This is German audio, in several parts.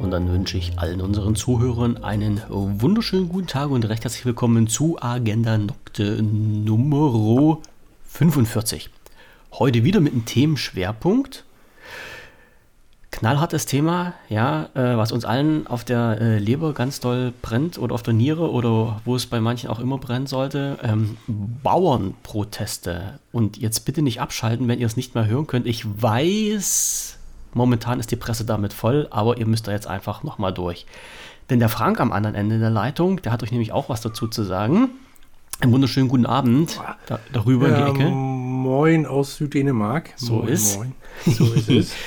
und dann wünsche ich allen unseren Zuhörern einen wunderschönen guten Tag und recht herzlich willkommen zu Agenda Nocte Nummer 45. Heute wieder mit einem Themenschwerpunkt knallhartes Thema, ja, äh, was uns allen auf der äh, Leber ganz doll brennt oder auf der Niere oder wo es bei manchen auch immer brennen sollte. Ähm, Bauernproteste. Und jetzt bitte nicht abschalten, wenn ihr es nicht mehr hören könnt. Ich weiß, momentan ist die Presse damit voll, aber ihr müsst da jetzt einfach nochmal durch. Denn der Frank am anderen Ende der Leitung, der hat euch nämlich auch was dazu zu sagen. Einen wunderschönen guten Abend da, darüber ja, in die Ecke. Moin aus Süddänemark. So moin, ist. Moin. So ist es.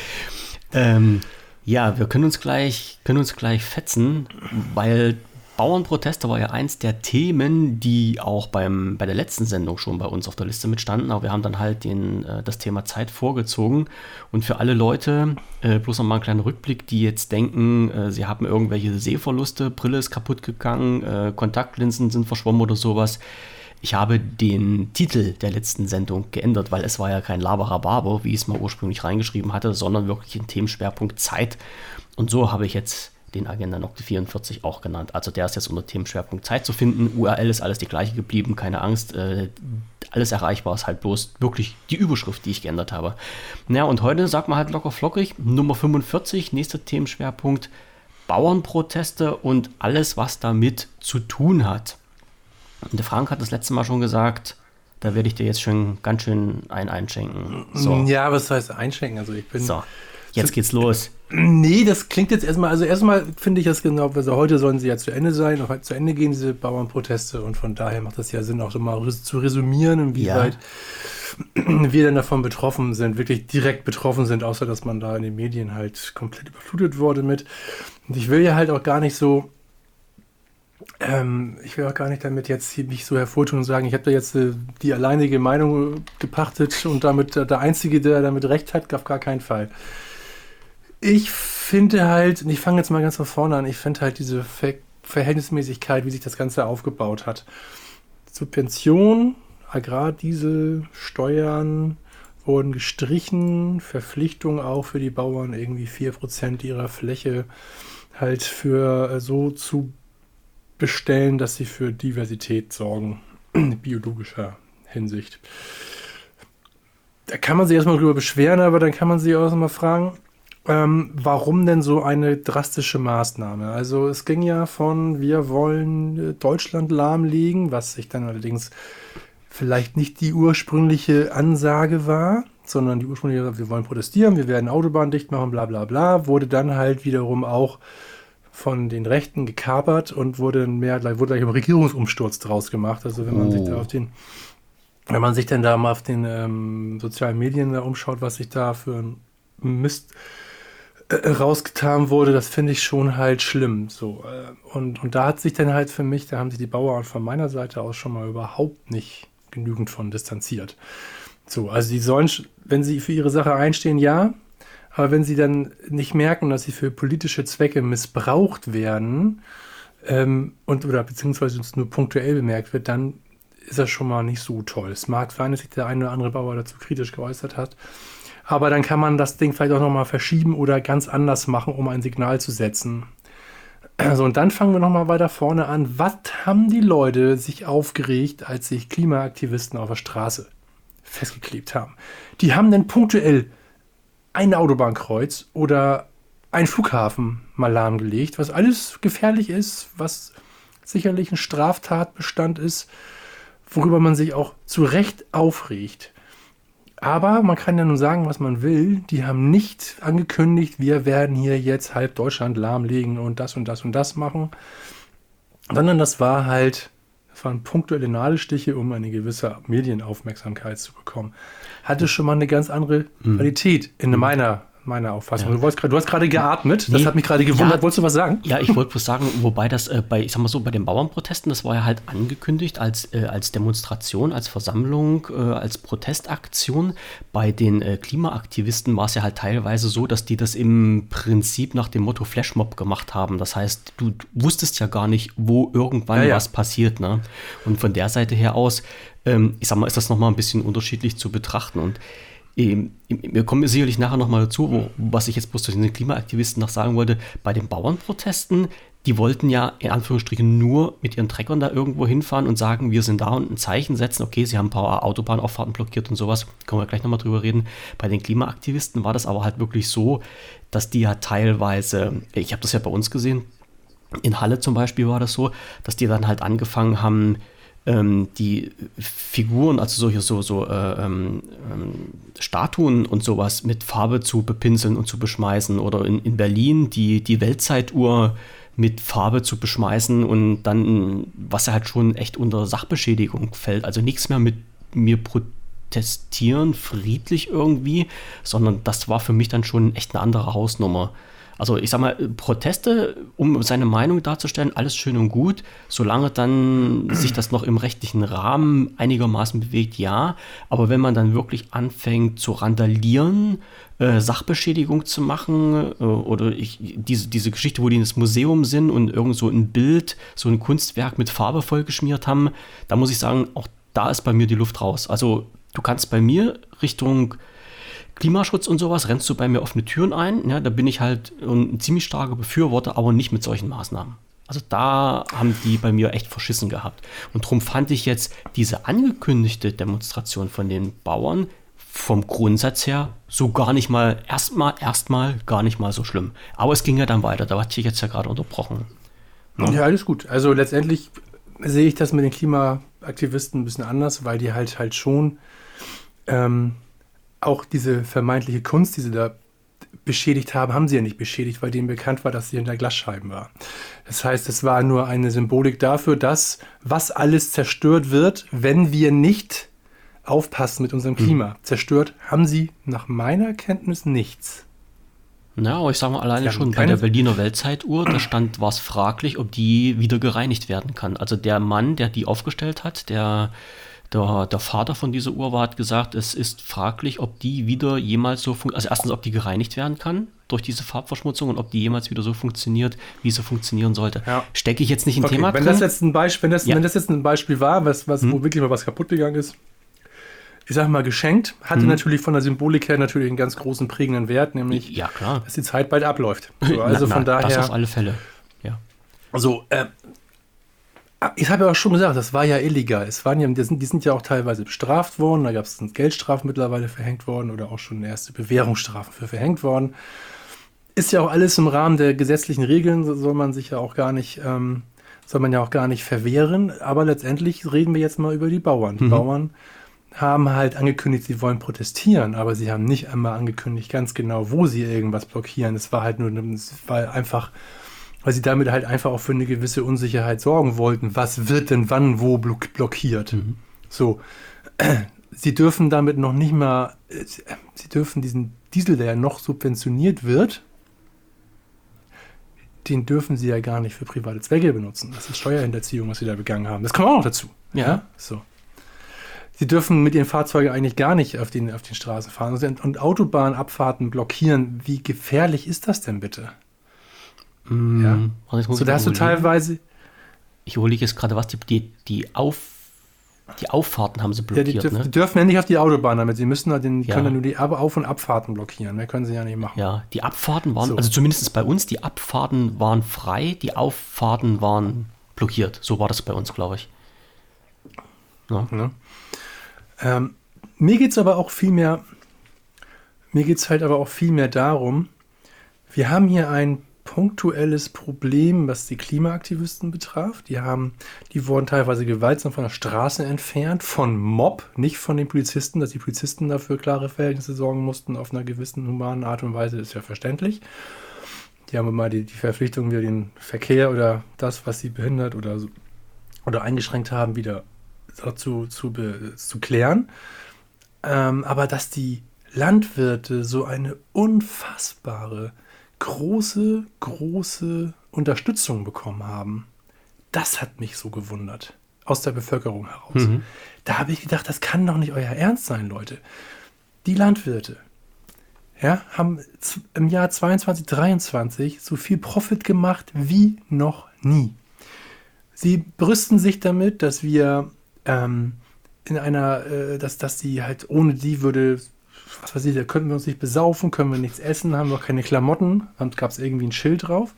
Ähm, ja, wir können uns gleich, können uns gleich fetzen, weil Bauernproteste war ja eins der Themen, die auch beim, bei der letzten Sendung schon bei uns auf der Liste mitstanden. Aber wir haben dann halt den, äh, das Thema Zeit vorgezogen. Und für alle Leute, äh, bloß nochmal einen kleinen Rückblick, die jetzt denken, äh, sie haben irgendwelche Sehverluste, Brille ist kaputt gegangen, Kontaktlinsen sind verschwommen oder sowas. Ich habe den Titel der letzten Sendung geändert, weil es war ja kein Laberababer, wie ich es mal ursprünglich reingeschrieben hatte, sondern wirklich ein Themenschwerpunkt Zeit. Und so habe ich jetzt den Agenda Nocte 44 auch genannt. Also der ist jetzt unter Themenschwerpunkt Zeit zu finden. URL ist alles die gleiche geblieben, keine Angst. Äh, alles erreichbar ist halt bloß wirklich die Überschrift, die ich geändert habe. Naja, und heute sagt man halt locker flockig, Nummer 45, nächster Themenschwerpunkt, Bauernproteste und alles, was damit zu tun hat. Und der Frank hat das letzte Mal schon gesagt, da werde ich dir jetzt schon ganz schön ein einschenken. So. Ja, was heißt einschenken? Also ich bin. So, jetzt geht's los. Nee, das klingt jetzt erstmal, also erstmal finde ich das genau, also heute sollen sie ja zu Ende sein, auch zu Ende gehen, diese Bauernproteste und von daher macht das ja Sinn, auch mal zu resümieren, inwieweit ja. wir denn davon betroffen sind, wirklich direkt betroffen sind, außer dass man da in den Medien halt komplett überflutet wurde mit. Und ich will ja halt auch gar nicht so ähm, ich will auch gar nicht damit jetzt hier mich so hervortun und sagen, ich habe da jetzt äh, die alleinige Meinung gepachtet und damit äh, der Einzige, der damit recht hat, auf gar keinen Fall. Ich finde halt, und ich fange jetzt mal ganz von vorne an, ich finde halt diese Ver Verhältnismäßigkeit, wie sich das Ganze aufgebaut hat. Subvention, Agrardiesel, Steuern wurden gestrichen, Verpflichtung auch für die Bauern, irgendwie 4% ihrer Fläche halt für äh, so zu bestellen, dass sie für Diversität sorgen, in biologischer Hinsicht. Da kann man sich erstmal drüber beschweren, aber dann kann man sich auch erstmal fragen, ähm, warum denn so eine drastische Maßnahme? Also es ging ja von, wir wollen äh, Deutschland lahmlegen, was sich dann allerdings vielleicht nicht die ursprüngliche Ansage war, sondern die ursprüngliche, wir wollen protestieren, wir werden Autobahnen dicht machen, bla bla bla, wurde dann halt wiederum auch von den Rechten gekapert und wurde mehr, wurde gleich ein Regierungsumsturz draus gemacht. Also wenn man oh. sich da oh. auf den, wenn man sich dann da mal auf den ähm, sozialen Medien da umschaut, was sich da für ein Mist rausgetan wurde, das finde ich schon halt schlimm. So. Äh, und, und da hat sich dann halt für mich, da haben sich die Bauern von meiner Seite aus schon mal überhaupt nicht genügend von distanziert. So, also die sollen, wenn sie für ihre Sache einstehen, ja, aber wenn sie dann nicht merken, dass sie für politische Zwecke missbraucht werden ähm, und oder beziehungsweise uns nur punktuell bemerkt wird, dann ist das schon mal nicht so toll. Es mag sein, dass sich der eine oder andere Bauer dazu kritisch geäußert hat. Aber dann kann man das Ding vielleicht auch nochmal verschieben oder ganz anders machen, um ein Signal zu setzen. Also, und dann fangen wir nochmal weiter vorne an. Was haben die Leute sich aufgeregt, als sich Klimaaktivisten auf der Straße festgeklebt haben? Die haben dann punktuell ein Autobahnkreuz oder ein Flughafen mal lahmgelegt, was alles gefährlich ist, was sicherlich ein Straftatbestand ist, worüber man sich auch zu Recht aufregt. Aber man kann ja nun sagen, was man will. Die haben nicht angekündigt, wir werden hier jetzt halb Deutschland lahmlegen und das und das und das machen. Sondern das war halt, das waren punktuelle Nadelstiche, um eine gewisse Medienaufmerksamkeit zu bekommen hatte schon mal eine ganz andere mhm. Qualität in mhm. meiner meiner Auffassung. Ja. Du, grad, du, hast gerade geatmet, das nee, hat mich gerade gewundert. Ja, Wolltest du was sagen? Ja, ich wollte bloß sagen, wobei das äh, bei, ich sag mal so, bei den Bauernprotesten, das war ja halt angekündigt als, äh, als Demonstration, als Versammlung, äh, als Protestaktion. Bei den äh, Klimaaktivisten war es ja halt teilweise so, dass die das im Prinzip nach dem Motto Flashmob gemacht haben. Das heißt, du wusstest ja gar nicht, wo irgendwann ja, was passiert. Ne? Und von der Seite her aus ähm, ich sag mal, ist das nochmal ein bisschen unterschiedlich zu betrachten. Und wir kommen sicherlich nachher nochmal dazu, wo, was ich jetzt bloß zu den Klimaaktivisten noch sagen wollte, bei den Bauernprotesten, die wollten ja in Anführungsstrichen nur mit ihren Treckern da irgendwo hinfahren und sagen, wir sind da und ein Zeichen setzen. Okay, sie haben ein paar Autobahnauffahrten blockiert und sowas. Können wir gleich nochmal drüber reden. Bei den Klimaaktivisten war das aber halt wirklich so, dass die ja teilweise, ich habe das ja bei uns gesehen, in Halle zum Beispiel war das so, dass die dann halt angefangen haben, ähm, die Figuren, also solche so, so äh, ähm, ähm, Statuen und sowas mit Farbe zu bepinseln und zu beschmeißen. Oder in, in Berlin die, die Weltzeituhr mit Farbe zu beschmeißen und dann, was halt schon echt unter Sachbeschädigung fällt. Also nichts mehr mit mir protestieren, friedlich irgendwie, sondern das war für mich dann schon echt eine andere Hausnummer. Also ich sag mal, Proteste, um seine Meinung darzustellen, alles schön und gut, solange dann sich das noch im rechtlichen Rahmen einigermaßen bewegt, ja. Aber wenn man dann wirklich anfängt zu randalieren, äh, Sachbeschädigung zu machen äh, oder ich, diese, diese Geschichte, wo die ins Museum sind und irgend so ein Bild, so ein Kunstwerk mit Farbe vollgeschmiert haben, da muss ich sagen, auch da ist bei mir die Luft raus. Also du kannst bei mir Richtung Klimaschutz und sowas rennst du bei mir offene Türen ein. Ja, da bin ich halt ein ziemlich starker Befürworter, aber nicht mit solchen Maßnahmen. Also da haben die bei mir echt verschissen gehabt. Und darum fand ich jetzt diese angekündigte Demonstration von den Bauern vom Grundsatz her so gar nicht mal, erstmal, erstmal gar nicht mal so schlimm. Aber es ging ja dann weiter, da hatte ich jetzt ja gerade unterbrochen. Ja. ja, alles gut. Also letztendlich sehe ich das mit den Klimaaktivisten ein bisschen anders, weil die halt halt schon ähm, auch diese vermeintliche Kunst, die sie da beschädigt haben, haben sie ja nicht beschädigt, weil denen bekannt war, dass sie hinter Glasscheiben war. Das heißt, es war nur eine Symbolik dafür, dass was alles zerstört wird, wenn wir nicht aufpassen mit unserem Klima. Mhm. Zerstört haben sie nach meiner Kenntnis nichts. Na, aber ich sage mal alleine schon bei der Berliner Weltzeituhr, da stand, war es fraglich, ob die wieder gereinigt werden kann. Also der Mann, der die aufgestellt hat, der der, der Vater von dieser Uhr hat gesagt, es ist fraglich, ob die wieder jemals so funktioniert. Also erstens, ob die gereinigt werden kann durch diese Farbverschmutzung und ob die jemals wieder so funktioniert, wie sie funktionieren sollte. Ja. Stecke ich jetzt nicht in okay, Thema wenn drin? Das jetzt ein Beispiel, wenn, das, ja. wenn das jetzt ein Beispiel war, was, was, hm. wo wirklich mal was kaputt gegangen ist, ich sag mal, geschenkt, hatte hm. natürlich von der Symbolik her natürlich einen ganz großen prägenden Wert, nämlich, ja, dass die Zeit bald abläuft. So, also na, von na, daher. Das auf alle Fälle. Ja. Also, äh, ich habe ja auch schon gesagt, das war ja illegal. Es waren ja, die, sind, die sind ja auch teilweise bestraft worden. Da gab es Geldstrafen mittlerweile verhängt worden oder auch schon erste Bewährungsstrafen für verhängt worden. Ist ja auch alles im Rahmen der gesetzlichen Regeln, soll man sich ja auch gar nicht, ähm, soll man ja auch gar nicht verwehren. Aber letztendlich reden wir jetzt mal über die Bauern. Die mhm. Bauern haben halt angekündigt, sie wollen protestieren, aber sie haben nicht einmal angekündigt, ganz genau, wo sie irgendwas blockieren. Es war halt nur, es war einfach weil sie damit halt einfach auch für eine gewisse Unsicherheit sorgen wollten. Was wird denn wann wo blockiert? Mhm. So, sie dürfen damit noch nicht mal, sie dürfen diesen Diesel, der ja noch subventioniert wird, den dürfen sie ja gar nicht für private Zwecke benutzen. Das ist Steuerhinterziehung, was sie da begangen haben. Das kommt auch noch dazu. Ja. ja? So. Sie dürfen mit ihren Fahrzeugen eigentlich gar nicht auf den, auf den Straßen fahren und Autobahnabfahrten blockieren. Wie gefährlich ist das denn bitte? Mm, ja. So, da hast du teilweise. Ich überlege jetzt gerade, was die, die, die, Auf, die Auffahrten haben sie blockiert. Ja, die, dürf, ne? die, dürfen ja nicht auf die Autobahn damit. Sie müssen halt den, ja. können ja nur die Auf- und Abfahrten blockieren. Mehr können sie ja nicht machen. Ja, die Abfahrten waren, so. also zumindest bei uns, die Abfahrten waren frei, die Auffahrten waren blockiert. So war das bei uns, glaube ich. Ja. ja. Ähm, mir geht es aber auch viel mehr, mir geht es halt aber auch viel mehr darum, wir haben hier ein punktuelles Problem, was die Klimaaktivisten betraf. Die haben, die wurden teilweise gewaltsam von der Straße entfernt, von Mob, nicht von den Polizisten, dass die Polizisten dafür klare Verhältnisse sorgen mussten auf einer gewissen humanen Art und Weise, ist ja verständlich. Die haben immer die, die Verpflichtung, wieder den Verkehr oder das, was sie behindert oder, oder eingeschränkt haben, wieder dazu zu, zu klären. Ähm, aber dass die Landwirte so eine unfassbare große, große Unterstützung bekommen haben. Das hat mich so gewundert. Aus der Bevölkerung heraus. Mhm. Da habe ich gedacht, das kann doch nicht euer Ernst sein, Leute. Die Landwirte ja, haben im Jahr 22, 23 so viel Profit gemacht wie noch nie. Sie brüsten sich damit, dass wir ähm, in einer, äh, dass, dass sie halt ohne die würde was weiß ich, da könnten wir uns nicht besaufen, können wir nichts essen, haben noch keine Klamotten. Dann gab es irgendwie ein Schild drauf.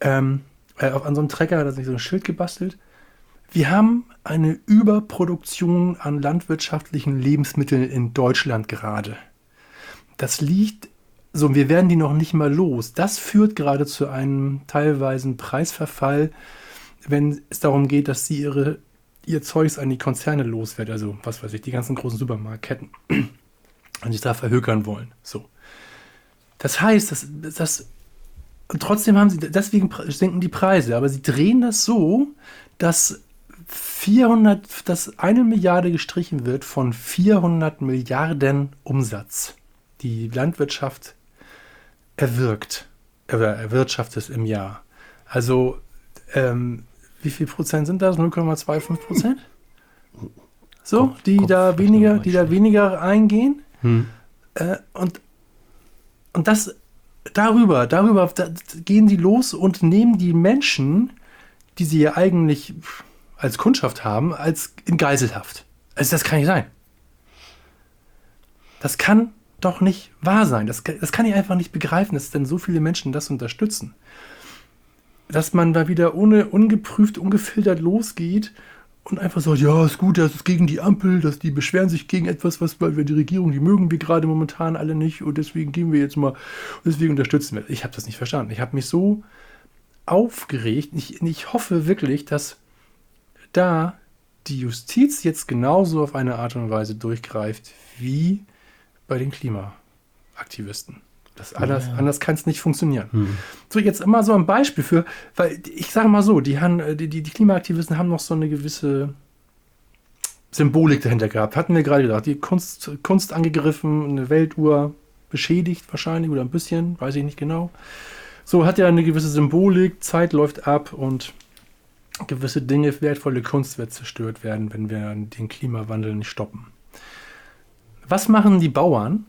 Ähm, äh, an so einem Trecker hat er sich so ein Schild gebastelt. Wir haben eine Überproduktion an landwirtschaftlichen Lebensmitteln in Deutschland gerade. Das liegt so, wir werden die noch nicht mal los. Das führt gerade zu einem teilweisen Preisverfall, wenn es darum geht, dass sie ihre, ihr Zeugs an die Konzerne loswerden. Also, was weiß ich, die ganzen großen Supermarktketten. Und sich da verhökern wollen. So. Das heißt, dass, dass trotzdem haben sie, deswegen senken die Preise, aber sie drehen das so, dass 400, dass eine Milliarde gestrichen wird von 400 Milliarden Umsatz, die Landwirtschaft erwirkt, erwirtschaftet im Jahr. Also, ähm, wie viel Prozent sind das? 0,25 Prozent? So, die Kopf, da weniger, die da weniger eingehen. Hm. Äh, und, und das darüber, darüber da gehen die los und nehmen die Menschen, die sie ja eigentlich als Kundschaft haben, als in Geiselhaft. Also das kann nicht sein. Das kann doch nicht wahr sein. Das, das kann ich einfach nicht begreifen, dass denn so viele Menschen das unterstützen. Dass man da wieder ohne ungeprüft, ungefiltert losgeht und einfach sagt, ja, ist gut, das ist gegen die Ampel, dass die beschweren sich gegen etwas, was, weil wir die Regierung, die mögen wir gerade momentan alle nicht und deswegen gehen wir jetzt mal, deswegen unterstützen wir. Ich habe das nicht verstanden. Ich habe mich so aufgeregt. Ich, ich hoffe wirklich, dass da die Justiz jetzt genauso auf eine Art und Weise durchgreift wie bei den Klimaaktivisten. Das anders, ja. anders kann es nicht funktionieren. Hm. So, jetzt immer so ein Beispiel für, weil ich sage mal so, die, haben, die, die, Klimaaktivisten haben noch so eine gewisse Symbolik dahinter gehabt. Hatten wir gerade gedacht, die Kunst, Kunst angegriffen, eine Weltuhr beschädigt wahrscheinlich oder ein bisschen, weiß ich nicht genau. So hat ja eine gewisse Symbolik, Zeit läuft ab und gewisse Dinge, wertvolle Kunst wird zerstört werden, wenn wir den Klimawandel nicht stoppen. Was machen die Bauern?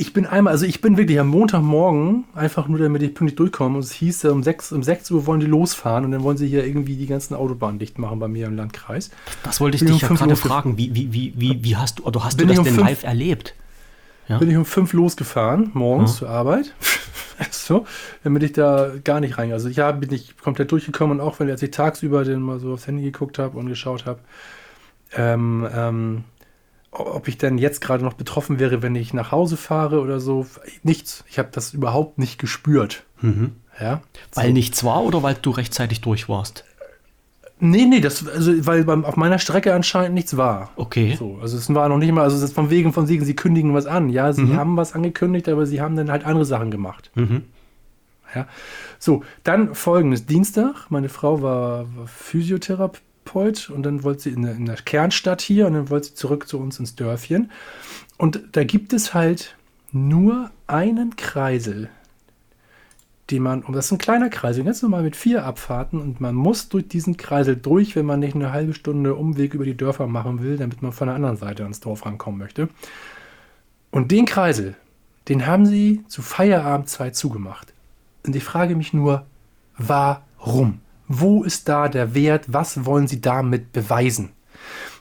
Ich bin einmal, also ich bin wirklich am Montagmorgen, einfach nur damit ich pünktlich durchkomme. Und es hieß, um 6, um 6 Uhr wollen die losfahren und dann wollen sie hier irgendwie die ganzen Autobahnen dicht machen bei mir im Landkreis. Das wollte ich bin dich um ja gerade fragen. Wie, wie, wie, wie, wie hast du, oder hast du das um denn fünf, live erlebt? Ja? Bin ich um 5 losgefahren, morgens ja. zur Arbeit. so, damit ich da gar nicht rein. Also ja, bin ich komplett durchgekommen und auch wenn als ich tagsüber dann mal so aufs Handy geguckt habe und geschaut habe, ähm, ähm, ob ich denn jetzt gerade noch betroffen wäre, wenn ich nach Hause fahre oder so. Nichts. Ich habe das überhaupt nicht gespürt. Mhm. Ja, weil so. nichts war oder weil du rechtzeitig durch warst? Nee, nee, das, also, weil beim, auf meiner Strecke anscheinend nichts war. Okay. So, also es war noch nicht mal, also es ist von wegen von wegen, sie kündigen was an. Ja, sie mhm. haben was angekündigt, aber sie haben dann halt andere Sachen gemacht. Mhm. Ja. So, dann folgendes Dienstag. Meine Frau war, war Physiotherapeutin Therapeut und dann wollte sie in der, in der Kernstadt hier und dann wollte sie zurück zu uns ins Dörfchen. Und da gibt es halt nur einen Kreisel, den man, und das ist ein kleiner Kreisel, ganz normal mit vier Abfahrten und man muss durch diesen Kreisel durch, wenn man nicht eine halbe Stunde Umweg über die Dörfer machen will, damit man von der anderen Seite ans Dorf rankommen möchte. Und den Kreisel, den haben sie zu Feierabendzeit zugemacht. Und ich frage mich nur, warum? Wo ist da der Wert? Was wollen Sie damit beweisen?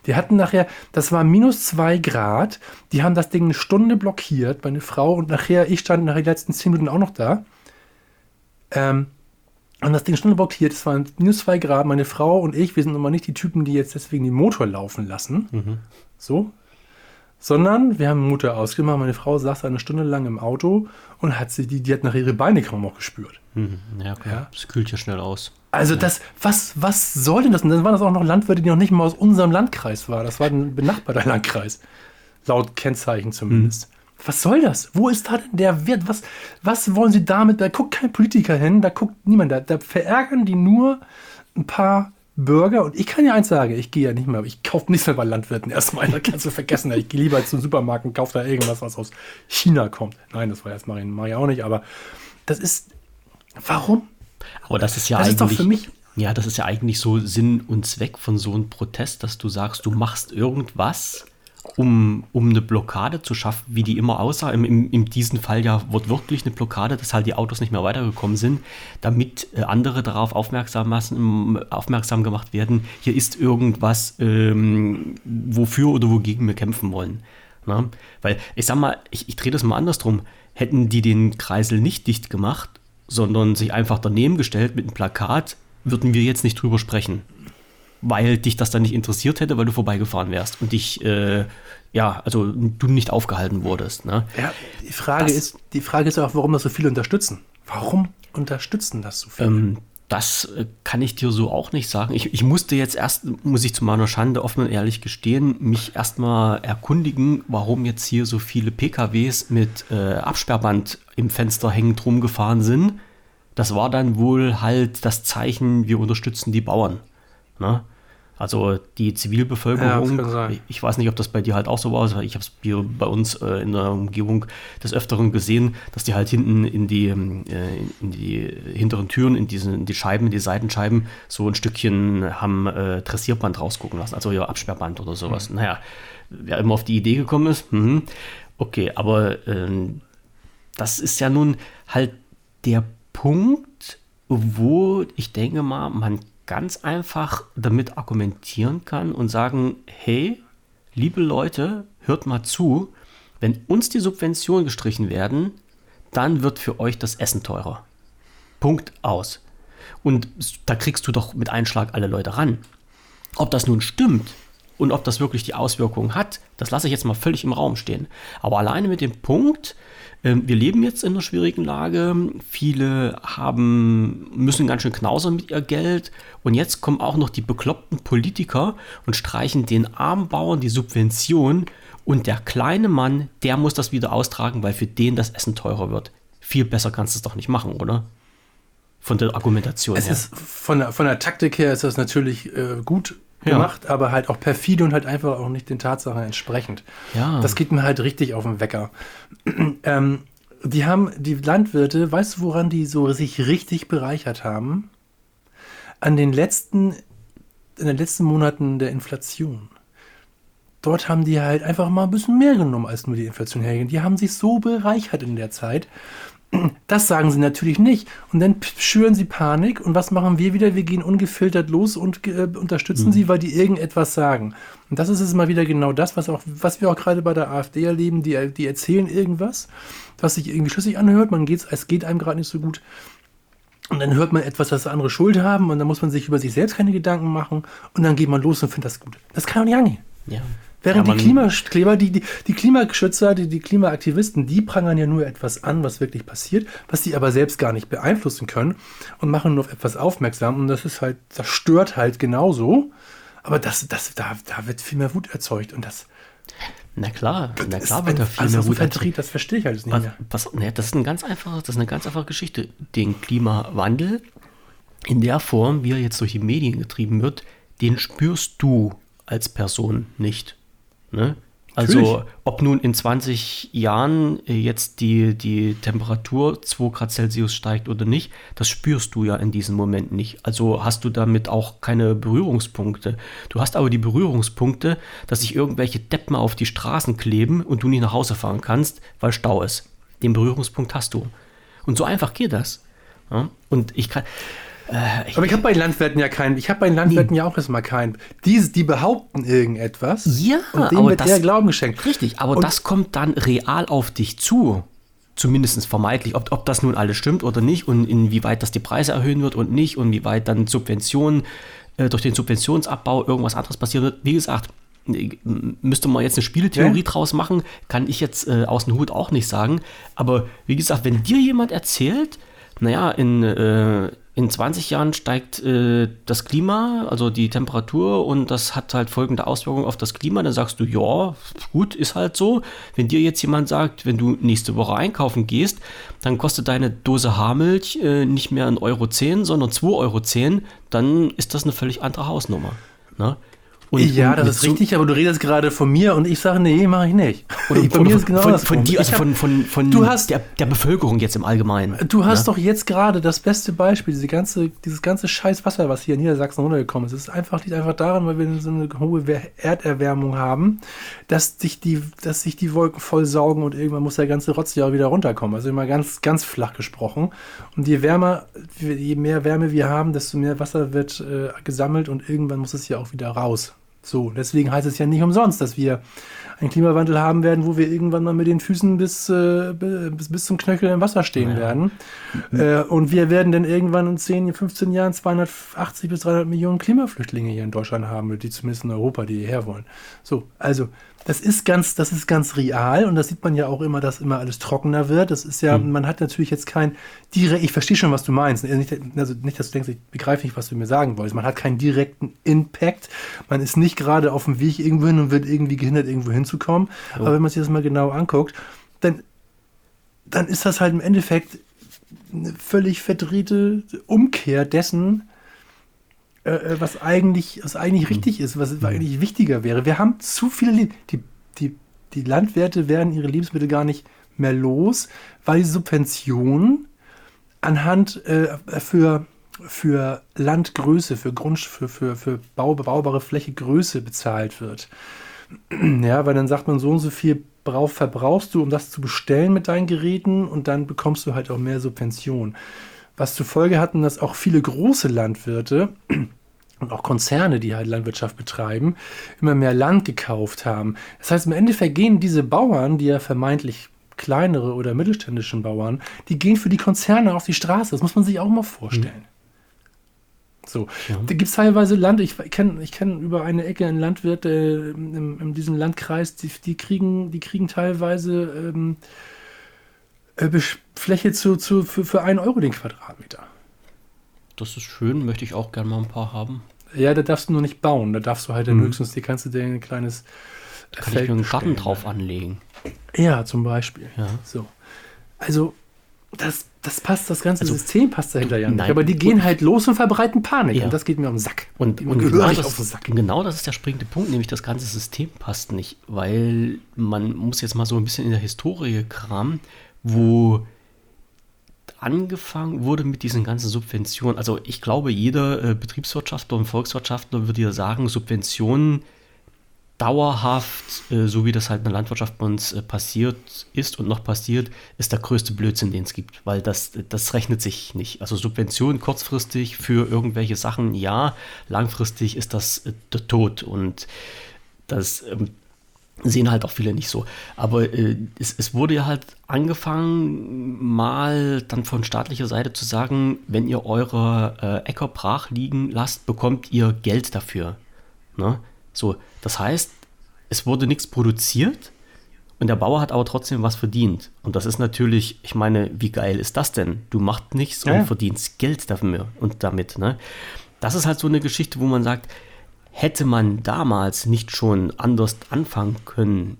Wir hatten nachher, das war minus zwei Grad. Die haben das Ding eine Stunde blockiert, meine Frau. Und nachher, ich stand nach den letzten zehn Minuten auch noch da. Ähm, und das Ding eine Stunde blockiert. Es waren minus zwei Grad. Meine Frau und ich, wir sind immer nicht die Typen, die jetzt deswegen den Motor laufen lassen. Mhm. So. Sondern wir haben den Motor ausgemacht. Meine Frau saß eine Stunde lang im Auto und hat sie, die, die hat nach ihre Beine kaum noch gespürt. Mhm. Ja, klar. Ja. Das kühlt ja schnell aus. Also das, was, was soll denn das? Und dann waren das auch noch Landwirte, die noch nicht mal aus unserem Landkreis waren. Das war ein benachbarter Landkreis. Laut Kennzeichen zumindest. Mhm. Was soll das? Wo ist da denn der Wert? Was, was wollen sie damit? Da guckt kein Politiker hin, da guckt niemand. Da, da verärgern die nur ein paar Bürger. Und ich kann ja eins sagen, ich gehe ja nicht mehr, ich kaufe nichts mehr bei Landwirten erstmal. Da kannst du vergessen. Ich gehe lieber zum Supermarkt und kaufe da irgendwas, was aus China kommt. Nein, das war jetzt mache ich auch nicht, aber das ist. Warum? Aber das ist ja das eigentlich. Ist doch für mich. Ja, das ist ja eigentlich so Sinn und Zweck von so einem Protest, dass du sagst, du machst irgendwas, um, um eine Blockade zu schaffen, wie die immer aussah. Im, im, in diesem Fall ja wortwörtlich eine Blockade, dass halt die Autos nicht mehr weitergekommen sind, damit äh, andere darauf aufmerksam, massen, aufmerksam gemacht werden, hier ist irgendwas, ähm, wofür oder wogegen wir kämpfen wollen. Ne? Weil ich sag mal, ich, ich drehe das mal andersrum. Hätten die den Kreisel nicht dicht gemacht, sondern sich einfach daneben gestellt mit einem Plakat, würden wir jetzt nicht drüber sprechen. Weil dich das dann nicht interessiert hätte, weil du vorbeigefahren wärst und dich, äh, ja, also du nicht aufgehalten wurdest. Ne? Ja, die Frage, das, ist, die Frage ist auch, warum das so viele unterstützen. Warum unterstützen das so viele? Ähm, das äh, kann ich dir so auch nicht sagen. Ich, ich, musste jetzt erst, muss ich zu meiner Schande offen und ehrlich gestehen, mich erstmal erkundigen, warum jetzt hier so viele PKWs mit äh, Absperrband im Fenster hängend rumgefahren sind. Das war dann wohl halt das Zeichen, wir unterstützen die Bauern. Ne? Also die Zivilbevölkerung, ja, ich weiß nicht, ob das bei dir halt auch so war, also ich habe es hier bei uns äh, in der Umgebung des Öfteren gesehen, dass die halt hinten in die, äh, in die hinteren Türen, in, diese, in die Scheiben, in die Seitenscheiben, so ein Stückchen haben äh, Dressierband rausgucken lassen, also ja Absperrband oder sowas. Mhm. Naja, wer immer auf die Idee gekommen ist, mh. okay, aber ähm, das ist ja nun halt der Punkt, wo ich denke mal, man ganz einfach damit argumentieren kann und sagen, hey, liebe Leute, hört mal zu, wenn uns die Subventionen gestrichen werden, dann wird für euch das Essen teurer. Punkt aus. Und da kriegst du doch mit Einschlag alle Leute ran. Ob das nun stimmt und ob das wirklich die Auswirkungen hat, das lasse ich jetzt mal völlig im Raum stehen. Aber alleine mit dem Punkt, ähm, wir leben jetzt in einer schwierigen Lage. Viele haben, müssen ganz schön knausern mit ihr Geld. Und jetzt kommen auch noch die bekloppten Politiker und streichen den armen Bauern die Subvention. Und der kleine Mann, der muss das wieder austragen, weil für den das Essen teurer wird. Viel besser kannst du es doch nicht machen, oder? Von der Argumentation es her. Ist von, der, von der Taktik her ist das natürlich äh, gut gemacht, ja. aber halt auch perfide und halt einfach auch nicht den Tatsachen entsprechend. Ja. Das geht mir halt richtig auf den Wecker. ähm, die haben, die Landwirte, weißt du, woran die so sich richtig bereichert haben? An den letzten, in den letzten Monaten der Inflation. Dort haben die halt einfach mal ein bisschen mehr genommen, als nur die Inflation hergehen. Die haben sich so bereichert in der Zeit. Das sagen sie natürlich nicht. Und dann schüren sie Panik. Und was machen wir wieder? Wir gehen ungefiltert los und äh, unterstützen mhm. sie, weil die irgendetwas sagen. Und das ist es mal wieder genau das, was, auch, was wir auch gerade bei der AfD erleben. Die, die erzählen irgendwas, was sich irgendwie schlüssig anhört. Man geht's, es geht einem gerade nicht so gut. Und dann hört man etwas, dass andere Schuld haben. Und dann muss man sich über sich selbst keine Gedanken machen. Und dann geht man los und findet das gut. Das kann doch nicht angehen. Ja. Während ja, die Klimakleber, die, die, die Klimaschützer, die, die Klimaaktivisten, die prangern ja nur etwas an, was wirklich passiert, was sie aber selbst gar nicht beeinflussen können und machen nur auf etwas aufmerksam. Und das ist halt, das stört halt genauso. Aber das, das, da, da wird viel mehr Wut erzeugt und das. Na klar, na klar wird da viel also mehr Wut erzeugt. Das verstehe ich halt nicht was, mehr. Was, ne, das ist ein ganz das ist eine ganz einfache Geschichte. Den Klimawandel in der Form, wie er jetzt durch die Medien getrieben wird, den spürst du als Person nicht. Ne? Also Natürlich. ob nun in 20 Jahren äh, jetzt die, die Temperatur 2 Grad Celsius steigt oder nicht, das spürst du ja in diesem Moment nicht. Also hast du damit auch keine Berührungspunkte. Du hast aber die Berührungspunkte, dass sich irgendwelche Deppen auf die Straßen kleben und du nicht nach Hause fahren kannst, weil Stau ist. Den Berührungspunkt hast du. Und so einfach geht das. Ja? Und ich kann, äh, aber ich habe bei den Landwirten ja keinen. Ich habe bei den Landwirten nee. ja auch erstmal keinen. Die, die behaupten irgendetwas. Ja, und denen wird das, der Glauben geschenkt. Richtig, aber und das kommt dann real auf dich zu. Zumindest vermeintlich, ob, ob das nun alles stimmt oder nicht und inwieweit das die Preise erhöhen wird und nicht und wie weit dann Subventionen äh, durch den Subventionsabbau irgendwas anderes passieren wird. Wie gesagt, müsste man jetzt eine Spieltheorie ja. draus machen, kann ich jetzt äh, aus dem Hut auch nicht sagen. Aber wie gesagt, wenn dir jemand erzählt, naja, in, äh, in 20 Jahren steigt äh, das Klima, also die Temperatur, und das hat halt folgende Auswirkungen auf das Klima. Dann sagst du, ja, gut, ist halt so. Wenn dir jetzt jemand sagt, wenn du nächste Woche einkaufen gehst, dann kostet deine Dose Haarmilch äh, nicht mehr 1,10 Euro, sondern 2,10 Euro, dann ist das eine völlig andere Hausnummer. Ne? Und, ja, das ist richtig, aber du redest gerade von mir und ich sage, nee, mache ich nicht. Oder, Bei mir ist genau von, das von dir, also von, von, von du hast, der, der Bevölkerung jetzt im Allgemeinen. Du hast? Ne? doch jetzt gerade das beste Beispiel, diese ganze, dieses ganze scheiß Wasser, was hier in Niedersachsen runtergekommen ist. Es ist einfach, liegt einfach daran, weil wir so eine hohe Erderwärmung haben, dass sich die, dass sich die Wolken voll saugen und irgendwann muss der ganze Rotz ja auch wieder runterkommen. Also immer ganz, ganz flach gesprochen. Und je wärmer, je mehr Wärme wir haben, desto mehr Wasser wird äh, gesammelt und irgendwann muss es ja auch wieder raus So, deswegen heißt es ja nicht umsonst, dass wir einen Klimawandel haben werden, wo wir irgendwann mal mit den Füßen bis, äh, bis, bis zum Knöchel im Wasser stehen ja. werden. Mhm. Äh, und wir werden dann irgendwann in 10, 15 Jahren 280 bis 300 Millionen Klimaflüchtlinge hier in Deutschland haben, die zumindest in Europa, die hierher wollen. So, also das ist ganz, das ist ganz real und das sieht man ja auch immer, dass immer alles trockener wird. Das ist ja, mhm. man hat natürlich jetzt kein direkt, ich verstehe schon, was du meinst. Also nicht, also nicht, dass du denkst, ich begreife nicht, was du mir sagen wolltest. Man hat keinen direkten Impact. Man ist nicht gerade auf dem Weg irgendwo hin und wird irgendwie gehindert, irgendwo hinzukommen. Oh. Aber wenn man sich das mal genau anguckt, dann, dann ist das halt im Endeffekt eine völlig verdrehte Umkehr dessen, äh, äh, was eigentlich, was eigentlich mhm. richtig ist, was eigentlich wichtiger wäre. Wir haben zu viele, die, die, die Landwirte werden ihre Lebensmittel gar nicht mehr los, weil die Subventionen anhand äh, für, für Landgröße, für Grund, für, für, für Bau, bebaubare Fläche Größe bezahlt wird. Ja, weil dann sagt man, so und so viel brauch, verbrauchst du, um das zu bestellen mit deinen Geräten und dann bekommst du halt auch mehr Subventionen. Was zur Folge hatten, dass auch viele große Landwirte und auch Konzerne, die halt Landwirtschaft betreiben, immer mehr Land gekauft haben. Das heißt, im Endeffekt gehen diese Bauern, die ja vermeintlich kleinere oder mittelständischen Bauern, die gehen für die Konzerne auf die Straße. Das muss man sich auch mal vorstellen. Mhm. So, ja. da gibt es teilweise Land, ich kenne ich kenn über eine Ecke einen Landwirt äh, in, in, diesem Landkreis, die, die, kriegen, die kriegen teilweise ähm, äh, Fläche zu, zu, für, für einen Euro den Quadratmeter das ist schön, möchte ich auch gerne mal ein paar haben. Ja, da darfst du nur nicht bauen. Da darfst du halt mhm. höchstens, die kannst du dir ein kleines da kann Feld ich mir einen Garten drauf anlegen. Ja, zum Beispiel. Ja. So. Also, das, das passt, das ganze also, System passt dahinter ja nicht. Aber die gehen halt los und verbreiten Panik. Ja. Und das geht mir um den Sack. Und, und genau, das, auf den Sack. genau das ist der springende Punkt, nämlich das ganze System passt nicht. Weil man muss jetzt mal so ein bisschen in der Historie kramen, wo angefangen wurde mit diesen ganzen Subventionen. Also ich glaube, jeder äh, Betriebswirtschaftler und Volkswirtschaftler würde ja sagen, Subventionen dauerhaft, äh, so wie das halt in der Landwirtschaft bei uns äh, passiert ist und noch passiert, ist der größte Blödsinn, den es gibt, weil das, das rechnet sich nicht. Also Subventionen kurzfristig für irgendwelche Sachen, ja, langfristig ist das äh, der Tod und das ähm, sehen halt auch viele nicht so. Aber äh, es, es, wurde ja halt angefangen, mal dann von staatlicher Seite zu sagen, wenn ihr eure äh, Äcker brach liegen lasst, bekommt ihr Geld dafür. Ne? So, das heißt, es wurde nichts produziert und der Bauer hat aber trotzdem was verdient. Und das ist natürlich, ich meine, wie geil ist das denn? Du machst nichts ja. und verdienst Geld dafür und damit. Ne? Das ist halt so eine Geschichte, wo man sagt, hätte man damals nicht schon anders anfangen können,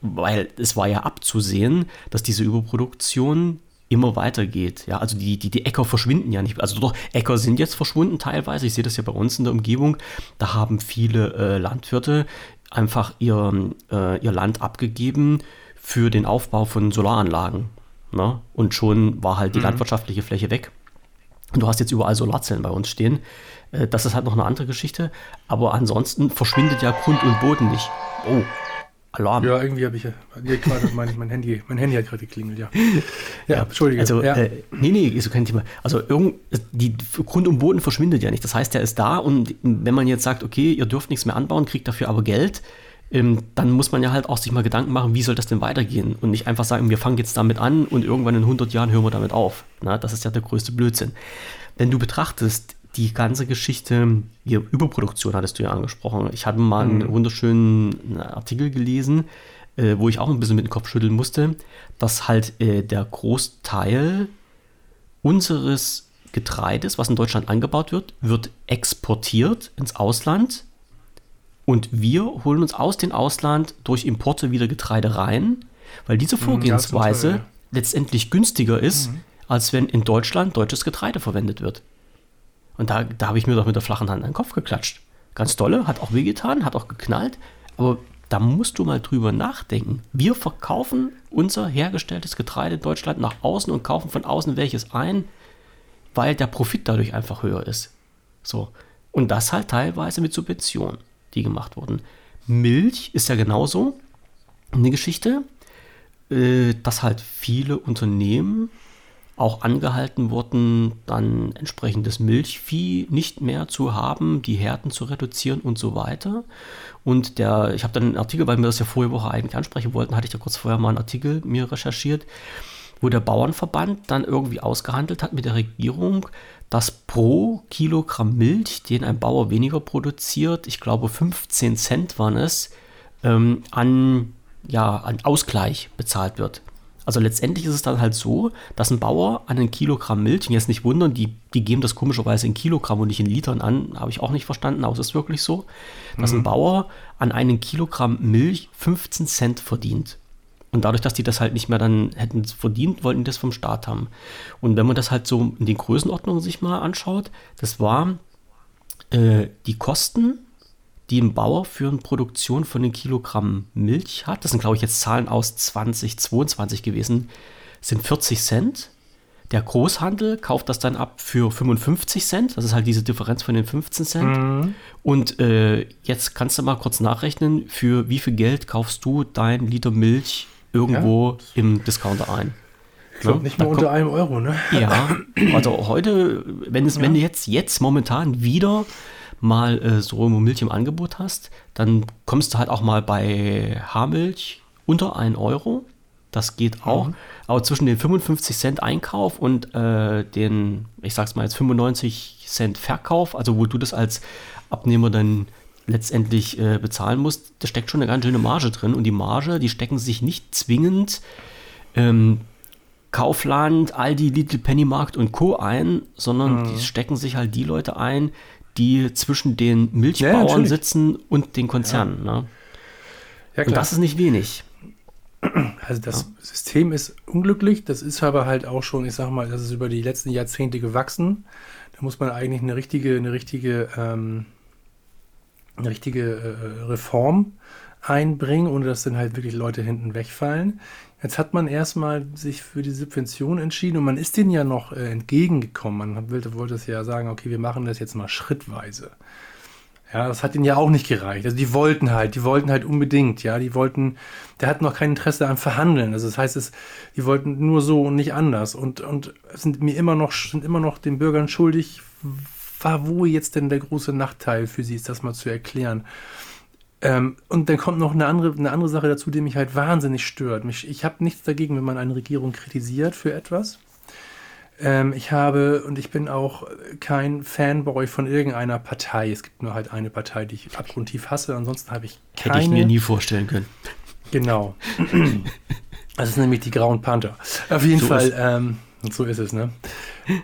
weil es war ja abzusehen, dass diese Überproduktion immer weitergeht. Ja, also die, die, die Äcker verschwinden ja nicht. Also doch, Äcker sind jetzt verschwunden teilweise. Ich sehe das ja bei uns in der Umgebung. Da haben viele äh, Landwirte einfach ihr, äh, ihr Land abgegeben für den Aufbau von Solaranlagen. Ne? Und schon war halt die mhm. landwirtschaftliche Fläche weg. Und du hast jetzt überall Solarzellen bei uns stehen. Äh, das ist halt noch eine andere Geschichte. Aber ansonsten verschwindet ja Grund und Boden nicht. Oh, Alarm. Ja, irgendwie habe ich ja gerade mein, mein, Handy, mein Handy hat gerade geklingelt, ja. Ja, ja Entschuldige. Also, ja. Äh, nee, nee, ist kein Thema. Also, irgend, die Grund und Boden verschwindet ja nicht. Das heißt, der ist da und wenn man jetzt sagt, okay, ihr dürft nichts mehr anbauen, kriegt dafür aber Geld, ähm, dann muss man ja halt auch sich mal Gedanken machen, wie soll das denn weitergehen? Und nicht einfach sagen, wir fangen jetzt damit an und irgendwann in 100 Jahren hören wir damit auf. Na, das ist ja der größte Blödsinn. Wenn du betrachtest, die ganze Geschichte, hier, Überproduktion hattest du ja angesprochen. Ich hatte mal einen mhm. wunderschönen Artikel gelesen, äh, wo ich auch ein bisschen mit dem Kopf schütteln musste, dass halt äh, der Großteil unseres Getreides, was in Deutschland angebaut wird, wird exportiert ins Ausland und wir holen uns aus dem Ausland durch Importe wieder Getreide rein, weil diese mhm, Vorgehensweise ja, letztendlich günstiger ist, mhm. als wenn in Deutschland deutsches Getreide verwendet wird. Und da, da habe ich mir doch mit der flachen Hand an den Kopf geklatscht. Ganz dolle, hat auch wehgetan, hat auch geknallt. Aber da musst du mal drüber nachdenken. Wir verkaufen unser hergestelltes Getreide in Deutschland nach außen und kaufen von außen welches ein, weil der Profit dadurch einfach höher ist. So. Und das halt teilweise mit Subventionen, die gemacht wurden. Milch ist ja genauso eine Geschichte, äh, dass halt viele Unternehmen auch angehalten wurden, dann entsprechendes Milchvieh nicht mehr zu haben, die Härten zu reduzieren und so weiter. Und der, ich habe dann einen Artikel, weil wir das ja vorige Woche eigentlich ansprechen wollten, hatte ich ja kurz vorher mal einen Artikel mir recherchiert, wo der Bauernverband dann irgendwie ausgehandelt hat mit der Regierung, dass pro Kilogramm Milch, den ein Bauer weniger produziert, ich glaube 15 Cent waren es, ähm, an, ja, an Ausgleich bezahlt wird. Also letztendlich ist es dann halt so, dass ein Bauer an ein Kilogramm Milch, und jetzt nicht wundern, die, die geben das komischerweise in Kilogramm und nicht in Litern an, habe ich auch nicht verstanden, aber es ist wirklich so, dass mhm. ein Bauer an einem Kilogramm Milch 15 Cent verdient. Und dadurch, dass die das halt nicht mehr dann hätten verdient, wollten die das vom Staat haben. Und wenn man das halt so in den Größenordnungen sich mal anschaut, das war äh, die Kosten, die ein Bauer für eine Produktion von einem Kilogramm Milch hat. Das sind, glaube ich, jetzt Zahlen aus 2022 gewesen, sind 40 Cent. Der Großhandel kauft das dann ab für 55 Cent. Das ist halt diese Differenz von den 15 Cent. Mhm. Und äh, jetzt kannst du mal kurz nachrechnen, für wie viel Geld kaufst du dein Liter Milch irgendwo ja. im Discounter ein. Ich glaube, nicht mal unter einem Euro, ne? Ja, also heute, wenn, es, ja. wenn du jetzt, jetzt momentan wieder mal äh, so Milch im Angebot hast, dann kommst du halt auch mal bei Haarmilch unter 1 Euro. Das geht auch. Mhm. Aber zwischen den 55 Cent Einkauf und äh, den, ich sag's mal jetzt 95 Cent Verkauf, also wo du das als Abnehmer dann letztendlich äh, bezahlen musst, da steckt schon eine ganz schöne Marge drin. Und die Marge, die stecken sich nicht zwingend ähm, Kaufland, Aldi, Little Pennymarkt und Co. ein, sondern mhm. die stecken sich halt die Leute ein, die zwischen den Milchbauern ja, sitzen und den Konzernen. Ja. Ne? Ja, und das ist nicht wenig. Also das. System ist unglücklich, das ist aber halt auch schon, ich sag mal, das ist über die letzten Jahrzehnte gewachsen. Da muss man eigentlich eine richtige, eine richtige ähm, eine richtige äh, Reform einbringen, ohne dass dann halt wirklich Leute hinten wegfallen. Jetzt hat man erstmal sich für die Subvention entschieden und man ist denen ja noch äh, entgegengekommen. Man wollte, wollte es ja sagen, okay, wir machen das jetzt mal schrittweise. Ja, das hat ihnen ja auch nicht gereicht. Also die wollten halt, die wollten halt unbedingt, ja, die wollten, der hat noch kein Interesse am Verhandeln. Also das heißt, es, die wollten nur so und nicht anders und, und sind mir immer noch, sind immer noch den Bürgern schuldig, war wo jetzt denn der große Nachteil für sie ist, das mal zu erklären. Ähm, und dann kommt noch eine andere, eine andere Sache dazu, die mich halt wahnsinnig stört. Mich, ich habe nichts dagegen, wenn man eine Regierung kritisiert für etwas. Ähm, ich habe und ich bin auch kein Fanboy von irgendeiner Partei. Es gibt nur halt eine Partei, die ich abgrundtief hasse. Ansonsten habe ich keine. Hätte ich mir nie vorstellen können. Genau. das ist nämlich die Grauen Panther. Auf jeden so Fall. Ähm, so ist es, ne?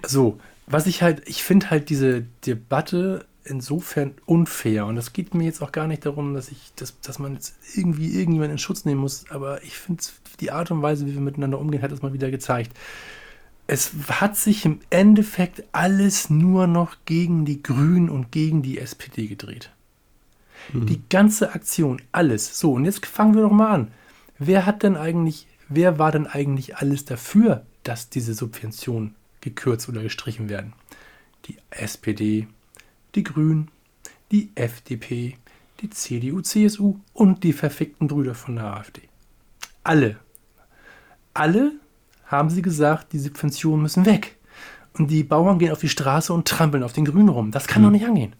So, was ich halt, ich finde halt diese Debatte insofern unfair. Und es geht mir jetzt auch gar nicht darum, dass ich, dass, dass man jetzt irgendwie irgendjemanden in Schutz nehmen muss, aber ich finde die Art und Weise, wie wir miteinander umgehen, hat es mal wieder gezeigt. Es hat sich im Endeffekt alles nur noch gegen die Grünen und gegen die SPD gedreht. Mhm. Die ganze Aktion, alles. So, und jetzt fangen wir doch mal an. Wer hat denn eigentlich, wer war denn eigentlich alles dafür, dass diese Subvention gekürzt oder gestrichen werden. Die SPD, die Grünen, die FDP, die CDU, CSU und die verfickten Brüder von der AfD. Alle. Alle haben sie gesagt, die Subventionen müssen weg. Und die Bauern gehen auf die Straße und trampeln auf den Grünen rum. Das kann hm. doch nicht angehen.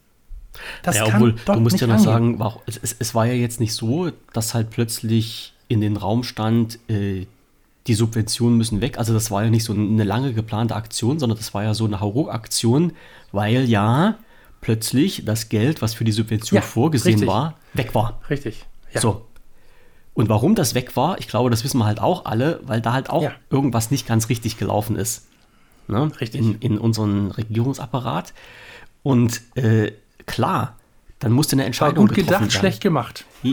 Das ja, obwohl, du musst ja noch angehen. sagen, es, es, war ja jetzt nicht so, dass halt plötzlich in den Raum stand, äh, die Subventionen müssen weg. Also das war ja nicht so eine lange geplante Aktion, sondern das war ja so eine Hauruck-Aktion, weil ja plötzlich das Geld, was für die Subvention ja, vorgesehen richtig. war, weg war. Richtig. Ja. So. Und warum das weg war, ich glaube, das wissen wir halt auch alle, weil da halt auch ja. irgendwas nicht ganz richtig gelaufen ist. Ne? Richtig. In, in unserem Regierungsapparat. Und äh, klar, dann musste eine Entscheidung war gut gedacht, werden. schlecht gemacht.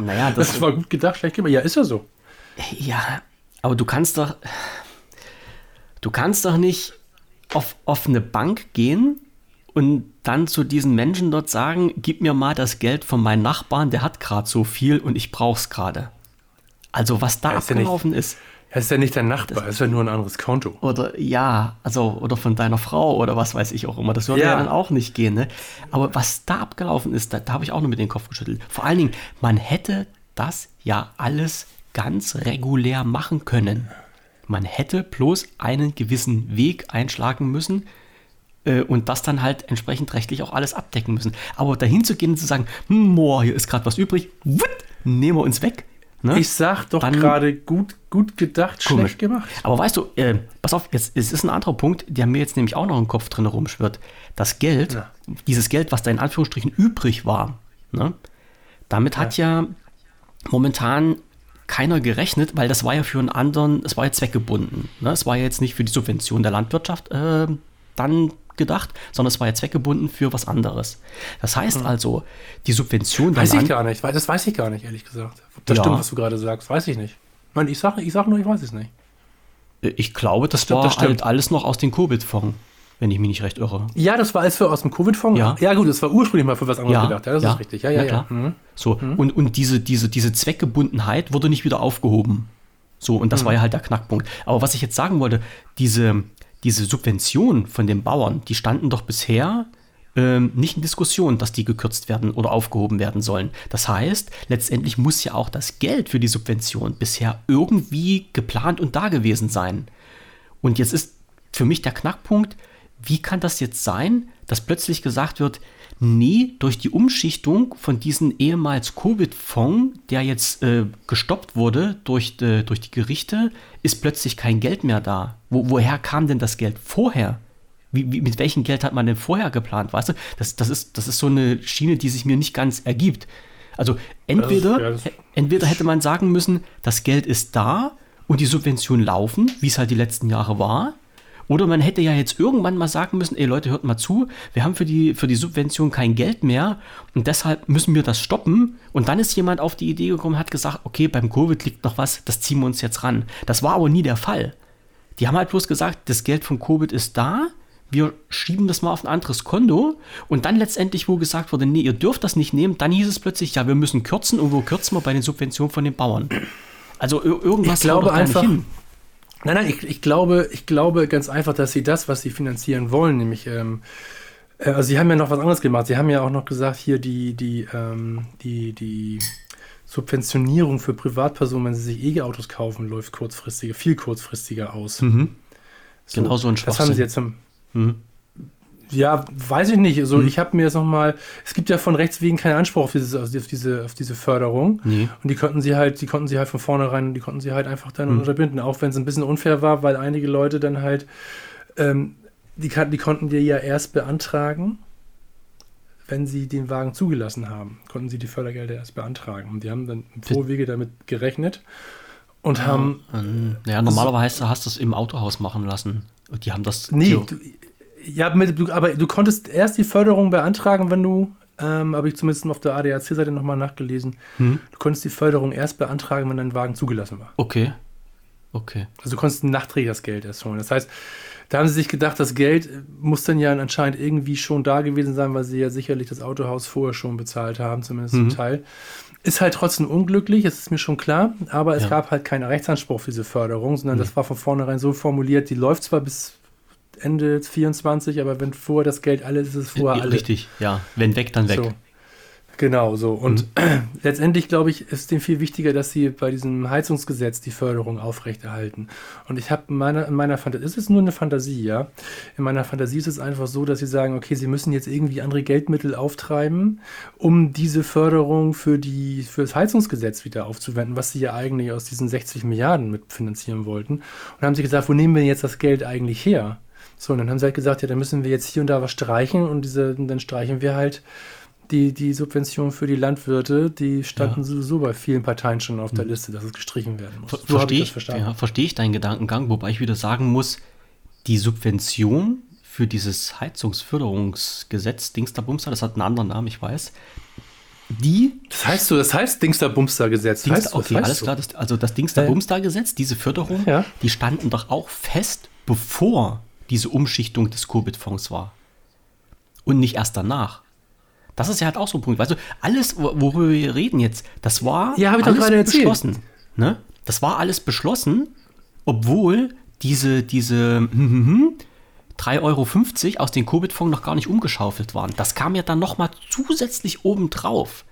naja, das, das war gut gedacht, schlecht gemacht. Ja, ist ja so. Ja, aber du kannst doch, du kannst doch nicht auf, auf eine Bank gehen und dann zu diesen Menschen dort sagen, gib mir mal das Geld von meinem Nachbarn, der hat gerade so viel und ich brauch's gerade. Also was da abgelaufen ja nicht, ist. Es ist ja nicht dein Nachbar, es ist ja nur ein anderes Konto. Oder ja, also oder von deiner Frau oder was weiß ich auch immer. Das würde ja, ja dann auch nicht gehen. Ne? Aber was da abgelaufen ist, da, da habe ich auch nur mit den Kopf geschüttelt. Vor allen Dingen, man hätte das ja alles ganz regulär machen können. Man hätte bloß einen gewissen Weg einschlagen müssen äh, und das dann halt entsprechend rechtlich auch alles abdecken müssen. Aber dahin zu gehen und zu sagen, hm, boah, hier ist gerade was übrig, wutt, nehmen wir uns weg. Ne? Ich sag doch gerade gut, gut gedacht, komisch. schlecht gemacht. Aber weißt du, äh, pass auf, jetzt, es ist ein anderer Punkt, der mir jetzt nämlich auch noch im Kopf drin rumschwirrt. Das Geld, ja. dieses Geld, was da in Anführungsstrichen übrig war, ne? damit ja. hat ja momentan keiner gerechnet, weil das war ja für einen anderen, es war ja zweckgebunden. Ne? Es war ja jetzt nicht für die Subvention der Landwirtschaft äh, dann gedacht, sondern es war ja zweckgebunden für was anderes. Das heißt mhm. also, die Subvention Weiß ich gar nicht, das weiß ich gar nicht, ehrlich gesagt. Das ja. stimmt, was du gerade sagst, weiß ich nicht. Ich, meine, ich sage ich sag nur, ich weiß es nicht. Äh, ich glaube, das, das stimmt, war das halt alles noch aus dem Covid-Fonds, wenn ich mich nicht recht irre. Ja, das war alles für aus dem Covid-Fonds. Ja. ja, gut, das war ursprünglich mal für was anderes ja. gedacht. Ja, das ja. ist richtig. Ja, ja, ja. Mhm. So, mhm. und, und diese, diese, diese Zweckgebundenheit wurde nicht wieder aufgehoben. So, und das mhm. war ja halt der Knackpunkt. Aber was ich jetzt sagen wollte, diese, diese Subventionen von den Bauern, die standen doch bisher ähm, nicht in Diskussion, dass die gekürzt werden oder aufgehoben werden sollen. Das heißt, letztendlich muss ja auch das Geld für die Subvention bisher irgendwie geplant und da gewesen sein. Und jetzt ist für mich der Knackpunkt, wie kann das jetzt sein, dass plötzlich gesagt wird, nee, durch die Umschichtung von diesem ehemals Covid-Fonds, der jetzt äh, gestoppt wurde durch, äh, durch die Gerichte, ist plötzlich kein Geld mehr da. Wo, woher kam denn das Geld vorher? Wie, wie, mit welchem Geld hat man denn vorher geplant? Weißt du, das, das, ist, das ist so eine Schiene, die sich mir nicht ganz ergibt. Also entweder, entweder hätte man sagen müssen, das Geld ist da und die Subventionen laufen, wie es halt die letzten Jahre war. Oder man hätte ja jetzt irgendwann mal sagen müssen, ey Leute, hört mal zu, wir haben für die, für die Subvention kein Geld mehr und deshalb müssen wir das stoppen. Und dann ist jemand auf die Idee gekommen, hat gesagt, okay, beim Covid liegt noch was, das ziehen wir uns jetzt ran. Das war aber nie der Fall. Die haben halt bloß gesagt, das Geld von Covid ist da, wir schieben das mal auf ein anderes Konto und dann letztendlich, wo gesagt wurde, nee, ihr dürft das nicht nehmen, dann hieß es plötzlich, ja, wir müssen kürzen und wo kürzen wir bei den Subventionen von den Bauern? Also irgendwas ich glaube einfach, Nein, nein, ich, ich, glaube, ich glaube ganz einfach, dass sie das, was sie finanzieren wollen, nämlich, ähm, äh, also sie haben ja noch was anderes gemacht. Sie haben ja auch noch gesagt, hier die, die, ähm, die, die Subventionierung für Privatpersonen, wenn sie sich E-Autos kaufen, läuft kurzfristiger, viel kurzfristiger aus. Mhm. So, genau so ein Das haben sie jetzt zum, mhm. Ja, weiß ich nicht. Also hm. ich habe mir jetzt nochmal, es gibt ja von rechts wegen keinen Anspruch auf, dieses, auf, diese, auf diese Förderung. Nee. Und die konnten sie halt, die konnten sie halt von vornherein, die konnten sie halt einfach dann hm. unterbinden, auch wenn es ein bisschen unfair war, weil einige Leute dann halt, ähm, die, die konnten wir ja erst beantragen, wenn sie den Wagen zugelassen haben, konnten sie die Fördergelder erst beantragen. Und die haben dann im Vorwege damit gerechnet und ja, haben. Ähm, ja, normalerweise hast du es im Autohaus machen lassen. Und die haben das. Nee, du, ja, mit, aber du konntest erst die Förderung beantragen, wenn du, ähm, habe ich zumindest auf der ADAC-Seite nochmal nachgelesen, hm. du konntest die Förderung erst beantragen, wenn dein Wagen zugelassen war. Okay. Okay. Also du konntest nachträglich das Geld erst holen. Das heißt, da haben sie sich gedacht, das Geld muss dann ja anscheinend irgendwie schon da gewesen sein, weil sie ja sicherlich das Autohaus vorher schon bezahlt haben, zumindest mhm. zum Teil. Ist halt trotzdem unglücklich, das ist mir schon klar, aber es ja. gab halt keinen Rechtsanspruch für diese Förderung, sondern mhm. das war von vornherein so formuliert, die läuft zwar bis Ende 24, aber wenn vorher das Geld alles ist, ist es vorher alles. Richtig, ja. Wenn weg, dann weg. So. Genau so. Und mhm. letztendlich, glaube ich, ist dem viel wichtiger, dass sie bei diesem Heizungsgesetz die Förderung aufrechterhalten. Und ich habe in meiner, in meiner Fantasie, es ist nur eine Fantasie, ja. In meiner Fantasie ist es einfach so, dass sie sagen, okay, sie müssen jetzt irgendwie andere Geldmittel auftreiben, um diese Förderung für, die, für das Heizungsgesetz wieder aufzuwenden, was sie ja eigentlich aus diesen 60 Milliarden mitfinanzieren wollten. Und haben sie gesagt, wo nehmen wir jetzt das Geld eigentlich her? So, und dann haben sie halt gesagt, ja, dann müssen wir jetzt hier und da was streichen und, diese, und dann streichen wir halt die, die Subvention für die Landwirte, die standen ja. sowieso bei vielen Parteien schon auf der. Liste, dass es gestrichen werden muss. Ver so verstehe ich, ja, verstehe ich deinen Gedankengang, wobei ich wieder sagen muss, die Subvention für dieses Heizungsförderungsgesetz, Dingsterbumster, das hat einen anderen Namen, ich weiß, die. Das heißt so, das heißt Dingsterbumster-Gesetz. Dingster, okay, alles klar. Das, also das Dingsterbumster-Gesetz, diese Förderung, ja. die standen doch auch fest, bevor diese Umschichtung des Covid-Fonds war. Und nicht erst danach. Das ist ja halt auch so ein Punkt. Weißt du, alles, worüber wir reden jetzt, das war ja, alles beschlossen. Ne? Das war alles beschlossen, obwohl diese, diese hm, hm, hm, 3,50 Euro aus dem Covid-Fonds noch gar nicht umgeschaufelt waren. Das kam ja dann nochmal zusätzlich obendrauf.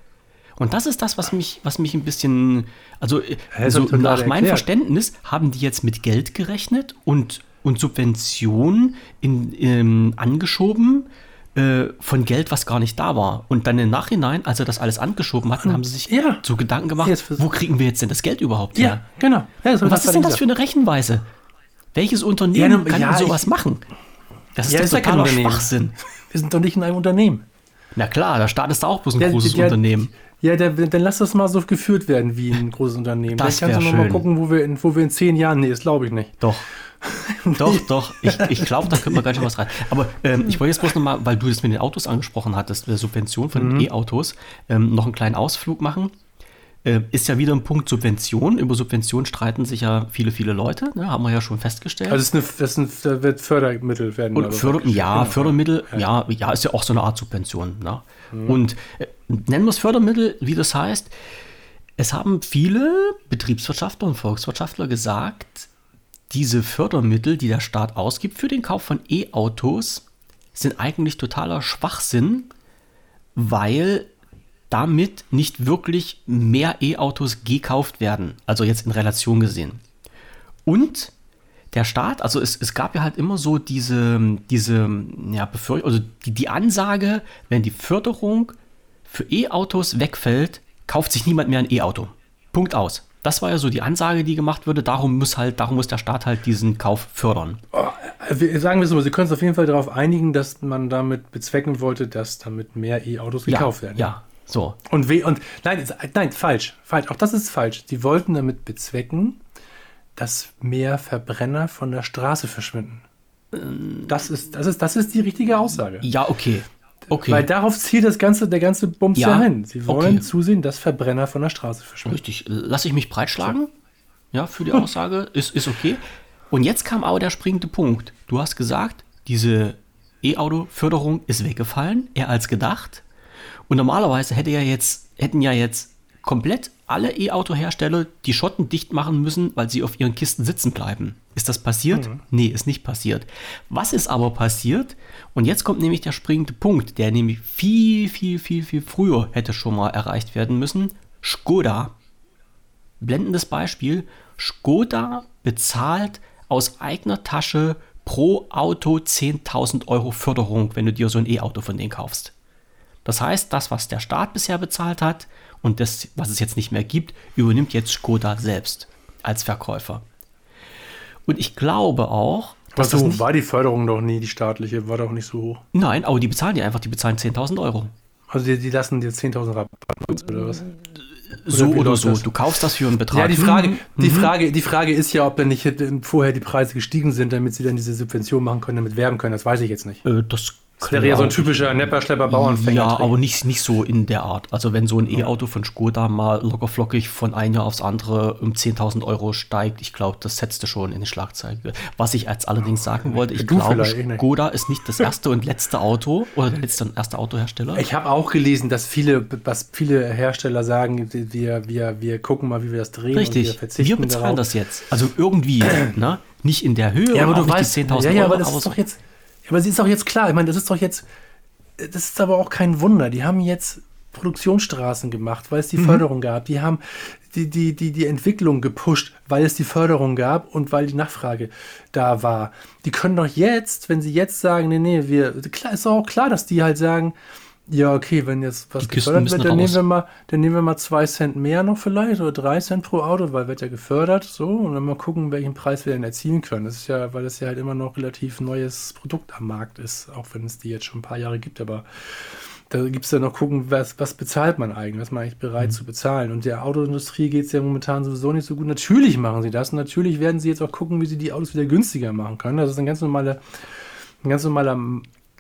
Und das ist das, was mich, was mich ein bisschen, also so nach meinem erklärt. Verständnis haben die jetzt mit Geld gerechnet und, und Subventionen in, ähm, angeschoben äh, von Geld, was gar nicht da war. Und dann im Nachhinein, als sie das alles angeschoben hatten, haben sie sich Ja. so Gedanken gemacht, wo kriegen wir jetzt denn das Geld überhaupt Ja, her? genau. Ja, Und was ist denn das für eine Rechenweise? Welches Unternehmen Ja, nun, kann ja, denn sowas ich- machen? Das ist Ja, doch ist ja kein totaler. Schwachsinn. Wir sind doch nicht in einem Unternehmen. Na klar, der Staat ist da auch bloß ein Ja, großes ja, Unternehmen. Ja, der, dann lass das mal so geführt werden wie ein großes Unternehmen. Das dann kannst du noch mal schön. gucken, wo wir, in, wo wir in zehn Jahren, nee, das glaube ich nicht. Doch. doch, doch. Ich, ich glaube, da könnte man ganz schön was rein. Aber ähm, ich wollte jetzt bloß nochmal, weil du das mit den Autos angesprochen hattest, der Subvention von Mhm. den E-Autos, ähm, noch einen kleinen Ausflug machen. Äh, ist ja wieder ein Punkt Subvention. Über Subvention streiten sich ja viele, viele Leute. Ne? Haben wir ja schon festgestellt. Also das ist eine, das da wird Fördermittel werden. Und Förder, ja, Genau. Fördermittel, ja. ja, ist ja auch so eine Art Subvention. Ne? Und äh, nennen wir es Fördermittel, wie das heißt. Es haben viele Betriebswirtschaftler und Volkswirtschaftler gesagt, diese Fördermittel, die der Staat ausgibt für den Kauf von E-Autos, sind eigentlich totaler Schwachsinn, weil damit nicht wirklich mehr E-Autos gekauft werden. Also jetzt in Relation gesehen. Und der Staat, also es, es gab ja halt immer so diese, diese ja, also die, die Ansage, wenn die Förderung für E-Autos wegfällt, kauft sich niemand mehr ein E-Auto. Punkt aus. Das war ja so die Ansage, die gemacht wurde. Darum muss halt, darum muss der Staat halt diesen Kauf fördern. Oh, sagen wir es so, Sie können es auf jeden Fall darauf einigen, dass man damit bezwecken wollte, dass damit mehr E-Autos gekauft ja, werden. Ja, so. Und, we und nein, nein, falsch, falsch. Auch das ist falsch. Die wollten damit bezwecken, dass mehr Verbrenner von der Straße verschwinden. Das ist, das ist, das ist die richtige Aussage. Ja, okay. Okay. Weil darauf zielt das ganze, der ganze Bums ja, Ja, hin. Sie wollen okay. zusehen, dass Verbrenner von der Straße verschwinden. Richtig. Lass ich mich breitschlagen? Ja, für die Aussage. Ist, ist okay. Und jetzt kam aber der springende Punkt. Du hast gesagt, diese E-Auto-Förderung ist weggefallen, eher als gedacht. Und normalerweise hätte ja jetzt, hätten ja jetzt komplett alle E-Auto-Hersteller die Schotten dicht machen müssen, weil sie auf ihren Kisten sitzen bleiben. Ist das passiert? Nee, ist nicht passiert. Was ist aber passiert? Und jetzt kommt nämlich der springende Punkt, der nämlich viel, viel, viel, viel früher hätte schon mal erreicht werden müssen. Skoda blendendes Beispiel. Skoda bezahlt aus eigener Tasche pro Auto 10.000 Euro Förderung, wenn du dir so ein E-Auto von denen kaufst. Das heißt, das, was der Staat bisher bezahlt hat und das, was es jetzt nicht mehr gibt, übernimmt jetzt Skoda selbst als Verkäufer. Und ich glaube auch, Aber das so nicht, war die Förderung doch nie, die staatliche, war doch nicht so hoch. nein, aber die bezahlen die einfach, die bezahlen 10.000 Euro. Also die, die lassen dir 10.000 Rabatt oder was? So oder so. das? Du kaufst das für einen Betrag. Ja, die Frage, Mhm. die, Frage, die Frage ist ja, ob dann nicht vorher die Preise gestiegen sind, damit sie dann diese Subvention machen können, damit werben können. Das weiß ich jetzt nicht. Äh, das Das wäre ja so ein typischer Nepper, Schlepper, Bauernfänger. Ja, aber nicht, nicht so in der Art. Also wenn so ein E-Auto von Skoda mal lockerflockig von einem Jahr aufs andere um 10.000 Euro steigt, ich glaube, das setzte schon in die Schlagzeile. Was ich als allerdings sagen wollte, ich Du glaube, nicht. Skoda ist nicht das erste und letzte Auto oder der letzte und erste Autohersteller. Ich habe auch gelesen, dass viele, was viele Hersteller sagen, wir, wir, wir gucken mal, wie wir das drehen. und wir, Richtig, verzichten wir bezahlen darauf. das jetzt. Also irgendwie, ne? Nicht in der Höhe, Ja, aber du weißt, nicht die 10.000 ja, ja, Euro, aber das ist doch jetzt, aber sie ist doch jetzt klar. Ich meine, das ist doch jetzt, das ist aber auch kein Wunder. Die haben jetzt Produktionsstraßen gemacht, weil es Mhm. die Förderung gab. Die haben die, die, die, die Entwicklung gepusht, weil es die Förderung gab und weil die Nachfrage da war. Die können doch jetzt, wenn sie jetzt sagen, nee, nee, wir, klar, ist doch auch klar, dass die halt sagen, ja, okay, wenn jetzt was gefördert wird, dann nehmen wir mal, dann nehmen wir mal zwei Cent mehr noch vielleicht oder drei Cent pro Auto, weil wird ja gefördert, so, und dann mal gucken, welchen Preis wir denn erzielen können. Das ist ja, weil das ja halt immer noch relativ neues Produkt am Markt ist, auch wenn es die jetzt schon ein paar Jahre gibt, aber da gibt es ja noch gucken, was, was bezahlt man eigentlich, was man eigentlich bereit Mhm. zu bezahlen. Und der Autoindustrie geht es ja momentan sowieso nicht so gut. Natürlich machen sie das und natürlich werden sie jetzt auch gucken, wie sie die Autos wieder günstiger machen können. Das ist ein ganz normale, ein ganz normaler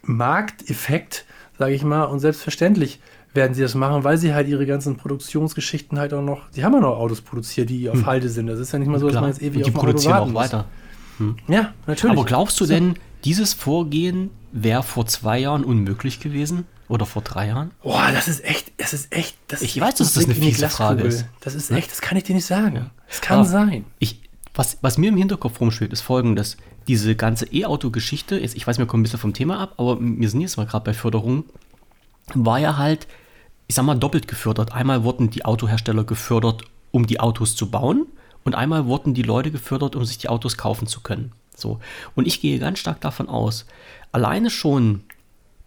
Markteffekt, sage ich mal. Und selbstverständlich werden sie das machen, weil sie halt ihre ganzen Produktionsgeschichten halt auch noch, die haben ja noch Autos produziert, die auf Halde sind. Das ist ja nicht mal so, dass Klar. man jetzt ewig und die auf ein Auto produzieren warten auch weiter. Ja, natürlich. Aber glaubst du So. denn, dieses Vorgehen wäre vor zwei Jahren unmöglich gewesen? Oder vor drei Jahren? Boah, das ist echt, das ist echt. Das Ich ist weiß, dass das eine fiese Frage ist. Das ist echt, das kann ich dir nicht sagen. Es kann Aber sein. Ich, was, was mir im Hinterkopf rumschwebt, ist folgendes. Diese ganze E-Auto-Geschichte, jetzt, ich weiß, wir kommen ein bisschen vom Thema ab, aber wir sind jetzt mal gerade bei Förderung, war ja halt ich sag mal, doppelt gefördert. Einmal wurden die Autohersteller gefördert, um die Autos zu bauen und einmal wurden die Leute gefördert, um sich die Autos kaufen zu können. So. Und ich gehe ganz stark davon aus, alleine schon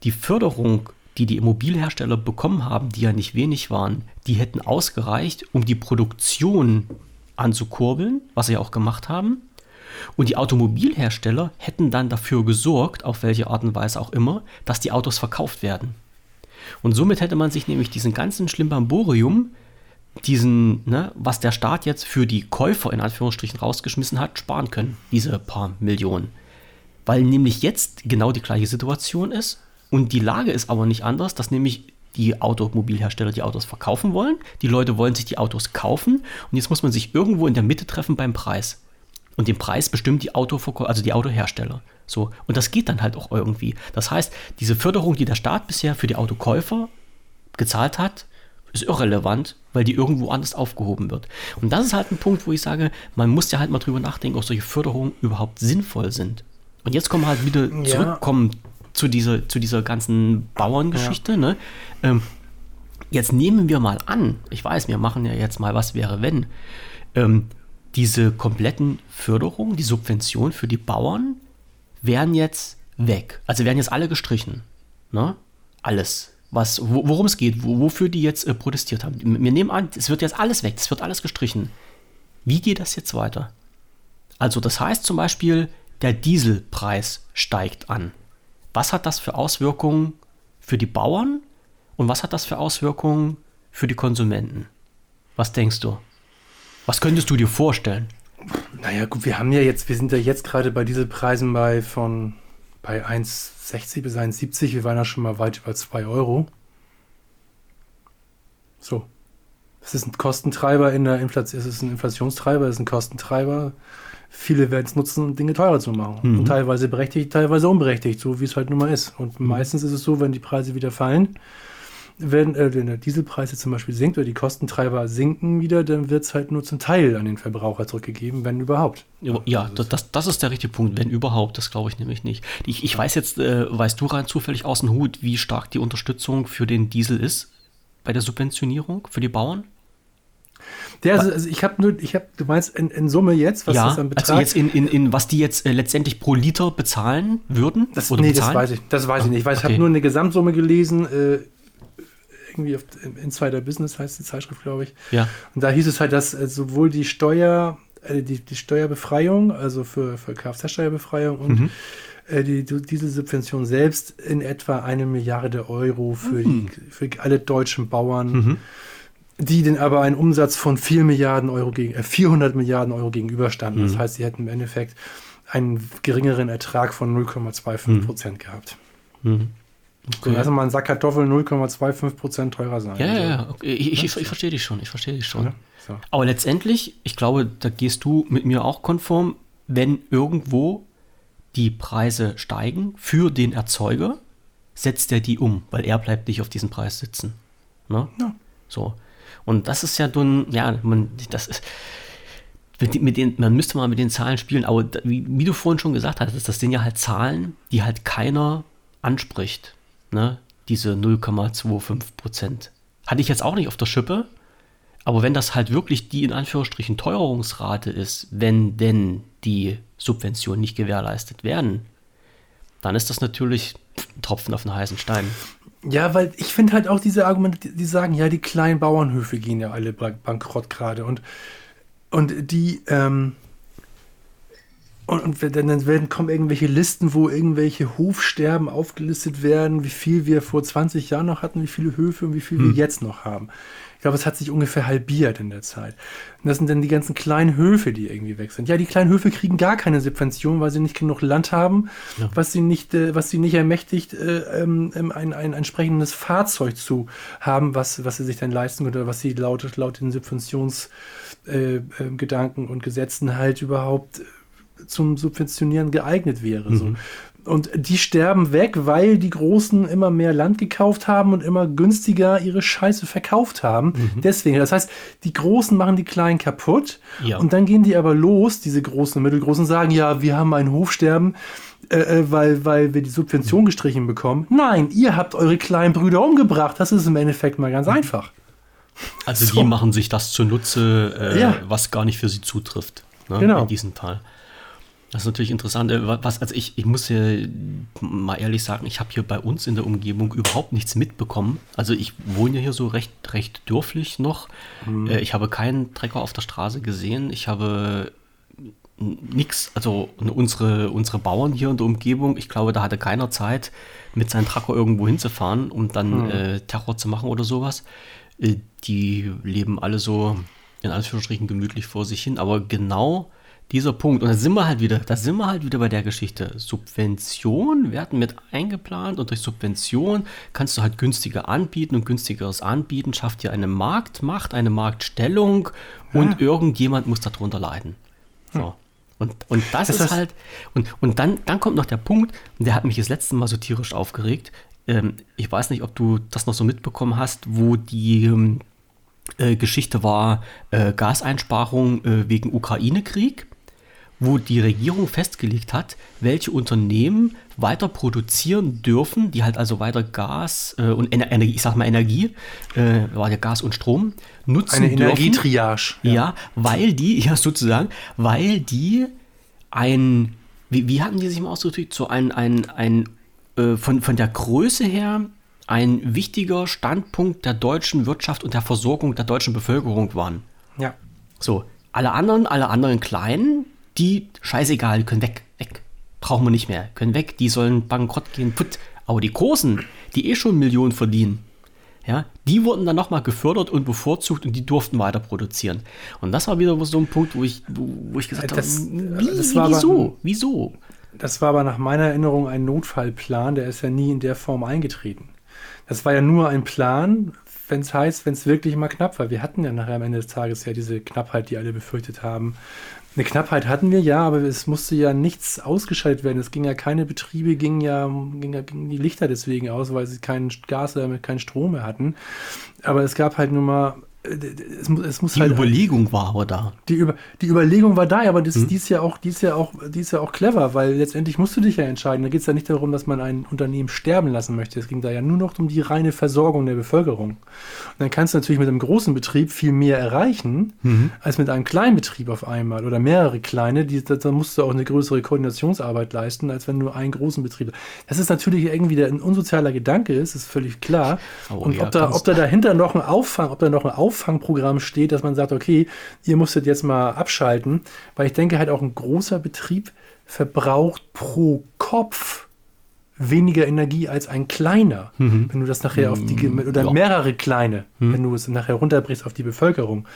die Förderung, die die Immobilhersteller bekommen haben, die ja nicht wenig waren, die hätten ausgereicht, um die Produktion anzukurbeln, was sie ja auch gemacht haben. Und die Automobilhersteller hätten dann dafür gesorgt, auf welche Art und Weise auch immer, dass die Autos verkauft werden. Und somit hätte man sich nämlich diesen ganzen Schlimbamborium, diesen, ne, was der Staat jetzt für die Käufer in Anführungsstrichen rausgeschmissen hat, sparen können, diese paar Millionen. Weil nämlich jetzt genau die gleiche Situation ist und die Lage ist aber nicht anders, dass nämlich die Automobilhersteller die Autos verkaufen wollen, die Leute wollen sich die Autos kaufen und jetzt muss man sich irgendwo in der Mitte treffen beim Preis. Und den Preis bestimmt die Autoverkäufer, also die Autohersteller. So. Und das geht dann halt auch irgendwie. Das heißt, diese Förderung, die der Staat bisher für die Autokäufer gezahlt hat, ist irrelevant, weil die irgendwo anders aufgehoben wird. Und das ist halt ein Punkt, wo ich sage, man muss ja halt mal drüber nachdenken, ob solche Förderungen überhaupt sinnvoll sind. Und jetzt kommen wir halt wieder ja. zurückkommen zu dieser, zu dieser ganzen Bauerngeschichte. Ja. Ne? Ähm, jetzt nehmen wir mal an, ich weiß, wir machen ja jetzt mal, was wäre, wenn. Ähm, diese kompletten Förderungen, die Subventionen für die Bauern wären jetzt weg. Also werden jetzt alle gestrichen. Ne? Alles. Was, worum es geht, wofür die jetzt äh, protestiert haben. Wir nehmen an, es wird jetzt alles weg, es wird alles gestrichen. Wie geht das jetzt weiter? Also das heißt zum Beispiel, der Dieselpreis steigt an. Was hat das für Auswirkungen für die Bauern und was hat das für Auswirkungen für die Konsumenten? Was denkst du? Was könntest du dir vorstellen? Naja, gut, wir haben ja jetzt, wir sind ja jetzt gerade bei Dieselpreisen bei von bei 1,60 bis 1,70. Wir waren ja schon mal weit über 2 Euro. So. Das ist ein Kostentreiber in der Inflation, es ist ein Inflationstreiber, es ist ein Kostentreiber. Viele werden es nutzen, um Dinge teurer zu machen. Mhm. Und teilweise berechtigt, teilweise unberechtigt, so wie es halt nun mal ist. Und mhm. meistens ist es so, wenn die Preise wieder fallen, wenn, äh, wenn der Dieselpreis jetzt zum Beispiel sinkt oder die Kostentreiber sinken wieder, dann wird es halt nur zum Teil an den Verbraucher zurückgegeben, wenn überhaupt. Ja, also das, das ist der richtige Punkt, wenn überhaupt, das glaube ich nämlich nicht. Ich, ich weiß jetzt, äh, weißt du rein zufällig aus dem Hut, wie stark die Unterstützung für den Diesel ist bei der Subventionierung für die Bauern? Ja, also, also ich habe nur, ich habe, du meinst in, in, Summe jetzt, was ja, das an Betrag? Also jetzt in, in, in was die jetzt äh, letztendlich pro Liter bezahlen würden? Das, oder nee, bezahlen? das weiß ich, das weiß ich nicht. Ich weiß, okay. ich habe nur eine Gesamtsumme gelesen. Äh, irgendwie auf Insider Business heißt die Zeitschrift, glaube ich. Ja. Und da hieß es halt, dass äh, sowohl die Steuer, äh, die, die Steuerbefreiung, also für, für Kfz-Steuerbefreiung und mhm. äh, die, diese Subvention selbst in etwa eine Milliarde Euro für, mhm. die, für alle deutschen Bauern, mhm. die den aber einen Umsatz von 4 Milliarden Euro gegen, äh, 400 Milliarden Euro gegenüberstanden. Das mhm. heißt, sie hätten im Endeffekt einen geringeren Ertrag von 0,25 mhm. Prozent gehabt. Okay. So, lass mal ein Sack Kartoffeln 0,25% teurer sein. Ja, ja, ja. Okay. Ich, ich, ich, ich verstehe dich schon. Ich verstehe dich schon. Ja, so. Aber letztendlich, ich glaube, da gehst du mit mir auch konform, wenn irgendwo die Preise steigen für den Erzeuger, setzt er die um, weil er bleibt nicht auf diesen Preis sitzen. Ne? Ja. So. Und das ist ja dann, ja, man, das ist, mit den, man müsste mal mit den Zahlen spielen, aber wie, wie du vorhin schon gesagt hast, das sind ja halt Zahlen, die halt keiner anspricht ne, diese 0,25 Prozent. Hatte ich jetzt auch nicht auf der Schippe, aber wenn das halt wirklich die in Anführungsstrichen Teuerungsrate ist, wenn denn die Subventionen nicht gewährleistet werden, dann ist das natürlich ein Tropfen auf den heißen Stein. Ja, weil ich finde halt auch diese Argumente, die sagen, ja, die kleinen Bauernhöfe gehen ja alle bankrott gerade und, und die, ähm, und, und dann werden, kommen irgendwelche Listen, wo irgendwelche Hofsterben aufgelistet werden, wie viel wir vor 20 Jahren noch hatten, wie viele Höfe und wie viel hm. wir jetzt noch haben. Ich glaube, es hat sich ungefähr halbiert in der Zeit. Und das sind dann die ganzen kleinen Höfe, die irgendwie weg sind. Ja, die kleinen Höfe kriegen gar keine Subvention, weil sie nicht genug Land haben, ja. was sie nicht, äh, was sie nicht ermächtigt, äh, ähm, ein, ein entsprechendes Fahrzeug zu haben, was, was sie sich dann leisten können oder was sie laut, laut den Subventionsgedanken äh, und Gesetzen halt überhaupt zum Subventionieren geeignet wäre. Mhm. So. Und die sterben weg, weil die Großen immer mehr Land gekauft haben und immer günstiger ihre Scheiße verkauft haben. Mhm. Deswegen, das heißt, die Großen machen die Kleinen kaputt. Ja. Und dann gehen die aber los, diese Großen und Mittelgroßen, sagen, ja, wir haben ein Hofsterben äh, äh, weil, weil wir die Subvention gestrichen bekommen. Nein, ihr habt eure kleinen Brüder umgebracht. Das ist im Endeffekt mal ganz einfach. Also so. die machen sich das zunutze, äh, ja. was gar nicht für sie zutrifft. Ne, genau. In diesem Teil. Das ist natürlich interessant. Äh, was, also ich, ich muss ja mal ehrlich sagen, ich habe hier bei uns in der Umgebung überhaupt nichts mitbekommen. Also ich wohne ja hier so recht, recht dörflich noch. Mhm. Äh, ich habe keinen Trecker auf der Straße gesehen. Ich habe nichts, also unsere, unsere Bauern hier in der Umgebung, ich glaube, da hatte keiner Zeit, mit seinem Trecker irgendwo hinzufahren, um dann mhm. äh, Terror zu machen oder sowas. Äh, die leben alle so in Anführungsstrichen gemütlich vor sich hin, aber genau dieser Punkt, und da sind wir halt wieder, da sind wir halt wieder bei der Geschichte. Subvention werden mit eingeplant und durch Subvention kannst du halt günstiger anbieten und günstigeres anbieten, schafft dir eine Marktmacht, eine Marktstellung und ja. irgendjemand muss darunter leiden. So. Hm. Und, und das, das ist halt, und, und dann, dann kommt noch der Punkt, und der hat mich das letzte Mal so tierisch aufgeregt. Ähm, ich weiß nicht, ob du das noch so mitbekommen hast, wo die ähm, äh, Geschichte war, äh, Gaseinsparung äh, wegen Ukraine-Krieg wo die Regierung festgelegt hat, welche Unternehmen weiter produzieren dürfen, die halt also weiter Gas äh, und Energie, ich sag mal Energie, äh, war ja Gas und Strom, nutzen Eine dürfen. Energietriage. Ja. ja, weil die, ja sozusagen, weil die ein, wie, wie hatten die sich mal ausgedrückt, so ein, ein, ein äh, von, von der Größe her ein wichtiger Standpunkt der deutschen Wirtschaft und der Versorgung der deutschen Bevölkerung waren. Ja. So, alle anderen, alle anderen kleinen, die, scheißegal, können weg, weg. Brauchen wir nicht mehr, können weg, die sollen bankrott gehen, put. Aber die Großen, die eh schon Millionen verdienen, ja, die wurden dann nochmal gefördert und bevorzugt und die durften weiter produzieren. Und das war wieder so ein Punkt, wo ich, wo ich gesagt das, habe, wie, das war wieso? Aber, wieso? Das war aber nach meiner Erinnerung ein Notfallplan, der ist ja nie in der Form eingetreten. Das war ja nur ein Plan, wenn es heißt, wenn es wirklich mal knapp war. Wir hatten ja nachher am Ende des Tages ja diese Knappheit, die alle befürchtet haben. Eine Knappheit hatten wir ja, aber es musste ja nichts ausgeschaltet werden. Es ging ja keine Betriebe, gingen ja, ging ja gingen die Lichter deswegen aus, weil sie kein Gas oder keinen Strom mehr hatten. Aber es gab halt nur mal es, es muss die halt, Überlegung war aber da. Die, Über, die Überlegung war da, aber das, hm. die, ist ja auch, die, ist ja auch, die ist ja auch clever, weil letztendlich musst du dich ja entscheiden. Da geht es ja nicht darum, dass man ein Unternehmen sterben lassen möchte. Es ging da ja nur noch um die reine Versorgung der Bevölkerung. Und dann kannst du natürlich mit einem großen Betrieb viel mehr erreichen, mhm. als mit einem kleinen Betrieb auf einmal oder mehrere kleine. Die, da, da, musst du auch eine größere Koordinationsarbeit leisten, als wenn du einen großen Betrieb hast. Das ist natürlich irgendwie der, ein unsozialer Gedanke ist, ist völlig klar. Oh, Und ja, ob, da, ob da dahinter noch ein Auffang, ob da noch ein Auffang Auffangprogramm steht, dass man sagt, okay, ihr musstet jetzt mal abschalten, weil ich denke halt auch ein großer Betrieb verbraucht pro Kopf weniger Energie als ein kleiner. Mhm. Wenn du das nachher auf die, mhm. oder ja. mehrere kleine, mhm. wenn du es nachher runterbrichst auf die Bevölkerung.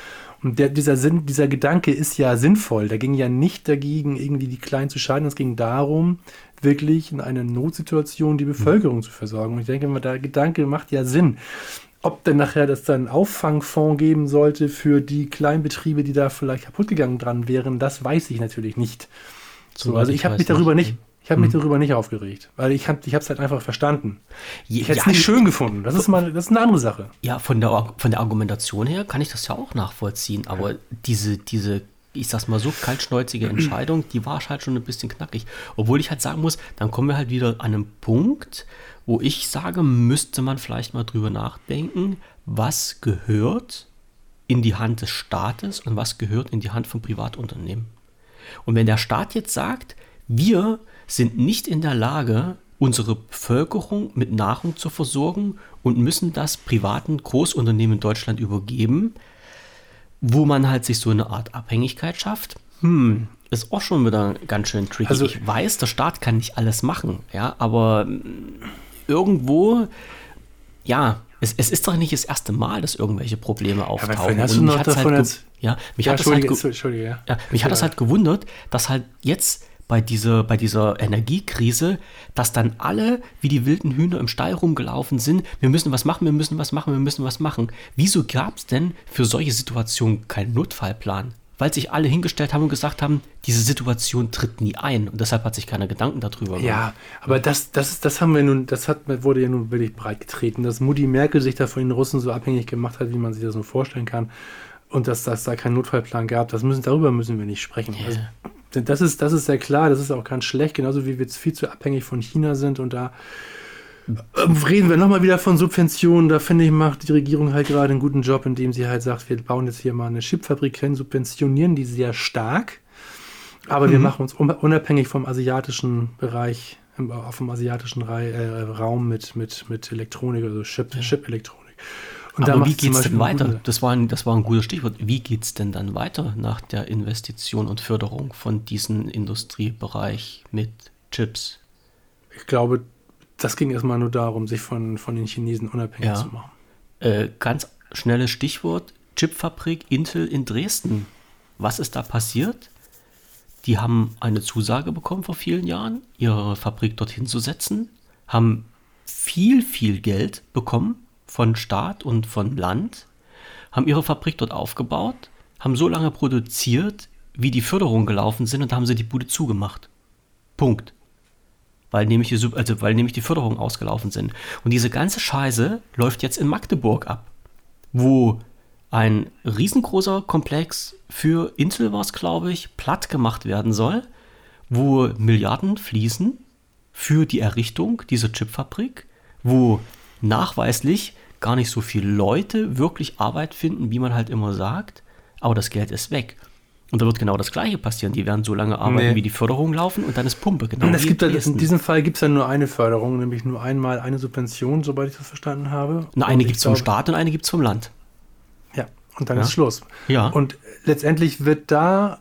Und der, dieser Sinn, dieser Gedanke ist ja sinnvoll. Da ging ja nicht dagegen, irgendwie die Kleinen zu schaden. Es ging darum, wirklich in einer Notsituation die Bevölkerung mhm. zu versorgen. Und ich denke der Gedanke macht ja Sinn. Ob denn nachher das dann einen Auffangfonds geben sollte für die Kleinbetriebe, die da vielleicht kaputt gegangen dran wären, das weiß ich natürlich nicht. So, also ich habe mich darüber nicht, ich habe mich hm. darüber nicht aufgeregt, weil ich habe ich es halt einfach verstanden. Ich hätte es ja, nicht schön gefunden. Das ist mal das ist eine andere Sache. Ja, von der von der Argumentation her kann ich das ja auch nachvollziehen, aber diese diese ich sag's mal so, kaltschnäuzige Entscheidung, die war halt schon ein bisschen knackig. Obwohl ich halt sagen muss, dann kommen wir halt wieder an einen Punkt, wo ich sage, müsste man vielleicht mal drüber nachdenken, was gehört in die Hand des Staates und was gehört in die Hand von Privatunternehmen. Und wenn der Staat jetzt sagt, wir sind nicht in der Lage, unsere Bevölkerung mit Nahrung zu versorgen und müssen das privaten Großunternehmen in Deutschland übergeben, wo man halt sich so eine Art Abhängigkeit schafft, hm, ist auch schon wieder ganz schön tricky. Also, ich weiß, der Staat kann nicht alles machen, ja, aber irgendwo, ja, es, es, ist doch nicht das erste Mal, dass irgendwelche Probleme auftauchen. Ja, hast du noch davon halt jetzt, ja, mich ja, hat das halt, ja. ja. mich hat das halt gewundert, dass halt jetzt bei dieser, bei dieser Energiekrise, dass dann alle wie die wilden Hühner im Stall rumgelaufen sind. Wir müssen was machen, wir müssen was machen, wir müssen was machen. Wieso gab es denn für solche Situationen keinen Notfallplan? Weil sich alle hingestellt haben und gesagt haben, diese Situation tritt nie ein und deshalb hat sich keiner Gedanken darüber gemacht. Ja, aber das, das, das haben wir nun, das hat, wurde ja nun wirklich breit getreten, dass Mutti Merkel sich da von den Russen so abhängig gemacht hat, wie man sich das so vorstellen kann und dass, dass da keinen Notfallplan gab, das müssen, darüber müssen wir nicht sprechen. Yeah. Also, Das ist, das ist sehr klar, das ist auch ganz schlecht, genauso wie wir jetzt viel zu abhängig von China sind und da reden wir nochmal wieder von Subventionen. Da finde ich, macht die Regierung halt gerade einen guten Job, indem sie halt sagt, wir bauen jetzt hier mal eine Chipfabrik hin, subventionieren die sehr stark. Aber mhm. wir machen uns unabhängig vom asiatischen Bereich, auf dem asiatischen äh, Raum mit, mit, mit Elektronik, also Chip, ja. Chip-Elektronik. Und Aber wie geht es denn weiter? Das war, ein, das war ein gutes Stichwort. Wie geht es denn dann weiter nach der Investition und Förderung von diesem Industriebereich mit Chips? Ich glaube, das ging erstmal nur darum, sich von, von den Chinesen unabhängig ja. zu machen. Äh, ganz schnelles Stichwort: Chipfabrik Intel in Dresden. Was ist da passiert? Die haben eine Zusage bekommen vor vielen Jahren, ihre Fabrik dorthin zu setzen, haben viel, viel Geld bekommen von Staat und von Land, haben ihre Fabrik dort aufgebaut, haben so lange produziert, wie die Förderungen gelaufen sind und da haben sie die Bude zugemacht. Punkt. Weil nämlich, die, also weil nämlich die Förderungen ausgelaufen sind. Und diese ganze Scheiße läuft jetzt in Magdeburg ab, wo ein riesengroßer Komplex für Intel war es, glaube ich, platt gemacht werden soll, wo Milliarden fließen für die Errichtung dieser Chipfabrik, wo nachweislich gar nicht so viele Leute wirklich Arbeit finden, wie man halt immer sagt, aber das Geld ist weg. Und da wird genau das Gleiche passieren. Die werden so lange arbeiten, nee. wie die Förderung laufen und dann ist Pumpe. Genau es gibt in diesem Fall gibt es ja nur eine Förderung, nämlich nur einmal eine Subvention, sobald ich das verstanden habe. Na, eine gibt es vom Staat und eine gibt es vom Land. Ja, und dann ja. ist Schluss. Ja. Und letztendlich wird da,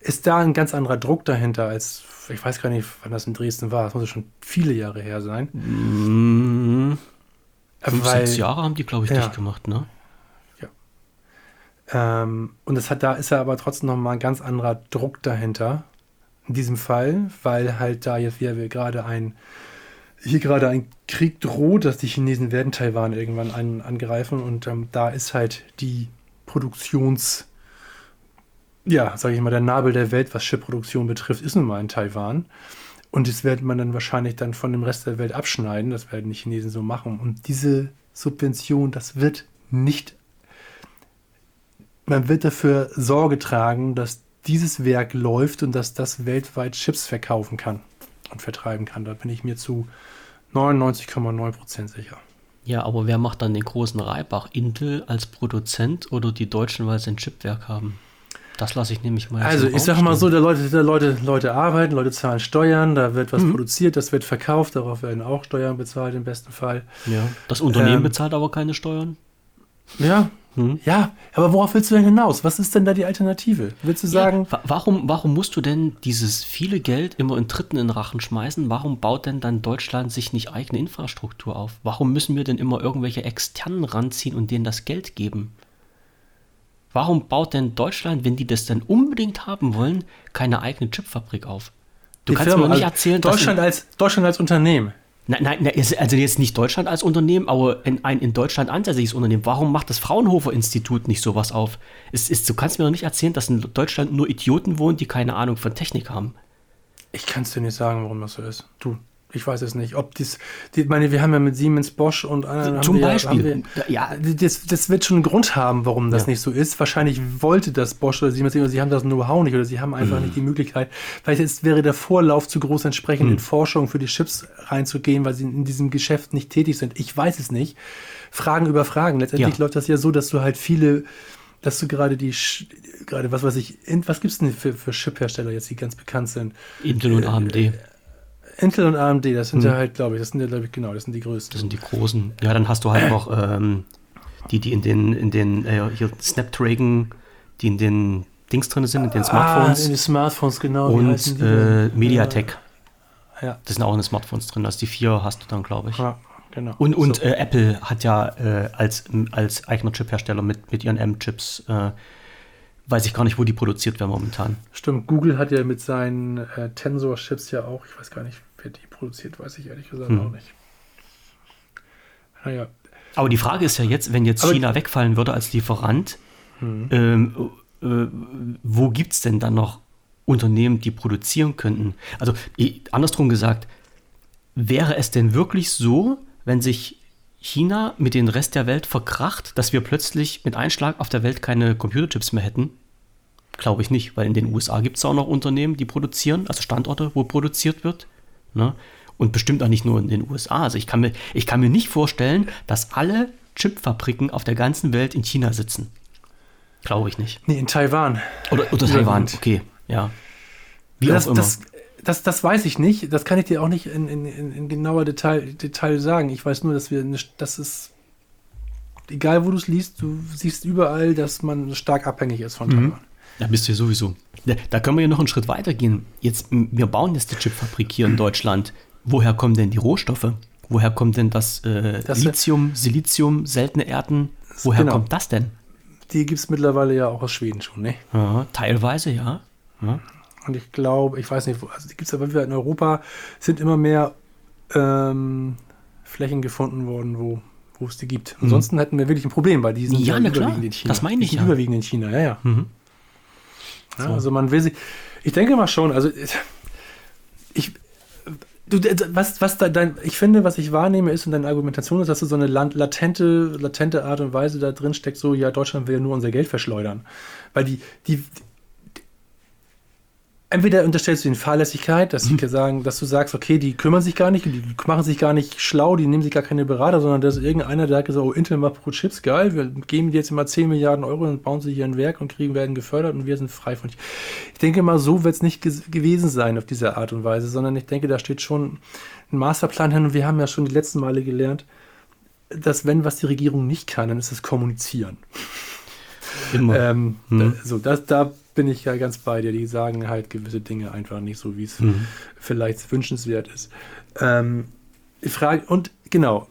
ist da ein ganz anderer Druck dahinter als, ich weiß gar nicht, wann das in Dresden war. Das muss ja schon viele Jahre her sein. Mhm. Fünf, Weil, sechs Jahre haben die, glaube ich, ja. dicht gemacht, ne? Ähm, und das hat, da ist ja aber trotzdem noch mal ein ganz anderer Druck dahinter. In diesem Fall, weil halt da jetzt wieder gerade ein hier gerade ein Krieg droht, dass die Chinesen werden Taiwan irgendwann an, angreifen und ähm, da ist halt die Produktions, ja, sage ich mal, der Nabel der Welt, was Chipproduktion betrifft, ist nun mal in Taiwan. Und das wird man dann wahrscheinlich dann von dem Rest der Welt abschneiden. Das werden die Chinesen so machen. Und diese Subvention, das wird nicht. Man wird dafür Sorge tragen, dass dieses Werk läuft und dass das weltweit Chips verkaufen kann und vertreiben kann. Da bin ich mir zu 99,9% sicher. Ja, aber wer macht dann den großen Reibach? Intel als Produzent oder die Deutschen, weil sie ein Chipwerk haben? Das lasse ich nämlich mal. Also ich sage mal so, der Leute, der Leute, Leute arbeiten, Leute zahlen Steuern, da wird was mhm. produziert, das wird verkauft, darauf werden auch Steuern bezahlt im besten Fall. Ja. Das Unternehmen ähm, bezahlt aber keine Steuern. Ja. Hm. Ja, aber worauf willst du denn hinaus? Was ist denn da die Alternative? Willst du sagen. Ja, warum, warum musst du denn dieses viele Geld immer in Dritten in Rachen schmeißen? Warum baut denn dann Deutschland sich nicht eigene Infrastruktur auf? Warum müssen wir denn immer irgendwelche Externen ranziehen und denen das Geld geben? Warum baut denn Deutschland, wenn die das denn unbedingt haben wollen, keine eigene Chipfabrik auf? Du die kannst Firma, mir nicht also erzählen, Deutschland dass als Deutschland als Unternehmen. Nein, nein, also jetzt nicht Deutschland als Unternehmen, aber in, ein in Deutschland ansässiges Unternehmen. Warum macht das Fraunhofer Institut nicht sowas auf? Es ist, du kannst mir doch nicht erzählen, dass in Deutschland nur Idioten wohnen, die keine Ahnung von Technik haben. Ich kann es dir nicht sagen, warum das so ist. Du, ich weiß es nicht. Ob dies, die, meine, wir haben ja mit Siemens, Bosch und anderen. Zum Beispiel. Wir, ja, das, das wird schon einen Grund haben, warum das ja. nicht so ist. Wahrscheinlich wollte das Bosch oder Siemens oder sie haben das Know-how nicht oder sie haben einfach mhm. nicht die Möglichkeit. Vielleicht ist, wäre der Vorlauf zu groß, entsprechend mhm. in Forschung für die Chips reinzugehen, weil sie in diesem Geschäft nicht tätig sind. Ich weiß es nicht. Fragen über Fragen. Letztendlich ja. läuft das ja so, dass du halt viele dass du gerade die, gerade was weiß ich, was gibt es denn für, für Chip-Hersteller jetzt, die ganz bekannt sind? Intel und AMD. Äh, Intel und AMD, das sind hm. ja halt, glaube ich, das sind ja, glaube ich, genau, das sind die größten. Das sind die großen. Ja, dann hast du halt noch ähm, die, die in den, in den äh, hier Snapdragon, die in den Dings drin sind, in den Smartphones. Ah, in den Smartphones, genau. Und äh, Mediatek. Ja. Das sind auch in den Smartphones drin. Also die vier hast du dann, glaube ich. Ja, genau. Und, und so. äh, Apple hat ja äh, als, als eigener Chip-Hersteller mit, mit ihren M-Chips äh, weiß ich gar nicht, wo die produziert werden momentan. Stimmt, Google hat ja mit seinen äh, Tensor-Chips ja auch, ich weiß gar nicht, wer die produziert, weiß ich ehrlich gesagt hm. auch nicht. Naja. Aber die Frage ist ja jetzt, wenn jetzt Aber China wegfallen würde als Lieferant, hm. ähm, äh, wo gibt es denn dann noch Unternehmen, die produzieren könnten? Also andersrum gesagt, wäre es denn wirklich so, wenn sich China mit dem Rest der Welt verkracht, dass wir plötzlich mit Einschlag auf der Welt keine Computerchips mehr hätten? Glaube ich nicht, weil in den USA gibt es auch noch Unternehmen, die produzieren, also Standorte, wo produziert wird. Ne? Und bestimmt auch nicht nur in den USA. Also ich kann mir, ich kann mir nicht vorstellen, dass alle Chipfabriken auf der ganzen Welt in China sitzen. Glaube ich nicht. Nee, in Taiwan. Oder, oder Taiwan, okay, ja. Wie das, auch immer. Das, das, das weiß ich nicht. Das kann ich dir auch nicht in, in, in genauer Detail, Detail sagen. Ich weiß nur, dass wir, das ist, egal wo du es liest, du siehst überall, dass man stark abhängig ist von mhm. Taiwan. Da bist du ja sowieso. Da, da, können wir ja noch einen Schritt weiter gehen. Jetzt, wir bauen jetzt die Chipfabrik hier in Deutschland. Woher kommen denn die Rohstoffe? Woher kommt denn das, äh, das Lithium, Silizium, seltene Erden? Woher genau. kommt das denn? Die gibt es mittlerweile ja auch aus Schweden schon, ne? Ja, teilweise, ja. ja. Und ich glaube, ich weiß nicht, also die gibt es aber in Europa, sind immer mehr ähm, Flächen gefunden worden, wo, wo es die gibt. Mhm. Ansonsten hätten wir wirklich ein Problem, weil die sind ja, ja überwiegend in China. Das meine ich ja. überwiegend in China, ja, ja. Mhm. ja so. Also man will sich, ich denke mal schon, also ich, du, was, was da dein, ich finde, was ich wahrnehme, ist in deiner Argumentation ist, dass du so eine latente, latente Art und Weise da drin steckt, so, ja, Deutschland will ja nur unser Geld verschleudern. Weil die, die, entweder unterstellst du ihnen Fahrlässigkeit, dass sie sagen, dass du sagst, okay, die kümmern sich gar nicht, die machen sich gar nicht schlau, die nehmen sich gar keine Berater, sondern dass irgendeiner, der hat gesagt, oh, Intel macht pro Chips, geil, wir geben dir jetzt immer 10 Milliarden Euro und bauen sie hier ein Werk und kriegen, werden gefördert und wir sind frei von. Ich denke mal, so wird es nicht gewesen sein auf diese Art und Weise, sondern ich denke, da steht schon ein Masterplan hin und wir haben ja schon die letzten Male gelernt, dass wenn was die Regierung nicht kann, dann ist es kommunizieren. Immer. Ähm, hm. So, das, da bin ich ja ganz bei dir. Die sagen halt gewisse Dinge einfach nicht so, wie es mhm. vielleicht wünschenswert ist. Ähm, ich frage, und genau,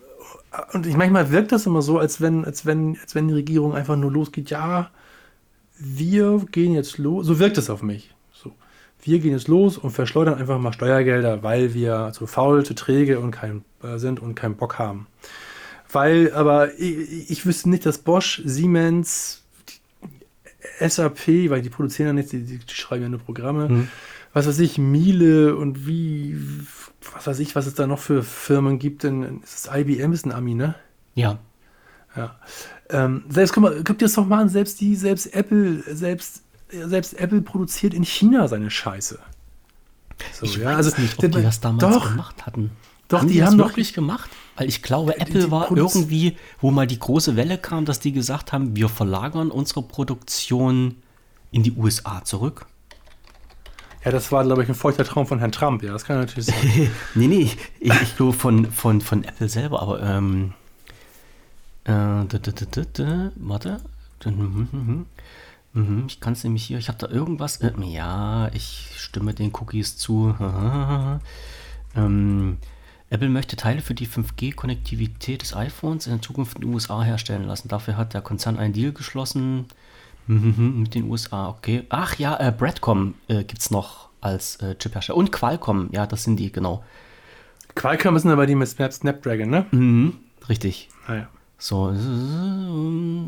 und ich, manchmal wirkt das immer so, als wenn, als wenn, als wenn die Regierung einfach nur losgeht, ja, wir gehen jetzt los, so wirkt es auf mich. So, wir gehen jetzt los und verschleudern einfach mal Steuergelder, weil wir zu faul, zu träge und kein, äh, sind und keinen Bock haben. Weil, aber ich, ich wüsste nicht, dass Bosch, Siemens, SAP, weil die produzieren ja nicht, die, die schreiben ja nur Programme. Mhm. Was weiß ich, Miele und wie, was weiß ich, was es da noch für Firmen gibt. Denn ist das IBM ist ein Ami, ne? Ja. Ja. Ähm, selbst, guck mal, guck dir das doch mal an, selbst die, selbst Apple, selbst, selbst Apple produziert in China seine Scheiße. So, ich ja, weiß also, nicht, ob die das damals doch, gemacht hatten. Doch, haben die, die haben das wirklich gemacht? Weil ich glaube, Apple war irgendwie, wo mal die große Welle kam, dass die gesagt haben, wir verlagern unsere Produktion in die USA zurück. Ja, das war, glaube ich, ein feuchter Traum von Herrn Trump, ja, das kann natürlich sein. nee, nee, ich, ich glaube von, von, von Apple selber, aber ähm, äh, warte. Ich kann es nämlich hier, ich habe da irgendwas. Äh, ja, ich stimme den Cookies zu. ähm, Apple möchte Teile für die 5G-Konnektivität des iPhones in der Zukunft in den USA herstellen lassen. Dafür hat der Konzern einen Deal geschlossen mit den USA. Okay. Ach ja, äh, Broadcom äh, gibt es noch als äh, Chiphersteller. Und Qualcomm, ja, das sind die, genau. Qualcomm sind aber die mit Snapdragon, ne? Mhm, richtig. Ah, ja. So,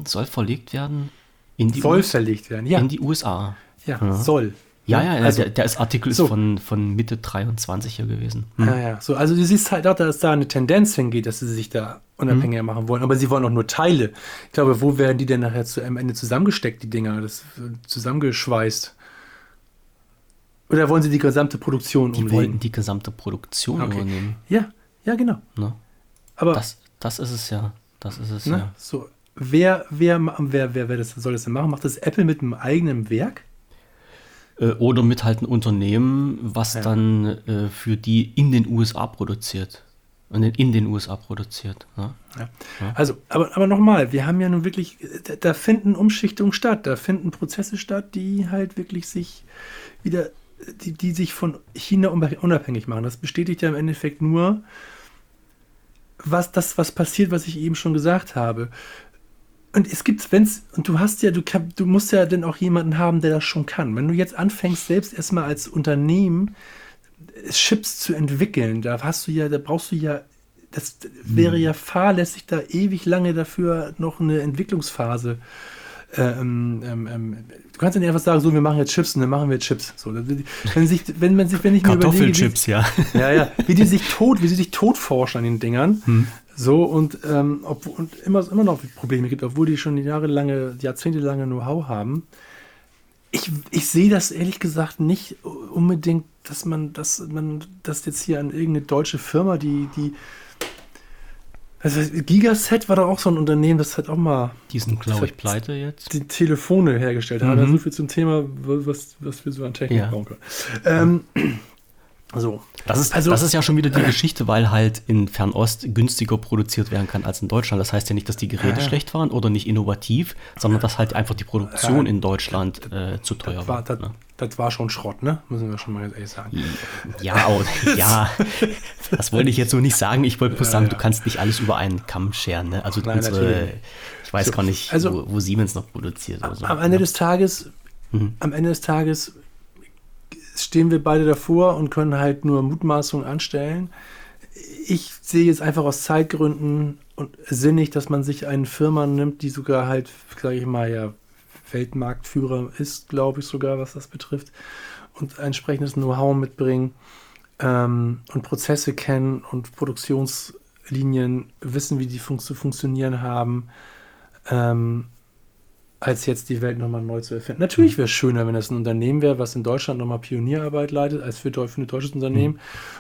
soll verlegt werden in die Soll US verlegt werden, ja. In die USA. Ja, ja. soll. Ja, ja, also, der, der Artikel ist so. von, von Mitte 23 hier gewesen. Hm. Ja, ja. So, also du siehst halt auch, dass da eine Tendenz hingeht, dass sie sich da unabhängiger hm. machen wollen. Aber sie wollen auch nur Teile. Ich glaube, wo werden die denn nachher zu, am Ende zusammengesteckt, die Dinger? Das zusammengeschweißt. Oder wollen sie die gesamte Produktion die umlegen? Die wollten die gesamte Produktion okay. übernehmen. Ja, ja, genau. Ne? Aber das, das ist es ja. Das ist es ne? ja. So, wer, wer, wer, wer, wer das, soll das denn machen? Macht das Apple mit einem eigenen Werk? Äh, oder mit halt ein Unternehmen, was ja. dann äh, für die in den USA produziert. Und in den USA produziert. Ja. Ja. Also, aber, aber nochmal, wir haben ja nun wirklich, da, da, finden Umschichtungen statt, da finden Prozesse statt, die halt wirklich sich wieder, die, die sich von China unabhängig machen. Das bestätigt ja im Endeffekt nur, was das, was passiert, was ich eben schon gesagt habe. Und es gibt, wenn's, und du hast ja, du, du musst ja dann auch jemanden haben, der das schon kann. Wenn du jetzt anfängst, selbst erstmal als Unternehmen Chips zu entwickeln, da hast du ja, da brauchst du ja, das wäre ja fahrlässig, da ewig lange dafür noch eine Entwicklungsphase. Ähm, ähm, ähm, du kannst ja nicht einfach sagen, so, wir machen jetzt Chips und dann machen wir Chips. So, wenn, sich, wenn man sich, wenn ich mir überlege, wie, ja. ja, ja, wie die sich tot, wie sie sich tot forschen an den Dingern, hm. So, und, ähm, ob, und immer, immer noch Probleme gibt, obwohl die schon jahrelange, jahrzehntelange Know-how haben. ich, ich sehe das ehrlich gesagt nicht unbedingt, dass man, dass man das jetzt hier an irgendeine deutsche Firma, die, die also Gigaset war doch auch so ein Unternehmen, das hat auch mal. Die sind, glaube ich, pleite jetzt. Die Telefone hergestellt haben. Mhm. so viel zum Thema, was, was wir so an Technik ja. brauchen können. Ähm, so. Das ist, also, das ist ja schon wieder die Geschichte, weil halt in Fernost günstiger produziert werden kann als in Deutschland. Das heißt ja nicht, dass die Geräte ja. schlecht waren oder nicht innovativ, sondern dass halt einfach die Produktion in Deutschland äh, zu teuer das war. Das, ne? das, war schon Schrott, ne? Müssen wir schon mal ehrlich sagen. Ja, auch, ja. das wollte ich jetzt so nicht sagen. Ich wollte bloß sagen, ja, du kannst nicht alles über einen Kamm scheren. Ne? Also Nein, unsere, ich weiß so, gar nicht, also, wo, wo, Siemens noch produziert. So. Am Ende des Tages, mhm. am Ende des Tages stehen wir beide davor und können halt nur Mutmaßungen anstellen. Ich sehe jetzt einfach aus Zeitgründen und sinnig, dass man sich eine Firma nimmt, die sogar halt, sage ich mal, ja, Weltmarktführer ist, glaube ich sogar, was das betrifft, und entsprechendes Know-how mitbringen ähm, und Prozesse kennen und Produktionslinien wissen, wie die fun zu funktionieren haben. Ähm, als jetzt die Welt nochmal neu zu erfinden. Natürlich hm. wäre es schöner, wenn das ein Unternehmen wäre, was in Deutschland nochmal Pionierarbeit leitet, als für, für ein deutsches Unternehmen mhm.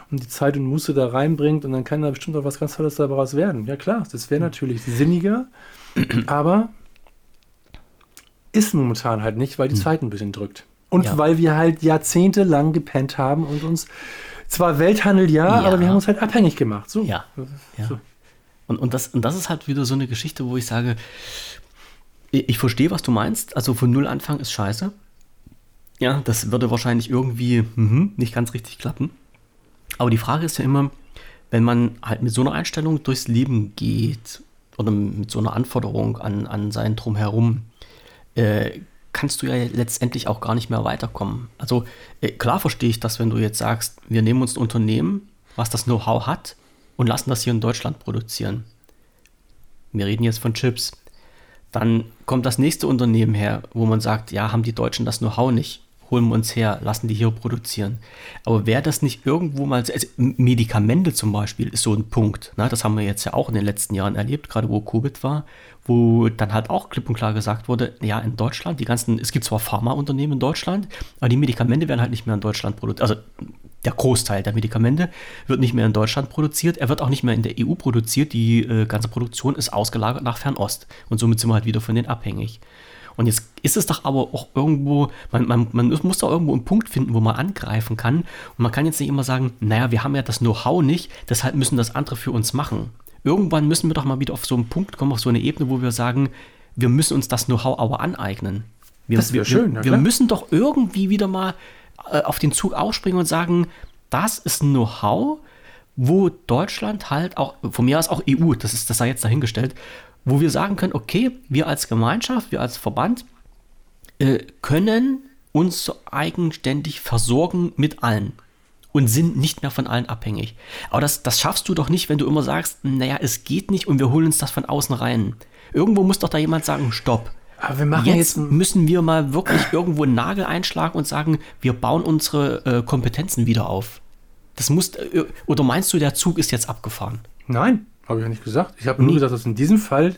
und die Zeit und Muße da reinbringt und dann kann da bestimmt auch was ganz Tolles daraus werden. Ja klar, das wäre hm. natürlich sinniger, aber ist momentan halt nicht, weil die mhm. Zeit ein bisschen drückt. Und ja. weil wir halt jahrzehntelang gepennt haben und uns zwar Welthandel ja, ja. aber wir haben uns halt abhängig gemacht. So. Ja. ja. So. Und, und, das, und das ist halt wieder so eine Geschichte, wo ich sage, ich verstehe, was du meinst. Also von Null anfangen ist scheiße. Ja, das würde wahrscheinlich irgendwie mh, nicht ganz richtig klappen. Aber die Frage ist ja immer, wenn man halt mit so einer Einstellung durchs Leben geht oder mit so einer Anforderung an, an sein Drumherum, äh, kannst du ja letztendlich auch gar nicht mehr weiterkommen. Also äh, klar verstehe ich das, wenn du jetzt sagst, wir nehmen uns ein Unternehmen, was das Know-how hat und lassen das hier in Deutschland produzieren. Wir reden jetzt von Chips. Dann kommt das nächste Unternehmen her, wo man sagt, ja, haben die Deutschen das Know-how nicht, holen wir uns her, lassen die hier produzieren. Aber wäre das nicht irgendwo mal, also Medikamente zum Beispiel ist so ein Punkt, ne? das haben wir jetzt ja auch in den letzten Jahren erlebt, gerade wo Covid war, wo dann halt auch klipp und klar gesagt wurde, ja, in Deutschland, die ganzen, es gibt zwar Pharmaunternehmen in Deutschland, aber die Medikamente werden halt nicht mehr in Deutschland produziert, also der Großteil der Medikamente wird nicht mehr in Deutschland produziert. Er wird auch nicht mehr in der EU produziert. Die äh, ganze Produktion ist ausgelagert nach Fernost. Und somit sind wir halt wieder von denen abhängig. Und jetzt ist es doch aber auch irgendwo, man, man, man muss doch irgendwo einen Punkt finden, wo man angreifen kann. Und man kann jetzt nicht immer sagen, naja, wir haben ja das Know-how nicht, deshalb müssen das andere für uns machen. Irgendwann müssen wir doch mal wieder auf so einen Punkt kommen, auf so eine Ebene, wo wir sagen, wir müssen uns das Know-how aber aneignen. Wir, das wäre schön. Wir, wir müssen doch irgendwie wieder mal auf den Zug aufspringen und sagen, das ist ein Know-how, wo Deutschland halt auch, von mir aus auch EU, das ist das sei jetzt dahingestellt, wo wir sagen können, okay, wir als Gemeinschaft, wir als Verband äh, können uns eigenständig versorgen mit allen und sind nicht mehr von allen abhängig. Aber das, das schaffst du doch nicht, wenn du immer sagst, naja, es geht nicht und wir holen uns das von außen rein. Irgendwo muss doch da jemand sagen, stopp. Aber wir machen jetzt, jetzt müssen wir mal wirklich irgendwo einen Nagel einschlagen und sagen, wir bauen unsere äh, Kompetenzen wieder auf. Das muss, äh, oder meinst du, der Zug ist jetzt abgefahren? Nein, habe ich ja nicht gesagt. Ich habe nur gesagt, dass in diesem Fall,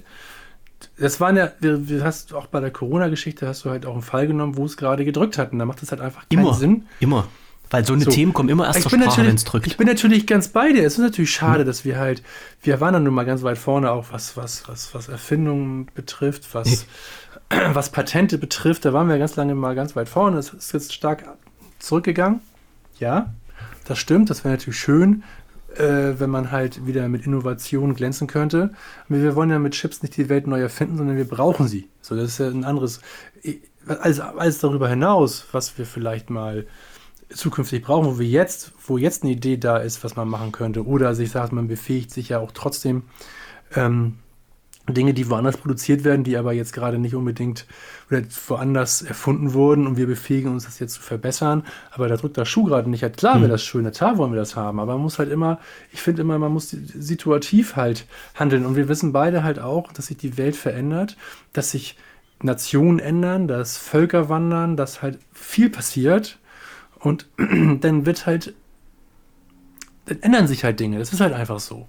das war ja, du hast auch bei der Corona-Geschichte hast du halt auch einen Fall genommen, wo es gerade gedrückt hat. Und da macht es halt einfach keinen immer, Sinn. Immer. Weil so eine so. Themen kommen immer erst zur Sprache, wenn es drückt. Ich bin natürlich ganz bei dir. Es ist natürlich schade, dass wir halt, wir waren dann nun mal ganz weit vorne, auch was, was, was, was Erfindungen betrifft, was, was Patente betrifft. Da waren wir ganz lange mal ganz weit vorne. Es ist jetzt stark zurückgegangen. Ja, das stimmt. Das wäre natürlich schön, äh, wenn man halt wieder mit Innovation glänzen könnte. Aber wir wollen ja mit Chips nicht die Welt neu erfinden, sondern wir brauchen sie. So, das ist ja ein anderes. Alles, alles darüber hinaus, was wir vielleicht mal zukünftig brauchen, wo wir jetzt, wo jetzt eine Idee da ist, was man machen könnte. Oder sich sagt, man befähigt sich ja auch trotzdem ähm, Dinge, die woanders produziert werden, die aber jetzt gerade nicht unbedingt oder woanders erfunden wurden und wir befähigen uns das jetzt zu verbessern. Aber da drückt der Schuh gerade nicht. Klar wäre hm. das schön, klar wollen wir das haben, aber man muss halt immer, ich finde immer, man muss situativ halt handeln. Und wir wissen beide halt auch, dass sich die Welt verändert, dass sich Nationen ändern, dass Völker wandern, dass halt viel passiert und dann wird halt, dann ändern sich halt Dinge. Das ist halt einfach so.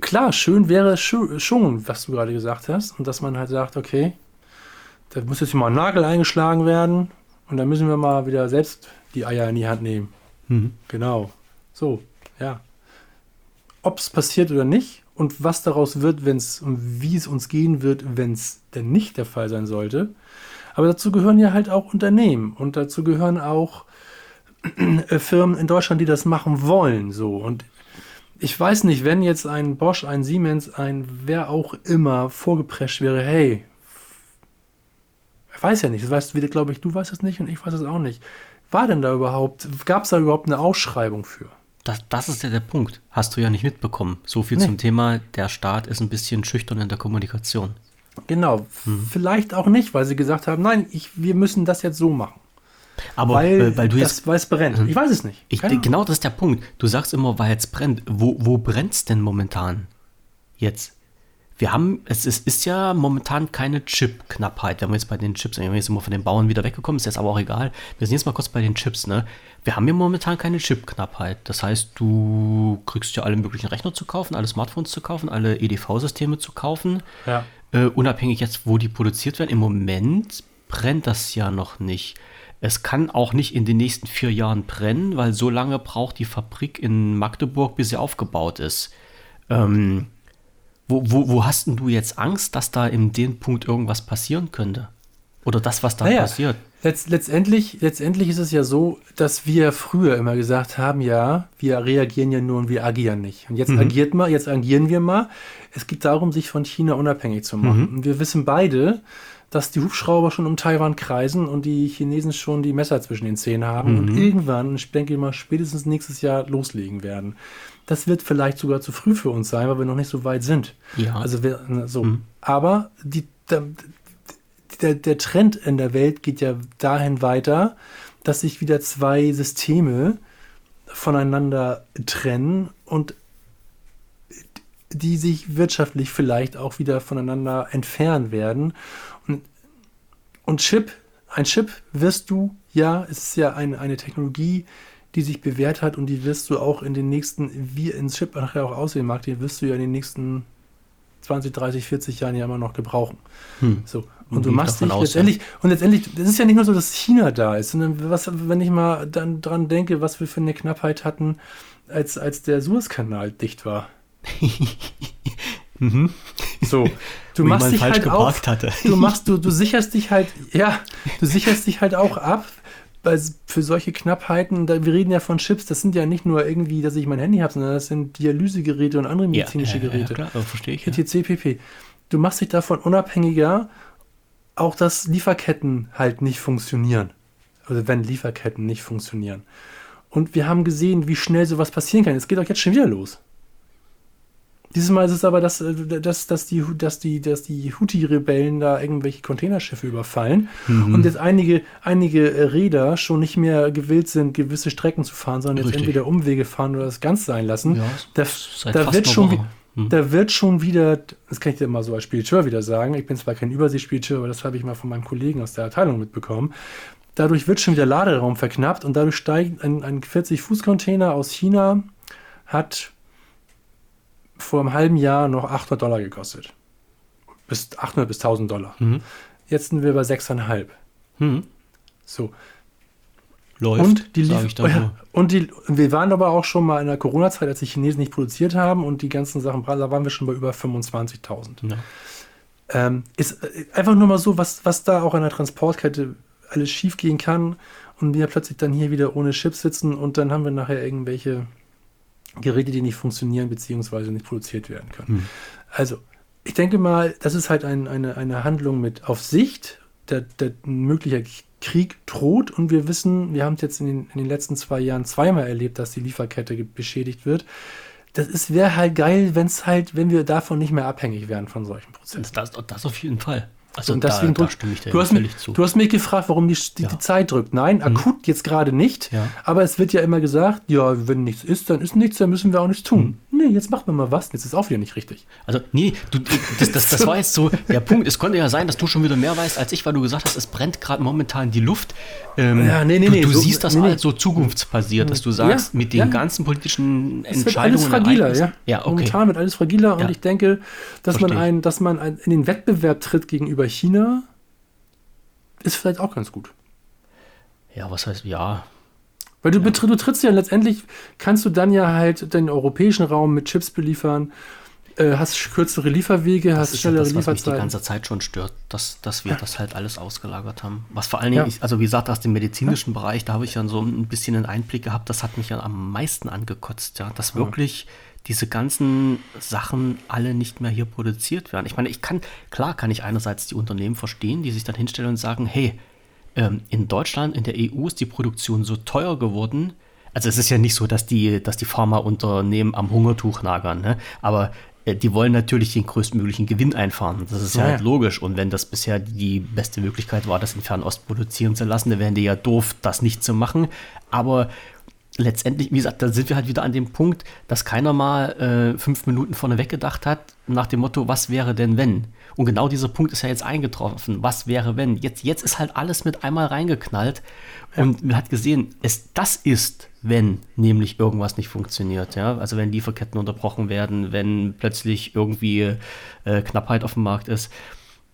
Klar, schön wäre schon, was du gerade gesagt hast. Und dass man halt sagt, okay, da muss jetzt mal ein Nagel eingeschlagen werden. Und dann müssen wir mal wieder selbst die Eier in die Hand nehmen. Mhm. Genau. So, ja. Ob es passiert oder nicht und was daraus wird, wenn es und wie es uns gehen wird, wenn es denn nicht der Fall sein sollte. Aber dazu gehören ja halt auch Unternehmen und dazu gehören auch Firmen in Deutschland, die das machen wollen. So und ich weiß nicht, wenn jetzt ein Bosch, ein Siemens, ein wer auch immer vorgeprescht wäre, hey, ich weiß ja nicht, das weißt du, glaube ich, du weißt es nicht und ich weiß es auch nicht. War denn da überhaupt, gab es da überhaupt eine Ausschreibung für? Das, das ist ja der Punkt. Hast du ja nicht mitbekommen. So viel Nee. zum Thema, der Staat ist ein bisschen schüchtern in der Kommunikation. Genau, vielleicht auch nicht, weil sie gesagt haben, nein, ich, wir müssen das jetzt so machen. Aber weil, äh, weil du jetzt weil es brennt. Ich weiß es nicht. Ich, genau das ist der Punkt. Du sagst immer, weil es brennt. Wo, wo brennt es denn momentan? Jetzt. Wir haben, es ist, ist ja momentan keine Chip-Knappheit. Wir jetzt bei den Chips, wir jetzt immer von den Bauern wieder weggekommen, ist jetzt aber auch egal. Wir sind jetzt mal kurz bei den Chips, ne? Wir haben ja momentan keine Chip-Knappheit. Das heißt, du kriegst ja alle möglichen Rechner zu kaufen, alle Smartphones zu kaufen, alle EDV-Systeme zu kaufen. Ja. Äh, unabhängig jetzt, wo die produziert werden. Im Moment brennt das ja noch nicht. Es kann auch nicht in den nächsten vier Jahren brennen, weil so lange braucht die Fabrik in Magdeburg, bis sie aufgebaut ist. Ähm, wo, wo, wo hast denn du jetzt Angst, dass da in dem Punkt irgendwas passieren könnte? Oder das, was da Naja, passiert? Letz, letztendlich, letztendlich ist es ja so, dass wir früher immer gesagt haben, ja, wir reagieren ja nur und wir agieren nicht. Und jetzt agiert mal, jetzt agieren wir mal. Es geht darum, sich von China unabhängig zu machen. Und wir wissen beide, dass die Hubschrauber schon um Taiwan kreisen und die Chinesen schon die Messer zwischen den Zähnen haben und irgendwann, ich denke mal, spätestens nächstes Jahr loslegen werden. Das wird vielleicht sogar zu früh für uns sein, weil wir noch nicht so weit sind. Ja. Also wir, so. Aber die, der, der, der Trend in der Welt geht ja dahin weiter, dass sich wieder zwei Systeme voneinander trennen und die sich wirtschaftlich vielleicht auch wieder voneinander entfernen werden. Und, und Chip, ein Chip wirst du, ja, es ist ja ein, eine Technologie, die sich bewährt hat und die wirst du auch in den nächsten, wie ein Chip nachher auch aussehen mag, den wirst du ja in den nächsten 20, 30, 40 Jahren ja immer noch gebrauchen. Hm. So. Gehe Und du machst dich letztendlich, und letztendlich, das ist ja nicht nur so, dass China da ist, sondern was, wenn ich mal dann dran denke, was wir für eine Knappheit hatten, als, als der Suezkanal dicht war. So, du machst dich falsch halt auch, hatte. du machst, du, du sicherst dich halt, ja, du sicherst dich halt auch ab, weil für solche Knappheiten, da, wir reden ja von Chips, das sind ja nicht nur irgendwie, dass ich mein Handy habe, sondern das sind Dialysegeräte und andere medizinische ja, ja, Geräte. Ja, klar, verstehe ich. Ja. etc. pp. Du machst dich davon unabhängiger, auch dass Lieferketten halt nicht funktionieren. Also wenn Lieferketten nicht funktionieren. Und wir haben gesehen, wie schnell sowas passieren kann. Es geht auch jetzt schon wieder los. Dieses Mal ist es aber, dass, äh, dass, dass die, dass die, dass die Houthi-Rebellen da irgendwelche Containerschiffe überfallen und jetzt einige, einige äh, Räder schon nicht mehr gewillt sind, gewisse Strecken zu fahren, sondern jetzt Richtig. entweder Umwege fahren oder das ganz sein lassen. Ja, da, da wird schon, Woche. wi- da wird schon wieder, das kann ich dir mal so als Spediteur wieder sagen, ich bin zwar kein Überseespediteur, aber das habe ich mal von meinem Kollegen aus der Abteilung mitbekommen. Dadurch wird schon wieder Laderaum verknappt und dadurch steigt ein, ein 40-Fuß-Container aus China, hat vor einem halben Jahr noch 800 Dollar gekostet. Bis 800 bis 1000 Dollar. Mhm. Jetzt sind wir bei 6,5. Hm. So. Läuft, Und die, lief ich dann ja, nur. und die wir waren aber auch schon mal in der Corona-Zeit, als die Chinesen nicht produziert haben und die ganzen Sachen, da waren wir schon bei über 25.000. Ja. Ähm, ist äh, einfach nur mal so, was, was da auch an der Transportkette alles schief gehen kann und wir plötzlich dann hier wieder ohne Chips sitzen und dann haben wir nachher irgendwelche Geräte, die nicht funktionieren beziehungsweise nicht produziert werden können. Hm. Also, ich denke mal, das ist halt ein, eine, eine Handlung mit auf Sicht, der, der ein möglicher Krieg droht und wir wissen, wir haben es jetzt in den, in den letzten zwei Jahren zweimal erlebt, dass die Lieferkette beschädigt wird. Das ist wäre halt geil, wenn es halt, wenn wir davon nicht mehr abhängig wären von solchen Prozessen. Das, das auf jeden Fall. Also und deswegen da, da drückt- stimme ich du, hast mich, zu. du hast mich gefragt, warum die, die, Ja. die Zeit drückt. Nein, akut jetzt gerade nicht. Ja. Aber es wird ja immer gesagt, ja, wenn nichts ist, dann ist nichts, dann müssen wir auch nichts tun. Nee, jetzt machen wir mal was. Jetzt ist auch wieder nicht richtig. Also, nee, du, das, das, das war jetzt so der Punkt. Es konnte ja sein, dass du schon wieder mehr weißt als ich, weil du gesagt hast, es brennt gerade momentan die Luft. Ähm, Ja, nee, nee, du, nee, du so- siehst das nee, halt so zukunftsbasiert, dass du sagst, Ja, mit den ganzen politischen Es wird alles Entscheidungen. fragiler, ja. Ja, okay. Momentan wird alles fragiler und ich denke, dass man, Verstehe ich. ein, dass man ein, in den Wettbewerb tritt gegenüber China, ist vielleicht auch ganz gut. Ja, was heißt, ja. Weil du, betr- du trittst ja letztendlich, kannst du dann ja halt den europäischen Raum mit Chips beliefern, äh, hast kürzere Lieferwege, Das hast ist ja schnellere das, was mich die ganze Zeit schon stört, dass, dass wir das halt alles ausgelagert haben. Was vor allen Dingen, Ja. ich, also wie gesagt, aus dem medizinischen Bereich, da habe ich ja so ein bisschen einen Einblick gehabt, das hat mich ja am meisten angekotzt, ja, dass wirklich diese ganzen Sachen alle nicht mehr hier produziert werden. Ich meine, ich kann, klar kann ich einerseits die Unternehmen verstehen, die sich dann hinstellen und sagen, hey, ähm, in Deutschland, in der EU ist die Produktion so teuer geworden. Also es ist ja nicht so, dass die, dass die Pharmaunternehmen am Hungertuch nagern, ne? aber äh, die wollen natürlich den größtmöglichen Gewinn einfahren. Das ist ja, Ja, halt logisch. Und wenn das bisher die beste Möglichkeit war, das in Fernost produzieren zu lassen, dann wären die ja doof, das nicht zu machen. Aber letztendlich, wie gesagt, da sind wir halt wieder an dem Punkt, dass keiner mal äh, fünf Minuten vorneweg gedacht hat, nach dem Motto, was wäre denn wenn? Und genau dieser Punkt ist ja jetzt eingetroffen. Was wäre wenn? Jetzt, jetzt ist halt alles mit einmal reingeknallt und man hat gesehen, es, das ist, wenn nämlich irgendwas nicht funktioniert. Ja? Also wenn Lieferketten unterbrochen werden, wenn plötzlich irgendwie äh, Knappheit auf dem Markt ist.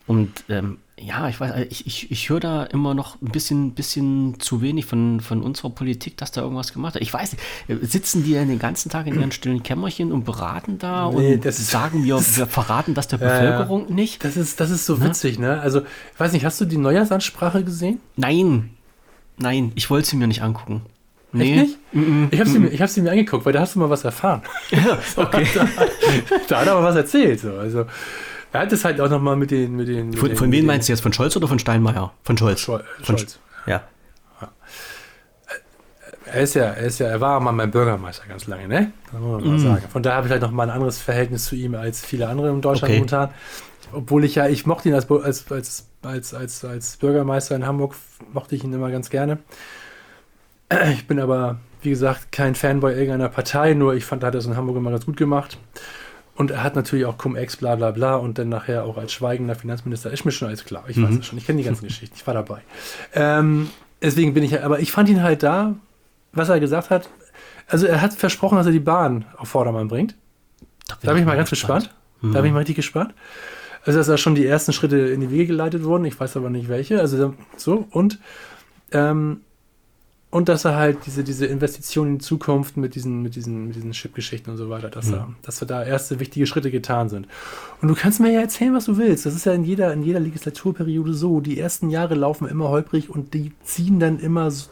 Und ähm, ja, ich weiß, ich, ich, ich höre da immer noch ein bisschen, bisschen zu wenig von, von unserer Politik, dass da irgendwas gemacht hat. Ich weiß äh, sitzen die denn den ganzen Tag in ihren stillen Kämmerchen und beraten da Nee, und das sagen wir, wir verraten das der Ja, ja. Bevölkerung nicht? Das ist, das ist so witzig, ne? Also, ich weiß nicht, hast du die Neujahrsansprache gesehen? Nein, nein, ich wollte sie mir nicht angucken. Echt nicht? Ich habe sie, mir- ich hab sie mir angeguckt, weil da hast du mal was erfahren. okay. da, da hat er aber was erzählt. So. Also, er hat es halt auch nochmal mit den. Mit den mit Von, den, von wem meinst du jetzt? Von Scholz oder von Steinmeier? Von Scholz. Schol- Von Scholz. Ja. Er ist ja, er ist ja, er war mal mein Bürgermeister ganz lange, ne? Das muss man Mm. mal sagen. Von daher habe ich halt noch mal ein anderes Verhältnis zu ihm als viele andere in Deutschland Okay. momentan. Obwohl ich ja, ich mochte ihn als, als, als, als, als, als Bürgermeister in Hamburg, mochte ich ihn immer ganz gerne. Ich bin aber, wie gesagt, kein Fanboy irgendeiner Partei, nur ich fand, er hat das in Hamburg immer ganz gut gemacht. Und er hat natürlich auch Cum-Ex, bla bla bla und dann nachher auch als schweigender Finanzminister, ist mir schon alles klar. Ich weiß Mhm. es schon, ich kenne die ganzen Geschichten, ich war dabei. Ähm, deswegen bin ich ja, aber ich fand ihn halt da, was er gesagt hat. Also er hat versprochen, dass er die Bahn auf Vordermann bringt. Da bin ich mal ganz gespannt. Da bin ich mal richtig gespannt. Also dass da schon die ersten Schritte in die Wege geleitet wurden. Ich weiß aber nicht welche. Also so und ähm, und dass er halt diese, diese Investitionen in Zukunft mit diesen, mit diesen, mit diesen Chip-Geschichten und so weiter, dass, er, dass wir da erste wichtige Schritte getan sind. Und du kannst mir ja erzählen, was du willst. Das ist ja in jeder, in jeder Legislaturperiode so. Die ersten Jahre laufen immer holprig und die ziehen dann immer so,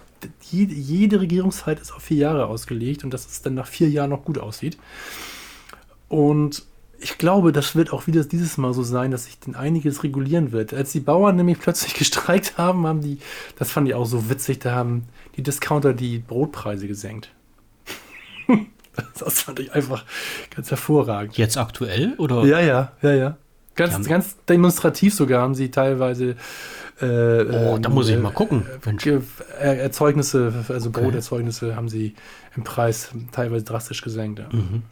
jede, jede Regierungszeit ist auf vier Jahre ausgelegt und dass es dann nach vier Jahren noch gut aussieht. Und ich glaube, das wird auch wieder dieses Mal so sein, dass sich denn einiges regulieren wird. Als die Bauern nämlich plötzlich gestreikt haben, haben die, das fand ich auch so witzig, da haben die Discounter die Brotpreise gesenkt. das fand ich einfach ganz hervorragend. Jetzt aktuell oder? Ja, ja, ja, ja. Ganz, ganz demonstrativ sogar haben sie teilweise äh, Oh, da muss ich äh, mal gucken. Er- Erzeugnisse, also Broterzeugnisse haben sie im Preis teilweise drastisch gesenkt. Ja. Mhm.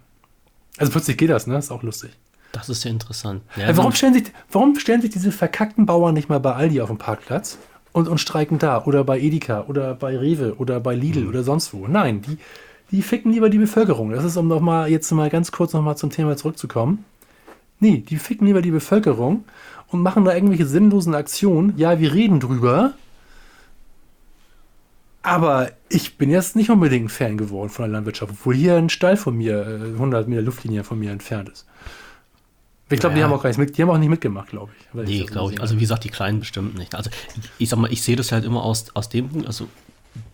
Also plötzlich geht das, ne? Ist auch lustig. Das ist ja interessant. Ja, Äh, warum, stellen sich, warum stellen sich diese verkackten Bauern nicht mal bei Aldi auf dem Parkplatz und, und streiken da? Oder bei Edeka oder bei Rewe oder bei Lidl oder sonst wo? Nein, die, die ficken lieber die Bevölkerung. Das ist, um noch mal jetzt mal ganz kurz noch mal zum Thema zurückzukommen. Nee, die ficken lieber die Bevölkerung und machen da irgendwelche sinnlosen Aktionen. Ja, wir reden drüber. Aber ich bin jetzt nicht unbedingt ein Fan geworden von der Landwirtschaft, obwohl hier ein Stall von mir, äh, 100 Meter Luftlinie von mir entfernt ist. Ich glaube, die Ja. haben auch gar nicht mit, die haben auch nicht mitgemacht, glaube ich. Nee, glaube ich. gesehen Also habe. wie gesagt, die Kleinen bestimmt nicht. Also ich, ich sag mal, ich sehe das halt immer aus, aus dem Punkt, also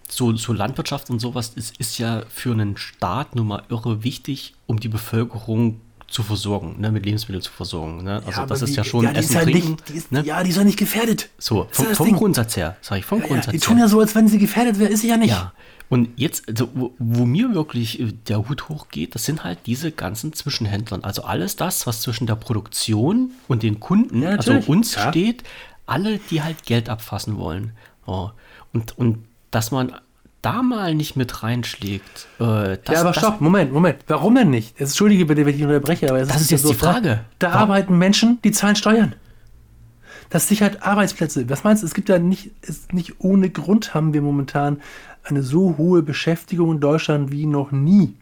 so, so Landwirtschaft und sowas ist, ist ja für einen Staat nun mal irre wichtig, um die Bevölkerung zu versorgen, ne, mit Lebensmitteln zu versorgen. Ne? Also aber das ist die- ja schon ja, die Essen, halt Trinken. nicht, die ist, ne? Ja, die ist ja nicht gefährdet. So, vom, vom. Grundsatz her, sage ich, vom Ja, Grundsatz die tun her. ja so, als wenn sie gefährdet wäre, ist sie ja nicht. Ja, und jetzt, also, wo, wo mir wirklich äh, der Hut hochgeht, das sind halt diese ganzen Zwischenhändlern. Also alles das, was zwischen der Produktion und den Kunden, Ja, also uns Ja. steht, alle, die halt Geld abfassen wollen. Oh. Und, und dass man da mal nicht mit reinschlägt. Äh, das, ja, aber stopp, Moment, Moment. Warum denn nicht? Jetzt, Entschuldige bitte, wenn ich unterbreche, aber es Das ist jetzt so, die Frage. Da, da arbeiten Menschen, die zahlen Steuern. Das sichert Arbeitsplätze. Was meinst du? Es gibt ja nicht, ist nicht ohne Grund haben wir momentan eine so hohe Beschäftigung in Deutschland wie noch nie.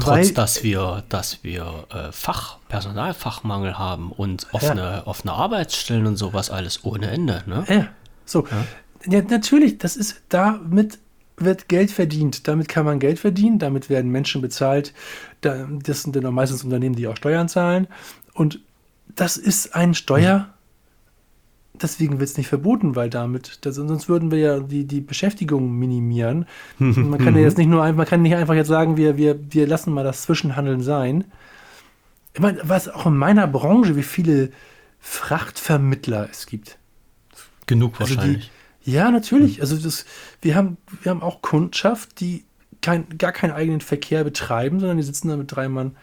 Trotz, dass wir, dass wir äh, Fach, Personalfachmangel haben und offene, offene Arbeitsstellen und sowas alles ohne Ende. Ne? Ja, so. Ja, natürlich, das ist damit wird Geld verdient. Damit kann man Geld verdienen, damit werden Menschen bezahlt. Das sind dann meistens Unternehmen, die auch Steuern zahlen. Und das ist ein Steuer. Deswegen wird es nicht verboten, weil damit, das, sonst würden wir ja die, die Beschäftigung minimieren. man kann ja jetzt nicht nur einfach, man kann nicht einfach jetzt sagen, wir, wir, wir lassen mal das Zwischenhandeln sein. Ich meine, was auch in meiner Branche, wie viele Frachtvermittler es gibt. Genug also wahrscheinlich. Die, ja, natürlich. Also das, wir, haben, wir haben auch Kundschaft, die kein, gar keinen eigenen Verkehr betreiben, sondern die sitzen da mit drei Mann,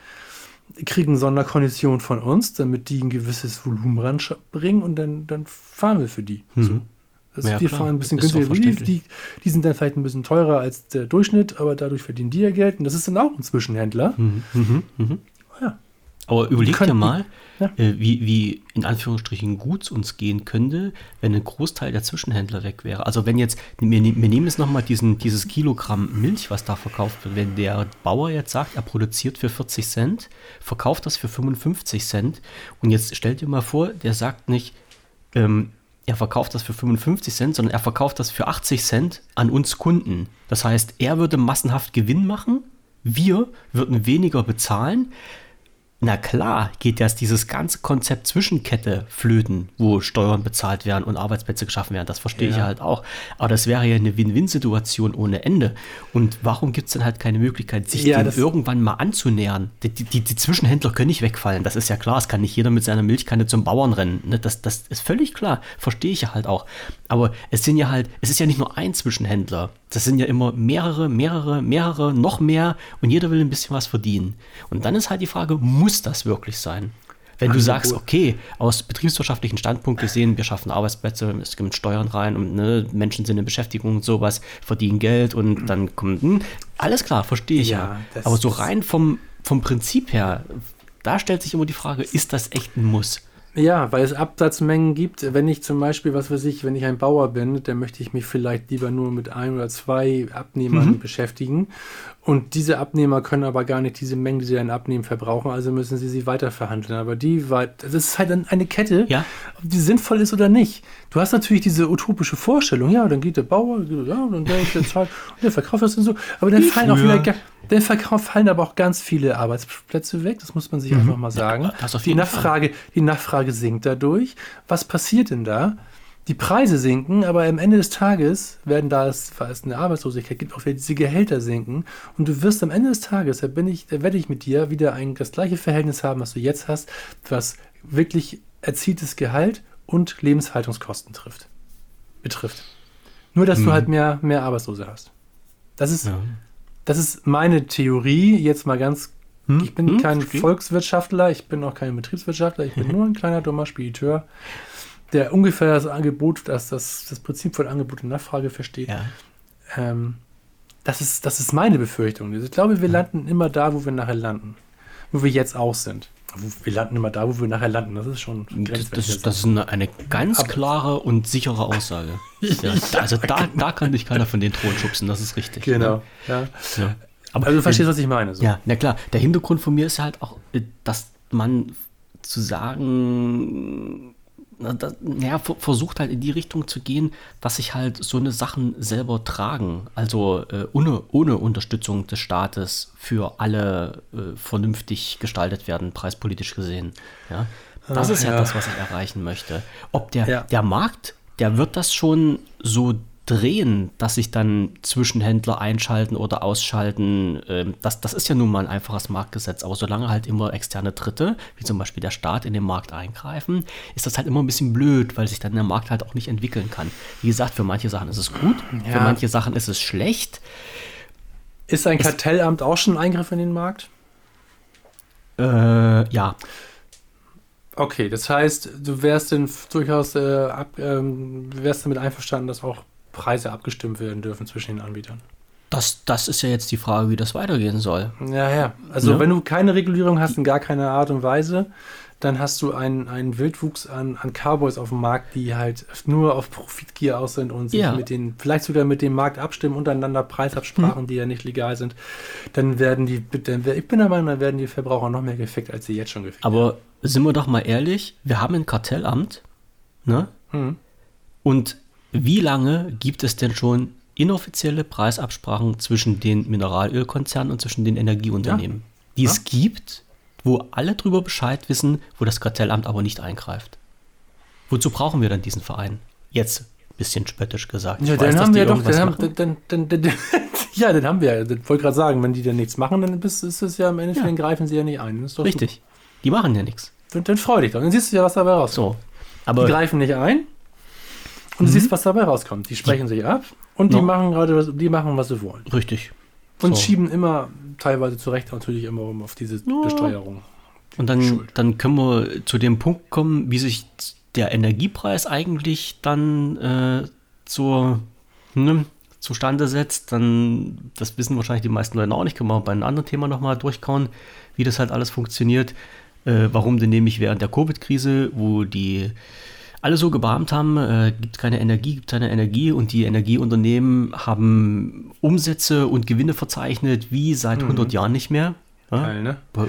kriegen Sonderkonditionen von uns, damit die ein gewisses Volumen ranbringen und dann, dann fahren wir für die. Mhm. So. Also ja, wir klar. fahren ein bisschen günstiger. Die, die, die, sind dann vielleicht ein bisschen teurer als der Durchschnitt, aber dadurch verdienen die ja Geld. Und das ist dann auch ein Zwischenhändler. Mhm. Mhm. mhm. Ja. Aber überleg dir mal, ja. äh, wie, wie in Anführungsstrichen gut es uns gehen könnte, wenn ein Großteil der Zwischenhändler weg wäre. Also wenn jetzt, wir, wir nehmen jetzt nochmal dieses Kilogramm Milch, was da verkauft wird, wenn der Bauer jetzt sagt, er produziert für 40 Cent, verkauft das für 55 Cent und jetzt stellt dir mal vor, der sagt nicht, ähm, er verkauft das für 55 Cent, sondern er verkauft das für 80 Cent an uns Kunden. Das heißt, er würde massenhaft Gewinn machen, wir würden weniger bezahlen, na klar geht jetzt dieses ganze Konzept Zwischenkette flöten, wo Steuern bezahlt werden und Arbeitsplätze geschaffen werden. Das verstehe ja. ich halt auch. Aber das wäre ja eine Win-Win-Situation ohne Ende. Und warum gibt es denn halt keine Möglichkeit, sich ja, dem irgendwann mal anzunähern? Die, die, die, Zwischenhändler können nicht wegfallen. Das ist ja klar. Es kann nicht jeder mit seiner Milchkanne zum Bauern rennen. Ne? Das, das ist völlig klar. Verstehe ich ja halt auch. Aber es sind ja halt, es ist ja nicht nur ein Zwischenhändler. Das sind ja immer mehrere, mehrere, mehrere, noch mehr und jeder will ein bisschen was verdienen. Und dann ist halt die Frage, muss das wirklich sein? Wenn du sagst, okay, aus betriebswirtschaftlichen Standpunkt gesehen, wir schaffen Arbeitsplätze, es gibt Steuern rein und ne, Menschen sind in Beschäftigung und sowas, verdienen Geld und dann kommt, hm, alles klar, verstehe ich ja. ja. Aber so rein vom, vom Prinzip her, da stellt sich immer die Frage, ist das echt ein Muss? Ja, weil es Absatzmengen gibt. Wenn ich zum Beispiel, was weiß ich, wenn ich ein Bauer bin, dann möchte ich mich vielleicht lieber nur mit ein oder zwei Abnehmern mhm. beschäftigen. Und diese Abnehmer können aber gar nicht diese Mengen, die sie dann abnehmen, verbrauchen, also müssen sie sie weiter verhandeln. Aber die, das ist halt eine Kette, ja. ob die sinnvoll ist oder nicht. Du hast natürlich diese utopische Vorstellung, ja, dann geht der Bauer, ja, dann der, der zahlt und der verkauft das und so. Aber dann fallen auch wieder, der Verkauf fallen aber auch ganz viele Arbeitsplätze weg, das muss man sich mhm. einfach mal sagen. Ja, die, Nachfrage, die Nachfrage sinkt dadurch. Was passiert denn da? Die Preise sinken, aber am Ende des Tages werden da es, es eine Arbeitslosigkeit gibt, auch wieder diese Gehälter sinken. Und du wirst am Ende des Tages, da, bin ich, da werde ich mit dir wieder ein, das gleiche Verhältnis haben, was du jetzt hast, was wirklich erzieltes Gehalt und Lebenshaltungskosten trifft, betrifft. Nur, dass mhm. du halt mehr, mehr Arbeitslose hast. Das ist, ja. das ist meine Theorie, jetzt mal ganz. Hm? Ich bin hm? kein? Volkswirtschaftler, ich bin auch kein Betriebswirtschaftler, ich bin nur ein kleiner dummer Spediteur, der ungefähr das Angebot, das, das, das Prinzip von Angebot und Nachfrage versteht. Ja. Ähm, das, ist, das ist meine Befürchtung. Ich glaube, wir landen immer da, wo wir nachher landen. Wo wir jetzt auch sind. Wir landen immer da, wo wir nachher landen. Das ist schon. Das, das, das ist eine, eine ganz Aber klare und sichere Aussage. ja, also da, da kann dich keiner von den Thron schubsen, das ist richtig. Genau. Ne? Ja. ja. Aber also du verstehst, was ich meine. So. Ja, na klar. Der Hintergrund von mir ist halt auch, äh, dass man zu sagen, das, ja, versucht halt in die Richtung zu gehen, dass sich halt so eine Sachen selber tragen. Also äh, ohne, ohne Unterstützung des Staates für alle äh, vernünftig gestaltet werden, preispolitisch gesehen. Ja? Das Ach, ist ja, ja, das, was ich erreichen möchte. Ob der, ja. der Markt, der wird das schon so drehen, dass sich dann Zwischenhändler einschalten oder ausschalten, ähm, das, das ist ja nun mal ein einfaches Marktgesetz. Aber solange halt immer externe Dritte, wie zum Beispiel der Staat, in den Markt eingreifen, ist das halt immer ein bisschen blöd, weil sich dann der Markt halt auch nicht entwickeln kann. Wie gesagt, für manche Sachen ist es gut, ja. für manche Sachen ist es schlecht. Ist ein Kartellamt auch schon ein Eingriff in den Markt? Äh, ja. Okay, das heißt, du wärst denn durchaus äh, ab, ähm, wärst damit einverstanden, dass auch Preise abgestimmt werden dürfen zwischen den Anbietern. Das, das ist ja jetzt die Frage, wie das weitergehen soll. Ja, ja. Also, ja. wenn du keine Regulierung hast in gar keiner Art und Weise, dann hast du einen, einen Wildwuchs an, an Cowboys auf dem Markt, die halt nur auf Profitgier aus sind und sich ja. mit den, vielleicht sogar mit dem Markt abstimmen, untereinander Preisabsprachen, hm. die ja nicht legal sind. Dann werden die, dann, ich bin der Meinung, dann werden die Verbraucher noch mehr gefickt, als sie jetzt schon gefickt Aber sind wir doch mal ehrlich, wir haben ein Kartellamt, ne? Hm. Und wie lange gibt es denn schon inoffizielle Preisabsprachen zwischen den Mineralölkonzernen und zwischen den Energieunternehmen, ja. die ja. es gibt, wo alle drüber Bescheid wissen, wo das Kartellamt aber nicht eingreift? Wozu brauchen wir dann diesen Verein? Jetzt ein bisschen spöttisch gesagt. Ja, dann haben wir doch, dann, haben, dann, dann, dann, ja, dann haben wir, ich wollte gerade sagen, wenn die dann nichts machen, dann ist, es ja am Ende, ja. greifen sie ja nicht ein. Richtig. Super. Die machen ja nichts. Dann, dann freu dich doch, dann siehst du ja, was dabei rauskommt. So, aber die greifen nicht ein und du mhm. siehst, was dabei rauskommt. Die sprechen sich ab und die no. machen gerade, die machen, was sie wollen. Richtig. Und so. schieben immer teilweise zurecht natürlich immer um auf diese ja. Besteuerung. Und dann, dann können wir zu dem Punkt kommen, wie sich der Energiepreis eigentlich dann äh, zur, ne, zustande setzt. Dann, das wissen wahrscheinlich die meisten Leute auch nicht, können wir bei einem anderen Thema nochmal durchkauen, wie das halt alles funktioniert. Äh, warum denn nämlich während der Covid-Krise, wo die alle so gebarmt haben, äh, gibt keine Energie, gibt keine Energie und die Energieunternehmen haben Umsätze und Gewinne verzeichnet wie seit mhm. 100 Jahren nicht mehr. Ja? Geil, ne? Wo,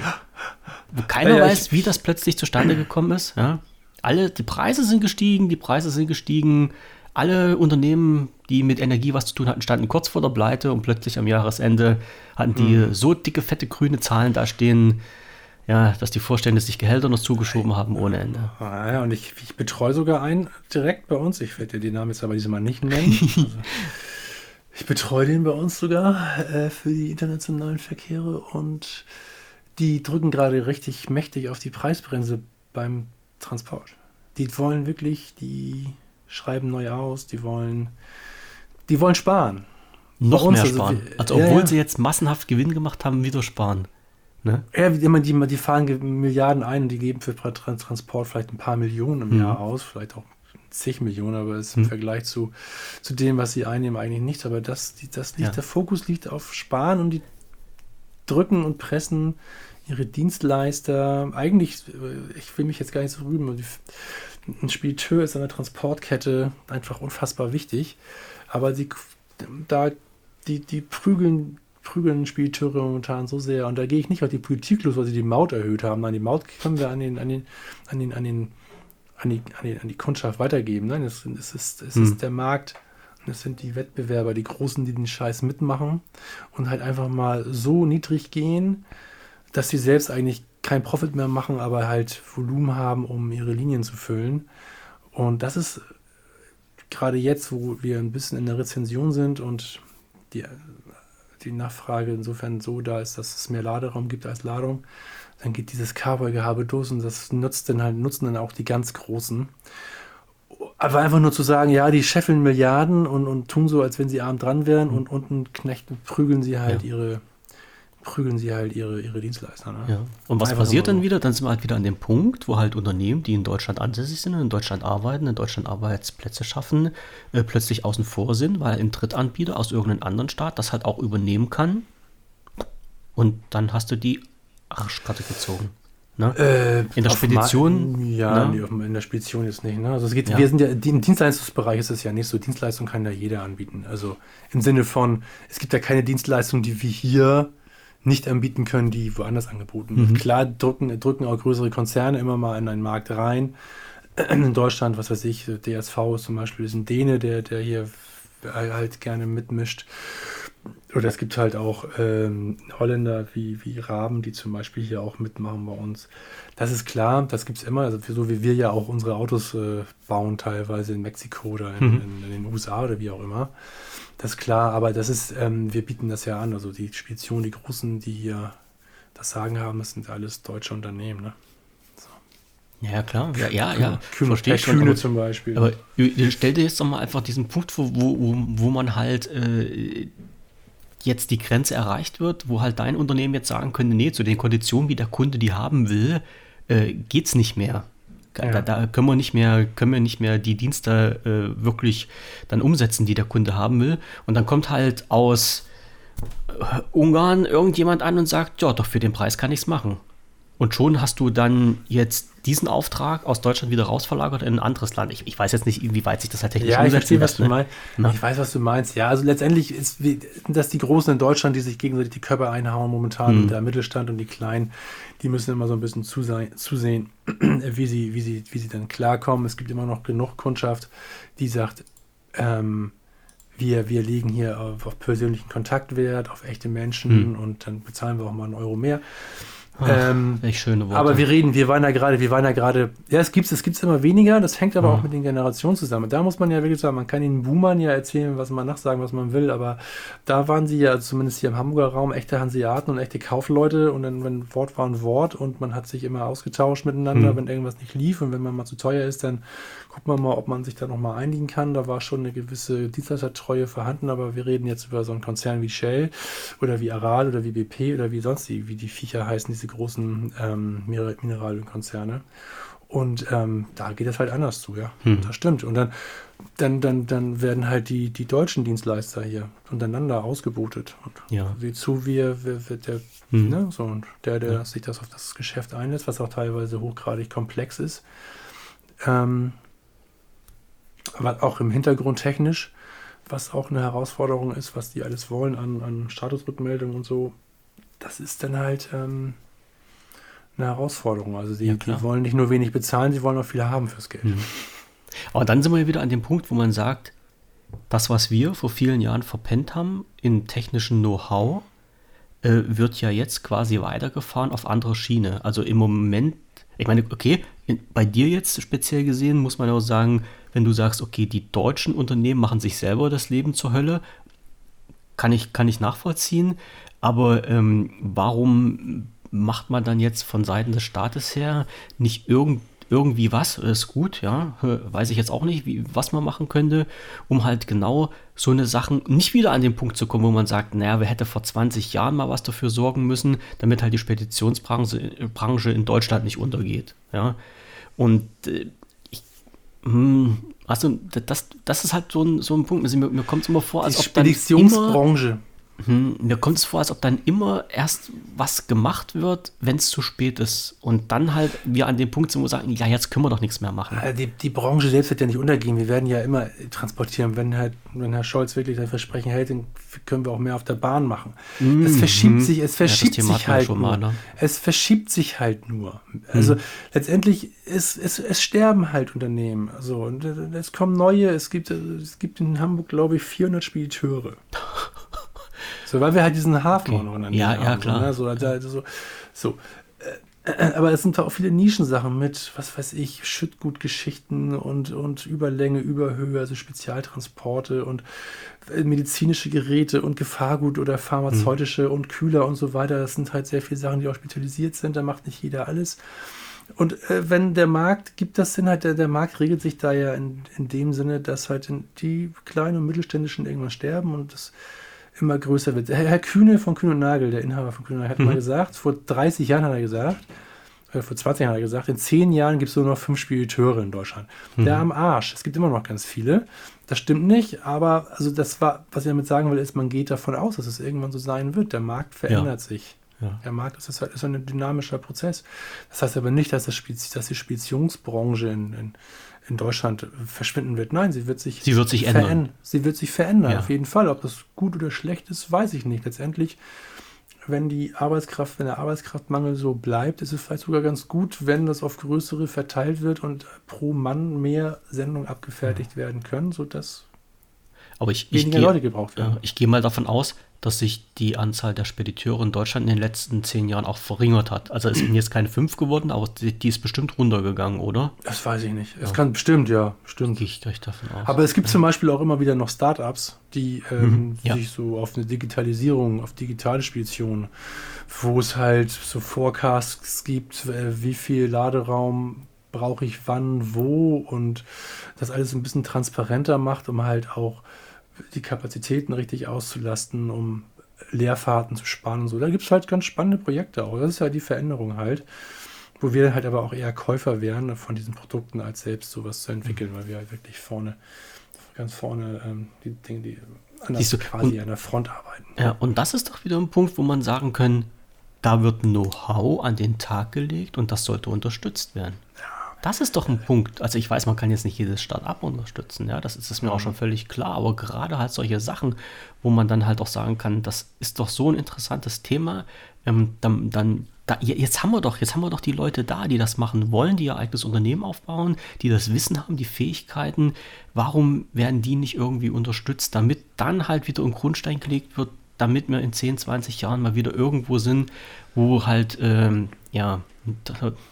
wo keiner ja, weiß, wie das plötzlich zustande gekommen ist. Ja? Alle, die Preise sind gestiegen, die Preise sind gestiegen. Alle Unternehmen, die mit Energie was zu tun hatten, standen kurz vor der Pleite und plötzlich am Jahresende hatten die mhm. so dicke, fette, grüne Zahlen da stehen ja, dass die Vorstände sich Gehälter noch zugeschoben haben ohne Ende. Ah, ja, und ich, ich betreue sogar einen direkt bei uns. Ich werde dir den Namen jetzt aber diesmal nicht nennen. also, ich betreue den bei uns sogar äh, für die internationalen Verkehre und die drücken gerade richtig mächtig auf die Preisbremse beim Transport. Die wollen wirklich, die schreiben neu aus, die wollen, die wollen sparen. Noch mehr also, sparen. Also, obwohl ja, ja. sie jetzt massenhaft Gewinn gemacht haben, wieder sparen. Ne? Ja, immer die, die fahren Milliarden ein und die geben für Transport vielleicht ein paar Millionen im mhm. Jahr aus, vielleicht auch zig Millionen, aber ist im mhm. Vergleich zu, zu dem, was sie einnehmen, eigentlich nichts. Aber das, das liegt, ja. der Fokus liegt auf Sparen und die drücken und pressen ihre Dienstleister. Eigentlich, äh, ich will mich jetzt gar nicht so rühmen. Ein Spediteur ist eine Transportkette einfach unfassbar wichtig. Aber sie, da, die, die prügeln prügeln Spediteure momentan so sehr. Und da gehe ich nicht auf die Politik los, weil sie die Maut erhöht haben. Nein, die Maut können wir an den, an den, an den, an den, an die, an die, an die Kundschaft weitergeben. Nein, es, es ist, es hm. ist der Markt. Und es sind die Wettbewerber, die Großen, die den Scheiß mitmachen und halt einfach mal so niedrig gehen, dass sie selbst eigentlich kein Profit mehr machen, aber halt Volumen haben, um ihre Linien zu füllen. Und das ist gerade jetzt, wo wir ein bisschen in der Rezension sind und die die Nachfrage insofern so da ist, dass es mehr Laderaum gibt als Ladung, dann geht dieses Cowboy-Gehabe los und das nutzt dann halt, nutzen dann auch die ganz Großen. Aber einfach nur zu sagen, ja, die scheffeln Milliarden und, und tun so, als wenn sie arm dran wären und unten knechten, prügeln sie halt ja. ihre prügeln sie halt ihre, ihre Dienstleister. Ne? Ja. Und was Einfach passiert dann wieder? Dann sind wir halt wieder an dem Punkt, wo halt Unternehmen, die in Deutschland ansässig sind, in Deutschland arbeiten, in Deutschland Arbeitsplätze schaffen, äh, plötzlich außen vor sind, weil ein Drittanbieter aus irgendeinem anderen Staat das halt auch übernehmen kann. Und dann hast du die Arschkarte gezogen. Ne? Äh, in der Spedition? Ja, ne? nee, in der Spedition jetzt nicht. Ne? Also es geht, ja. wir sind ja, im Dienstleistungsbereich ist es ja nicht so. Dienstleistung kann ja jeder anbieten. Also im Sinne von, es gibt ja keine Dienstleistung, die wir hier nicht anbieten können, die woanders angeboten werden. Mhm. Klar drücken, drücken auch größere Konzerne immer mal in einen Markt rein. In Deutschland, was weiß ich, DSV ist zum Beispiel ist ein Däne, der, der hier halt gerne mitmischt. Oder es gibt halt auch ähm, Holländer wie, wie Raben, die zum Beispiel hier auch mitmachen bei uns. Das ist klar, das gibt es immer. Also so wie wir ja auch unsere Autos äh, bauen, teilweise in Mexiko oder in, mhm. in, in, den USA oder wie auch immer. Das ist klar, aber das ist, ähm, wir bieten das ja an. Also die Speditionen, die Großen, die hier das Sagen haben, das sind alles deutsche Unternehmen. Ne? Ja, klar. Ja, ja, ja. Kühne, verstehe ich Kühne zum Beispiel. Aber stell dir jetzt doch mal einfach diesen Punkt vor, wo, wo, wo man halt äh, jetzt die Grenze erreicht wird, wo halt dein Unternehmen jetzt sagen könnte, nee, zu den Konditionen, wie der Kunde die haben will, äh, geht es nicht mehr. Ja. Da, da, können wir nicht mehr, können wir nicht mehr die Dienste äh, wirklich dann umsetzen, die der Kunde haben will. Und dann kommt halt aus äh, Ungarn irgendjemand an und sagt, ja, doch für den Preis kann ich es machen. Und schon hast du dann jetzt diesen Auftrag aus Deutschland wieder rausverlagert in ein anderes Land. Ich, ich weiß jetzt nicht, inwieweit sich das halt technisch ja, du meinst. Ne? Ich weiß, was du meinst. Ja, also letztendlich ist, sind das die Großen in Deutschland, die sich gegenseitig die Körper einhauen momentan mhm. und der Mittelstand und die Kleinen, die müssen immer so ein bisschen zusehen, zusehen wie, sie, wie, sie, wie sie dann klarkommen. Es gibt immer noch genug Kundschaft, die sagt, ähm, wir, wir legen hier auf, auf persönlichen Kontaktwert, auf echte Menschen Hm. und dann bezahlen wir auch mal einen Euro mehr. Ach, Ähm, schöne Worte. Aber wir reden, wir waren ja gerade, wir waren ja gerade, ja, es gibt es gibt's immer weniger, das hängt aber Ja. auch mit den Generationen zusammen. Da muss man ja wirklich sagen, man kann den Boomern ja erzählen, was man nachsagen, was man will, aber da waren sie ja, also zumindest hier im Hamburger Raum, echte Hanseaten und echte Kaufleute und dann, wenn Wort war ein Wort und man hat sich immer ausgetauscht miteinander, Hm. wenn irgendwas nicht lief und wenn man mal zu teuer ist, dann guckt man mal, ob man sich da nochmal einigen kann. Da war schon eine gewisse Dienstleistertreue vorhanden, aber wir reden jetzt über so einen Konzern wie Shell oder wie Aral oder wie BP oder wie sonst die, wie die Viecher heißen, diese großen ähm, Mineral- Mineralienkonzerne. Und ähm, da geht es halt anders zu, ja. Hm. Das stimmt. Und dann, dann, dann, dann werden halt die, die deutschen Dienstleister hier untereinander ausgebotet. Und Ja. wie zu wir, wir, wird der, Hm. ne, so, und der, der Ja. sich das auf das Geschäft einlässt, was auch teilweise hochgradig komplex ist. Ähm, aber auch im Hintergrund technisch, was auch eine Herausforderung ist, was die alles wollen an, an Statusrückmeldungen und so, das ist dann halt ähm, eine Herausforderung. Also die, Ja, die wollen nicht nur wenig bezahlen, sie wollen auch viel haben fürs Geld. Hm. Aber dann sind wir wieder an dem Punkt, wo man sagt, das, was wir vor vielen Jahren verpennt haben in technischen Know-how, äh, wird ja jetzt quasi weitergefahren auf andere Schiene. Also im Moment, ich meine, okay, in, bei dir jetzt speziell gesehen muss man auch sagen, wenn du sagst, okay, die deutschen Unternehmen machen sich selber das Leben zur Hölle, kann ich, kann ich nachvollziehen. Aber ähm, warum macht man dann jetzt von Seiten des Staates her nicht irgend, irgendwie was? Das ist gut, ja. Weiß ich jetzt auch nicht, wie, was man machen könnte, um halt genau so eine Sachen nicht wieder an den Punkt zu kommen, wo man sagt, naja, wer hätte vor 20 Jahren mal was dafür sorgen müssen, damit halt die Speditionsbranche äh, Branche in Deutschland nicht untergeht, ja. Und äh, hm, also das, das ist halt so ein, so ein Punkt. Also mir, mir kommt es immer vor, als Die ob dann immer, Speditionsbranche. Hm, mir kommt es vor, als ob dann immer erst was gemacht wird, wenn es zu spät ist. Und dann halt wir an dem Punkt sind, wo wir sagen, ja, jetzt können wir doch nichts mehr machen. Äh, Die, die Branche selbst wird ja nicht untergehen. Wir werden ja immer transportieren. Wenn, halt, wenn Herr Scholz wirklich sein Versprechen hält, dann können wir auch mehr auf der Bahn machen. Es verschiebt sich, es verschiebt Mhm. Thema sich halt nur. mal, ne? Es verschiebt sich halt nur. Also letztendlich ist es, es sterben halt Unternehmen. Also und es kommen neue. Es gibt es gibt in Hamburg glaube ich 400 Spediteure. So, weil wir halt diesen Hafen Okay. auch noch Ja, Nähe ja, haben, klar. So, ne? so, da, so, so. Äh, Aber es sind auch viele Nischensachen mit, was weiß ich, Schüttgutgeschichten und, und Überlänge, Überhöhe, also Spezialtransporte und äh, medizinische Geräte und Gefahrgut oder pharmazeutische und Kühler und so weiter. Das sind halt sehr viele Sachen, die auch spezialisiert sind. Da macht nicht jeder alles. Und äh, wenn der Markt, gibt das Sinn halt, der, der Markt regelt sich da ja in, in dem Sinne, dass halt die kleinen und mittelständischen irgendwann sterben und das immer größer wird. Herr, Kühne von Kühne und Nagel, der Inhaber von Kühne und Nagel, hat mal gesagt, vor 30 Jahren hat er gesagt, äh, vor 20 Jahren hat er gesagt, in 10 Jahren gibt es nur noch fünf Spediteure in Deutschland. Der am Arsch. Es gibt immer noch ganz viele. Das stimmt nicht, aber also das war, was ich damit sagen will, ist, man geht davon aus, dass es irgendwann so sein wird. Der Markt verändert sich. Ja. Der Markt ist, halt, ist ein dynamischer Prozess. Das heißt aber nicht, dass, das Spez dass die Speditionsbranche in, in, in Deutschland verschwinden wird. Nein, sie wird sich, Sie wird sich ändern. verändern. Sie wird sich verändern, Ja. auf jeden Fall. Ob das gut oder schlecht ist, weiß ich nicht. Letztendlich, wenn die Arbeitskraft, wenn der Arbeitskraftmangel so bleibt, ist es vielleicht sogar ganz gut, wenn das auf größere verteilt wird und pro Mann mehr Sendungen abgefertigt werden können, sodass Aber ich, ich weniger gehe Leute gebraucht werden. ja, ich gehe mal davon aus, dass sich die Anzahl der Spediteure in Deutschland in den letzten zehn Jahren auch verringert hat. Also es sind jetzt keine fünf geworden, aber die, die ist bestimmt runtergegangen, oder? Das weiß ich nicht. Es kann bestimmt, ja, bestimmt. Gehe ich gleich davon aus. Aber es gibt zum Beispiel auch immer wieder noch Startups, die ähm, Mhm, ja. sich so auf eine Digitalisierung, auf digitale Speditionen, wo es halt so Forecasts gibt, äh, wie viel Laderaum brauche ich wann, wo und das alles ein bisschen transparenter macht, um halt auch die Kapazitäten richtig auszulasten, um Leerfahrten zu sparen und so. Da gibt es halt ganz spannende Projekte auch. Das ist ja die Veränderung halt, wo wir halt aber auch eher Käufer wären von diesen Produkten, als selbst sowas zu entwickeln, weil wir halt wirklich vorne, ganz vorne ähm, die Dinge, die Siehst du, quasi und- an der Front arbeiten. Ja, und das ist doch wieder ein Punkt, wo man sagen können, da wird Know-how an den Tag gelegt und das sollte unterstützt werden. Das ist doch ein Punkt. Also ich weiß, man kann jetzt nicht jedes Start-up unterstützen, ja, das ist, das ist mir auch schon völlig klar, aber gerade halt solche Sachen, wo man dann halt auch sagen kann, das ist doch so ein interessantes Thema, ähm, dann, dann, da, jetzt haben wir doch, jetzt haben wir doch die Leute da, die das machen wollen, die ihr eigenes Unternehmen aufbauen, die das Wissen haben, die Fähigkeiten. Warum werden die nicht irgendwie unterstützt, damit dann halt wieder ein Grundstein gelegt wird, damit wir in 10, 20 Jahren mal wieder irgendwo sind, wo halt, ähm, ja,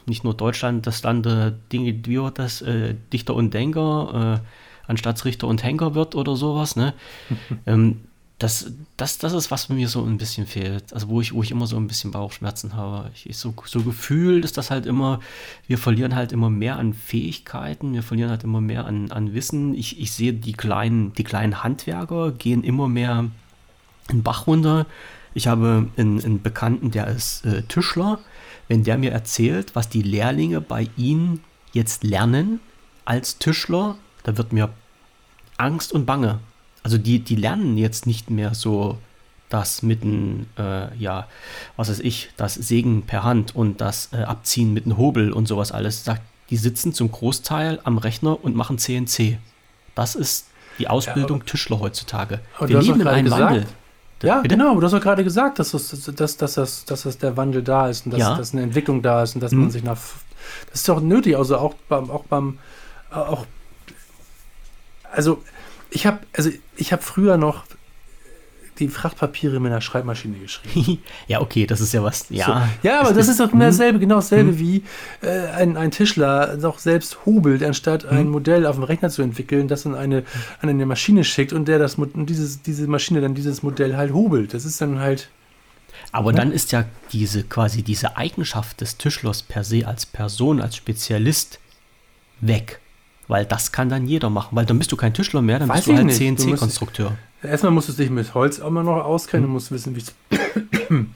nicht nur Deutschland das Land der Dinge, wie wird das, äh, Dichter und Denker, äh, anstatt Richter und Henker wird oder sowas, ne? ähm, das, das, das ist, was mir so ein bisschen fehlt. Also wo ich, wo ich immer so ein bisschen Bauchschmerzen habe. Ich, so, so gefühlt ist das halt immer, wir verlieren halt immer mehr an Fähigkeiten, wir verlieren halt immer mehr an, an Wissen. Ich, ich sehe die kleinen, die kleinen Handwerker gehen immer mehr in Bach runter. Ich habe einen, einen Bekannten, der ist äh, Tischler. Wenn der mir erzählt, was die Lehrlinge bei ihm jetzt lernen als Tischler, da wird mir Angst und Bange also die, die lernen jetzt nicht mehr so das mit dem, äh, ja, was weiß ich, das Sägen per Hand und das äh, Abziehen mit einem Hobel und sowas alles. Sagt, die sitzen zum Großteil am Rechner und machen CNC. Das ist die Ausbildung ja, Tischler heutzutage. Wir leben in einem gesagt, Wandel. Ja, Bitte? genau, du hast doch gerade gesagt, dass, das, dass, dass, dass, dass, dass der Wandel da ist und dass, ja. dass eine Entwicklung da ist und dass mhm. man sich nach. Das ist doch nötig, also auch beim, auch beim, auch, also ich habe also ich habe früher noch die Frachtpapiere mit einer Schreibmaschine geschrieben. ja, okay, das ist ja was. Ja, so. ja aber das ist, ist doch dasselbe, genau dasselbe hm. wie äh, ein, ein Tischler doch selbst hobelt, anstatt hm. ein Modell auf dem Rechner zu entwickeln, das in eine, an eine Maschine schickt und der das und dieses, diese Maschine dann dieses Modell halt hobelt. Das ist dann halt. Aber ne? dann ist ja diese quasi diese Eigenschaft des Tischlers per se als Person, als Spezialist weg. Weil das kann dann jeder machen, weil dann bist du kein Tischler mehr, dann Weiß bist du halt CNC-Konstrukteur. Erstmal musst du dich mit Holz immer noch auskennen, hm. du musst wissen, wie es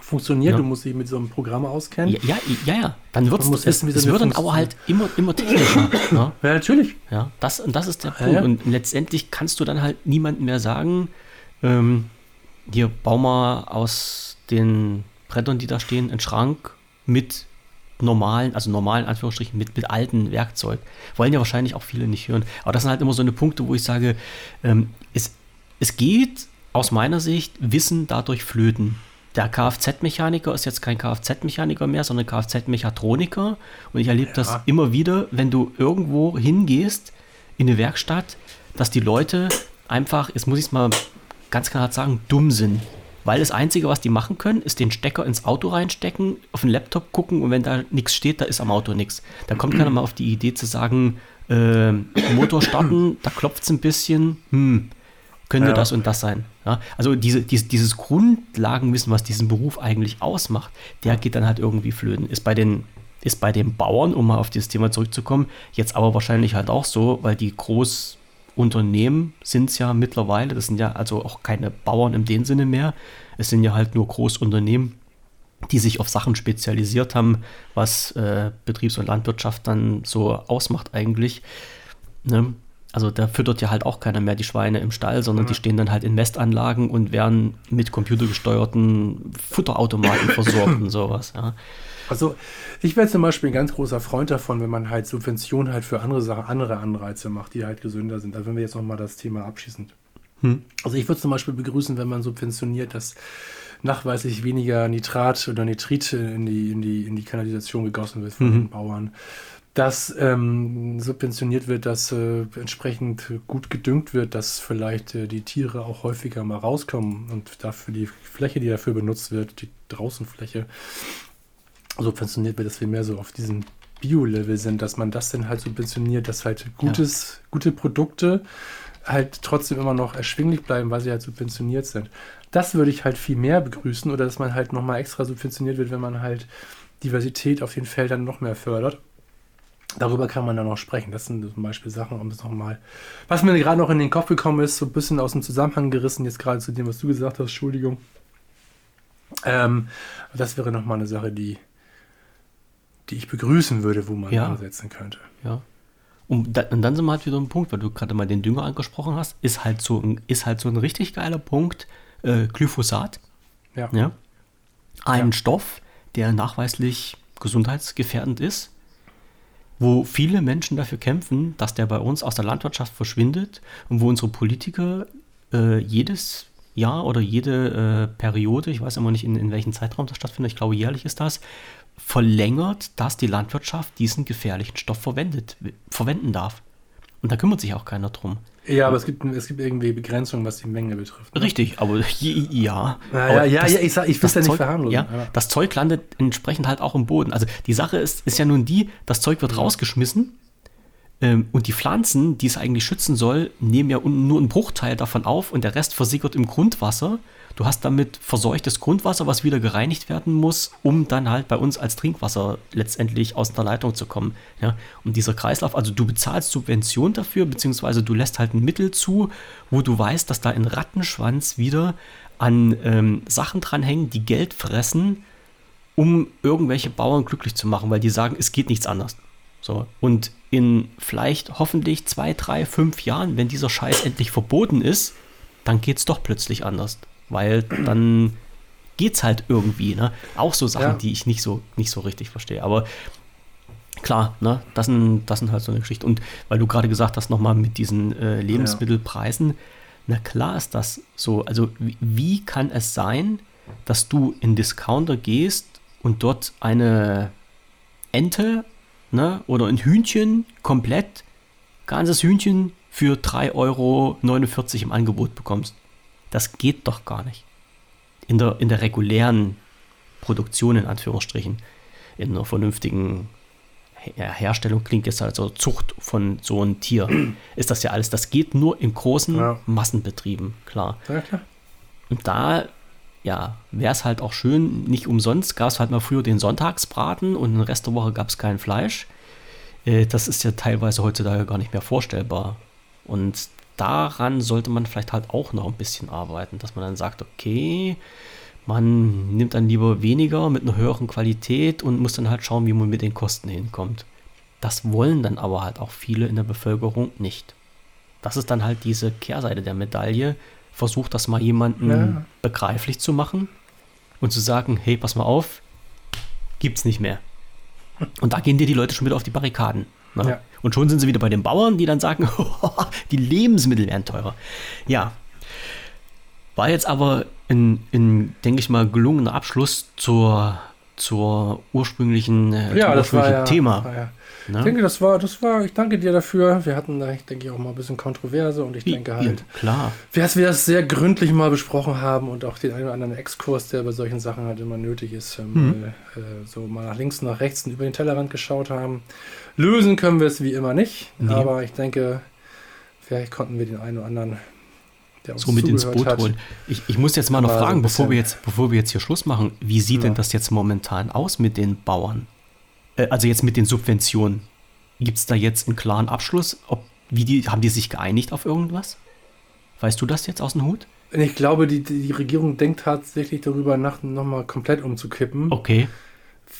funktioniert, ja. du musst dich mit so einem Programm auskennen. Ja, ja, ja, ja. dann wird es, wissen, es wird dann aber halt immer, immer technischer. ja? ja, natürlich. Ja, das, das ist der Punkt. Und letztendlich kannst du dann halt niemandem mehr sagen, ähm, hier, bau mal aus den Brettern, die da stehen, einen Schrank mit normalen, also normalen Anführungsstrichen mit, mit alten Werkzeug. Wollen ja wahrscheinlich auch viele nicht hören. Aber das sind halt immer so eine Punkte, wo ich sage, ähm, es, es geht aus meiner Sicht Wissen dadurch flöten. Der Kfz-Mechaniker ist jetzt kein Kfz-Mechaniker mehr, sondern Kfz-Mechatroniker. Und ich erlebe ja. das immer wieder, wenn du irgendwo hingehst in eine Werkstatt, dass die Leute einfach, jetzt muss ich es mal ganz klar sagen, dumm sind. Weil das Einzige, was die machen können, ist den Stecker ins Auto reinstecken, auf den Laptop gucken und wenn da nichts steht, da ist am Auto nichts. Da kommt keiner mal auf die Idee zu sagen, äh, Motor starten, da klopft es ein bisschen, hm, könnte ja. das und das sein. Ja? Also diese, diese, dieses Grundlagenwissen, was diesen Beruf eigentlich ausmacht, der geht dann halt irgendwie flöten. Ist bei den ist bei den Bauern, um mal auf dieses Thema zurückzukommen, jetzt aber wahrscheinlich halt auch so, weil die groß Unternehmen sind es ja mittlerweile. Das sind ja also auch keine Bauern in dem Sinne mehr. Es sind ja halt nur Großunternehmen, die sich auf Sachen spezialisiert haben, was äh, Betriebs- und Landwirtschaft dann so ausmacht eigentlich. Ne? Also da füttert ja halt auch keiner mehr die Schweine im Stall, sondern mhm. die stehen dann halt in Mestanlagen und werden mit computergesteuerten Futterautomaten versorgt und sowas. Ja. Also ich wäre zum Beispiel ein ganz großer Freund davon, wenn man halt Subventionen halt für andere Sachen, andere Anreize macht, die halt gesünder sind. Also wenn wir jetzt nochmal das Thema abschließend. Hm. Also ich würde zum Beispiel begrüßen, wenn man subventioniert, dass nachweislich weniger Nitrat oder Nitrit in die, in die, in die Kanalisation gegossen wird von mhm. den Bauern. Dass ähm, subventioniert wird, dass äh, entsprechend gut gedüngt wird, dass vielleicht äh, die Tiere auch häufiger mal rauskommen und dafür die Fläche, die dafür benutzt wird, die Draußenfläche, subventioniert wird, dass wir mehr so auf diesem Bio-Level sind, dass man das dann halt subventioniert, dass halt gutes, ja. gute Produkte halt trotzdem immer noch erschwinglich bleiben, weil sie halt subventioniert sind. Das würde ich halt viel mehr begrüßen oder dass man halt nochmal extra subventioniert wird, wenn man halt Diversität auf den Feldern noch mehr fördert. Darüber kann man dann noch sprechen. Das sind zum Beispiel Sachen, um es nochmal, was mir gerade noch in den Kopf gekommen ist, so ein bisschen aus dem Zusammenhang gerissen, jetzt gerade zu dem, was du gesagt hast, Entschuldigung. Ähm, das wäre nochmal eine Sache, die, die ich begrüßen würde, wo man ja. ansetzen könnte. Ja. Und, da, und, dann sind wir halt wieder ein Punkt, weil du gerade mal den Dünger angesprochen hast, ist halt so ein, ist halt so ein richtig geiler Punkt, äh, Glyphosat. Ja. ja. Ein ja. Stoff, der nachweislich gesundheitsgefährdend ist, wo viele Menschen dafür kämpfen, dass der bei uns aus der Landwirtschaft verschwindet und wo unsere Politiker äh, jedes Jahr oder jede äh, Periode, ich weiß immer nicht, in, in welchem Zeitraum das stattfindet, ich glaube jährlich ist das, verlängert, dass die Landwirtschaft diesen gefährlichen Stoff verwendet, verwenden darf. Und da kümmert sich auch keiner drum. Ja, aber es gibt, es gibt irgendwie Begrenzungen, was die Menge betrifft. Ne? Richtig, aber ja. Ja, ja, ja, das, ja, ich, sag, ich will es ja nicht verharmlosen. Ja, das Zeug landet entsprechend halt auch im Boden. Also die Sache ist, ist ja nun die, das Zeug wird mhm. rausgeschmissen ähm, und die Pflanzen, die es eigentlich schützen soll, nehmen ja nur einen Bruchteil davon auf und der Rest versickert im Grundwasser. Du hast damit verseuchtes Grundwasser, was wieder gereinigt werden muss, um dann halt bei uns als Trinkwasser letztendlich aus der Leitung zu kommen. Ja, und dieser Kreislauf, also du bezahlst Subvention dafür, beziehungsweise du lässt halt ein Mittel zu, wo du weißt, dass da ein Rattenschwanz wieder an ähm, Sachen dranhängen, die Geld fressen, um irgendwelche Bauern glücklich zu machen, weil die sagen, es geht nichts anders. So, und in vielleicht hoffentlich zwei, drei, fünf Jahren, wenn dieser Scheiß endlich verboten ist, dann geht es doch plötzlich anders. Weil dann geht es halt irgendwie. Ne? Auch so Sachen, ja. die ich nicht so, nicht so richtig verstehe. Aber klar, ne, das sind, das sind halt so eine Geschichte. Und weil du gerade gesagt hast, nochmal mit diesen äh, Lebensmittelpreisen, na klar ist das so. Also, wie, wie kann es sein, dass du in Discounter gehst und dort eine Ente ne? oder ein Hühnchen komplett, ganzes Hühnchen für 3,49 Euro im Angebot bekommst. Das geht doch gar nicht. In der, in der regulären Produktion, in Anführungsstrichen, in einer vernünftigen Herstellung klingt jetzt also Zucht von so einem Tier, ist das ja alles. Das geht nur in großen ja. Massenbetrieben, klar. Ja, klar. Und da ja, wäre es halt auch schön, nicht umsonst gab es halt mal früher den Sonntagsbraten und den Rest der Woche gab es kein Fleisch. Äh, das ist ja teilweise heutzutage gar nicht mehr vorstellbar. Und daran sollte man vielleicht halt auch noch ein bisschen arbeiten, dass man dann sagt, okay, man nimmt dann lieber weniger mit einer höheren Qualität und muss dann halt schauen, wie man mit den Kosten hinkommt. Das wollen dann aber halt auch viele in der Bevölkerung nicht. Das ist dann halt diese Kehrseite der Medaille, versucht das mal jemandem ja. begreiflich zu machen und zu sagen, hey, pass mal auf, gibt's nicht mehr. Und da gehen dir die Leute schon wieder auf die Barrikaden. Ne? Ja. Und schon sind sie wieder bei den Bauern, die dann sagen, die Lebensmittel werden teurer. Ja. War jetzt aber ein, ein denke ich mal, gelungener Abschluss zur, zur ursprünglichen, äh, ja, ursprünglichen ja, Thema. Ja, Ne? Ich denke, das war, das war, ich danke dir dafür. Wir hatten da, ich denke, auch mal ein bisschen Kontroverse und ich denke halt, ja, klar. dass wir das sehr gründlich mal besprochen haben und auch den einen oder anderen Exkurs, der bei solchen Sachen halt immer nötig ist, ähm, mhm. äh, so mal nach links, nach rechts und über den Tellerrand geschaut haben. Lösen können wir es wie immer nicht, nee. aber ich denke, vielleicht konnten wir den einen oder anderen so mit ins Boot hat, holen. Ich, ich, muss jetzt mal noch fragen, bevor, wir jetzt, bevor wir jetzt hier Schluss machen, wie sieht ja. denn das jetzt momentan aus mit den Bauern? Äh, also jetzt mit den Subventionen, gibt es da jetzt einen klaren Abschluss? Ob, wie die, haben die sich geeinigt auf irgendwas? Weißt du das jetzt aus dem Hut? Ich glaube, die, die Regierung denkt tatsächlich darüber nach, nochmal komplett umzukippen. Okay.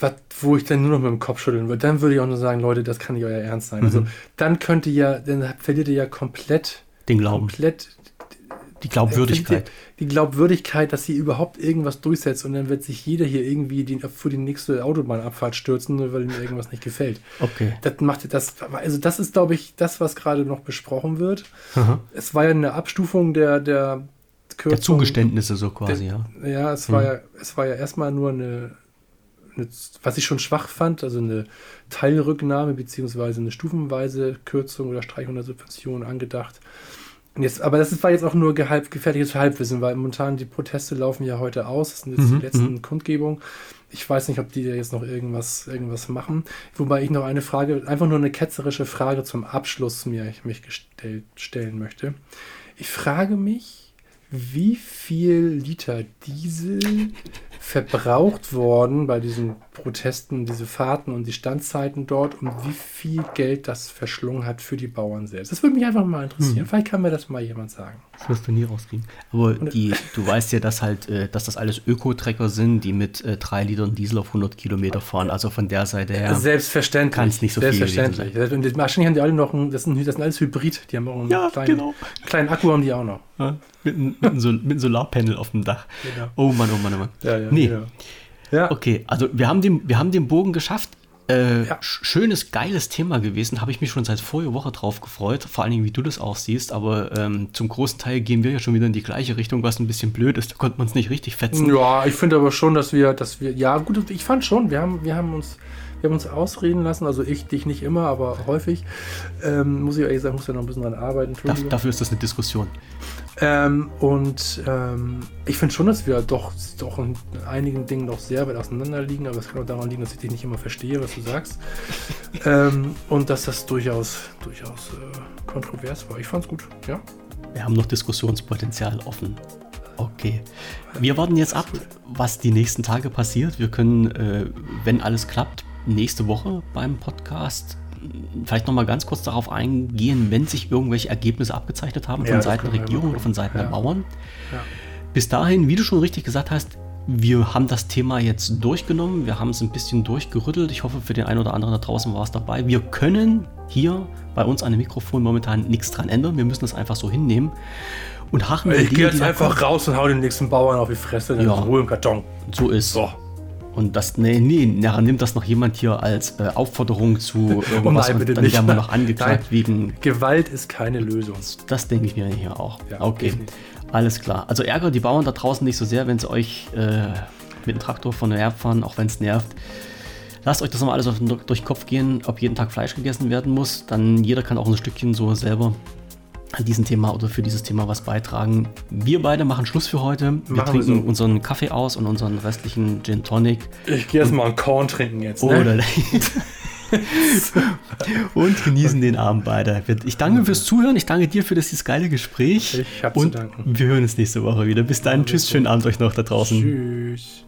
Was, wo ich dann nur noch mit dem Kopf schütteln würde. Dann würde ich auch nur sagen, Leute, das kann nicht euer Ernst sein. Also, mhm. Also dann könnte ja, dann verliert ihr ja komplett den Glauben. Komplett die Glaubwürdigkeit. Die, Glaubwürdigkeit, dass sie überhaupt irgendwas durchsetzt und dann wird sich jeder hier irgendwie die, für die nächste Autobahnabfahrt stürzen, nur weil ihm irgendwas nicht gefällt. Okay. Das macht das, also das ist, glaube ich, das, was gerade noch besprochen wird. Aha. Es war ja eine Abstufung der, der Kürzung. Der Zugeständnisse so quasi, der, ja. Ja, es hm. war ja, es war ja erstmal nur eine, eine, was ich schon schwach fand, also eine Teilrücknahme beziehungsweise eine stufenweise Kürzung oder Streichung der Subventionen angedacht. Jetzt, aber das war jetzt auch nur gehalb, gefährliches Halbwissen, weil momentan die Proteste laufen ja heute aus. Das sind jetzt mhm, die letzten mhm. Kundgebungen. Ich weiß nicht, ob die da jetzt noch irgendwas, irgendwas machen. Wobei ich noch eine Frage, einfach nur eine ketzerische Frage zum Abschluss mir ich mich gestellt, stellen möchte. Ich frage mich, wie viel Liter Diesel verbraucht worden bei diesen Protesten, diese Fahrten und die Standzeiten dort und wie viel Geld das verschlungen hat für die Bauern selbst. Das würde mich einfach mal interessieren. Hm. Vielleicht kann mir das mal jemand sagen. Das wirst du nie rauskriegen. Aber die, du weißt ja, dass halt, äh, dass das alles Öko-Trecker sind, die mit äh, drei Litern Diesel auf 100 Kilometer fahren. Also von der Seite her. Selbstverständlich. Kann es nicht so Selbstverständlich. viel sein. Und Maschinen haben die alle noch, ein, das, sind, das sind alles Hybrid. Die haben auch einen ja, kleinen, genau. kleinen Akku haben die auch noch. Ja, mit, mit, mit, einem Solarpanel auf dem Dach. Genau. Oh Mann, oh Mann, oh Mann. Ja, ja, nee. Genau. Ja. Okay, also wir haben, den, wir haben den Bogen geschafft. Äh, ja. Schönes, geiles Thema gewesen. Habe ich mich schon seit vorige Woche drauf gefreut. Vor allen Dingen, wie du das auch siehst. Aber ähm, zum großen Teil gehen wir ja schon wieder in die gleiche Richtung, was ein bisschen blöd ist. Da konnte man es nicht richtig fetzen. Ja, ich finde aber schon, dass wir, dass wir, ja, gut, ich fand schon, wir haben, wir haben uns wir haben uns ausreden lassen, also ich, dich nicht immer, aber häufig. Ähm, muss ich ehrlich sagen, muss ja noch ein bisschen dran arbeiten. Dafür ist das eine Diskussion. Ähm, und ähm, ich finde schon, dass wir doch, doch in einigen Dingen doch sehr weit auseinander liegen, aber es kann auch daran liegen, dass ich dich nicht immer verstehe, was du sagst. ähm, und dass das durchaus, durchaus äh, kontrovers war. Ich fand es gut, ja. Wir haben noch Diskussionspotenzial offen. Okay. Wir warten jetzt ab, was die nächsten Tage passiert. Wir können, äh, wenn alles klappt, nächste Woche beim Podcast vielleicht noch mal ganz kurz darauf eingehen, wenn sich irgendwelche Ergebnisse abgezeichnet haben von ja, Seiten der Regierung oder von Seiten ja. der Bauern. Ja. Bis dahin, wie du schon richtig gesagt hast, wir haben das Thema jetzt durchgenommen, wir haben es ein bisschen durchgerüttelt. Ich hoffe, für den einen oder anderen da draußen war es dabei. Wir können hier bei uns an dem Mikrofon momentan nichts dran ändern. Wir müssen das einfach so hinnehmen. Und hachen Ich gehe jetzt einfach raus und hau den nächsten Bauern auf die Fresse, dann ja, Ruhe im Karton. So ist. So. Und das, nee, nee, nachher nimmt das noch jemand hier als äh, Aufforderung zu irgendwas. Oh nein, bitte dann nicht. werden wir noch angeklagt wegen. Gewalt ist keine Lösung. Das denke ich mir hier auch. Ja, okay, definitiv. alles klar. Also ärgert die Bauern da draußen nicht so sehr, wenn sie euch äh, mit dem Traktor von der Herb fahren, auch wenn es nervt. Lasst euch das mal alles durch den Kopf gehen, ob jeden Tag Fleisch gegessen werden muss. Dann jeder kann auch ein Stückchen so selber an diesem Thema oder für dieses Thema was beitragen. Wir beide machen Schluss für heute. Wir machen trinken wir so. unseren Kaffee aus und unseren restlichen Gin Tonic. Ich gehe erstmal einen Korn trinken jetzt. Ne? Oder und genießen den Abend beide. Ich danke fürs Zuhören. Ich danke dir für das geile Gespräch. Ich habe zu danken. Wir hören uns nächste Woche wieder. Bis dann. Tschüss. Schönen Abend euch noch da draußen. Tschüss.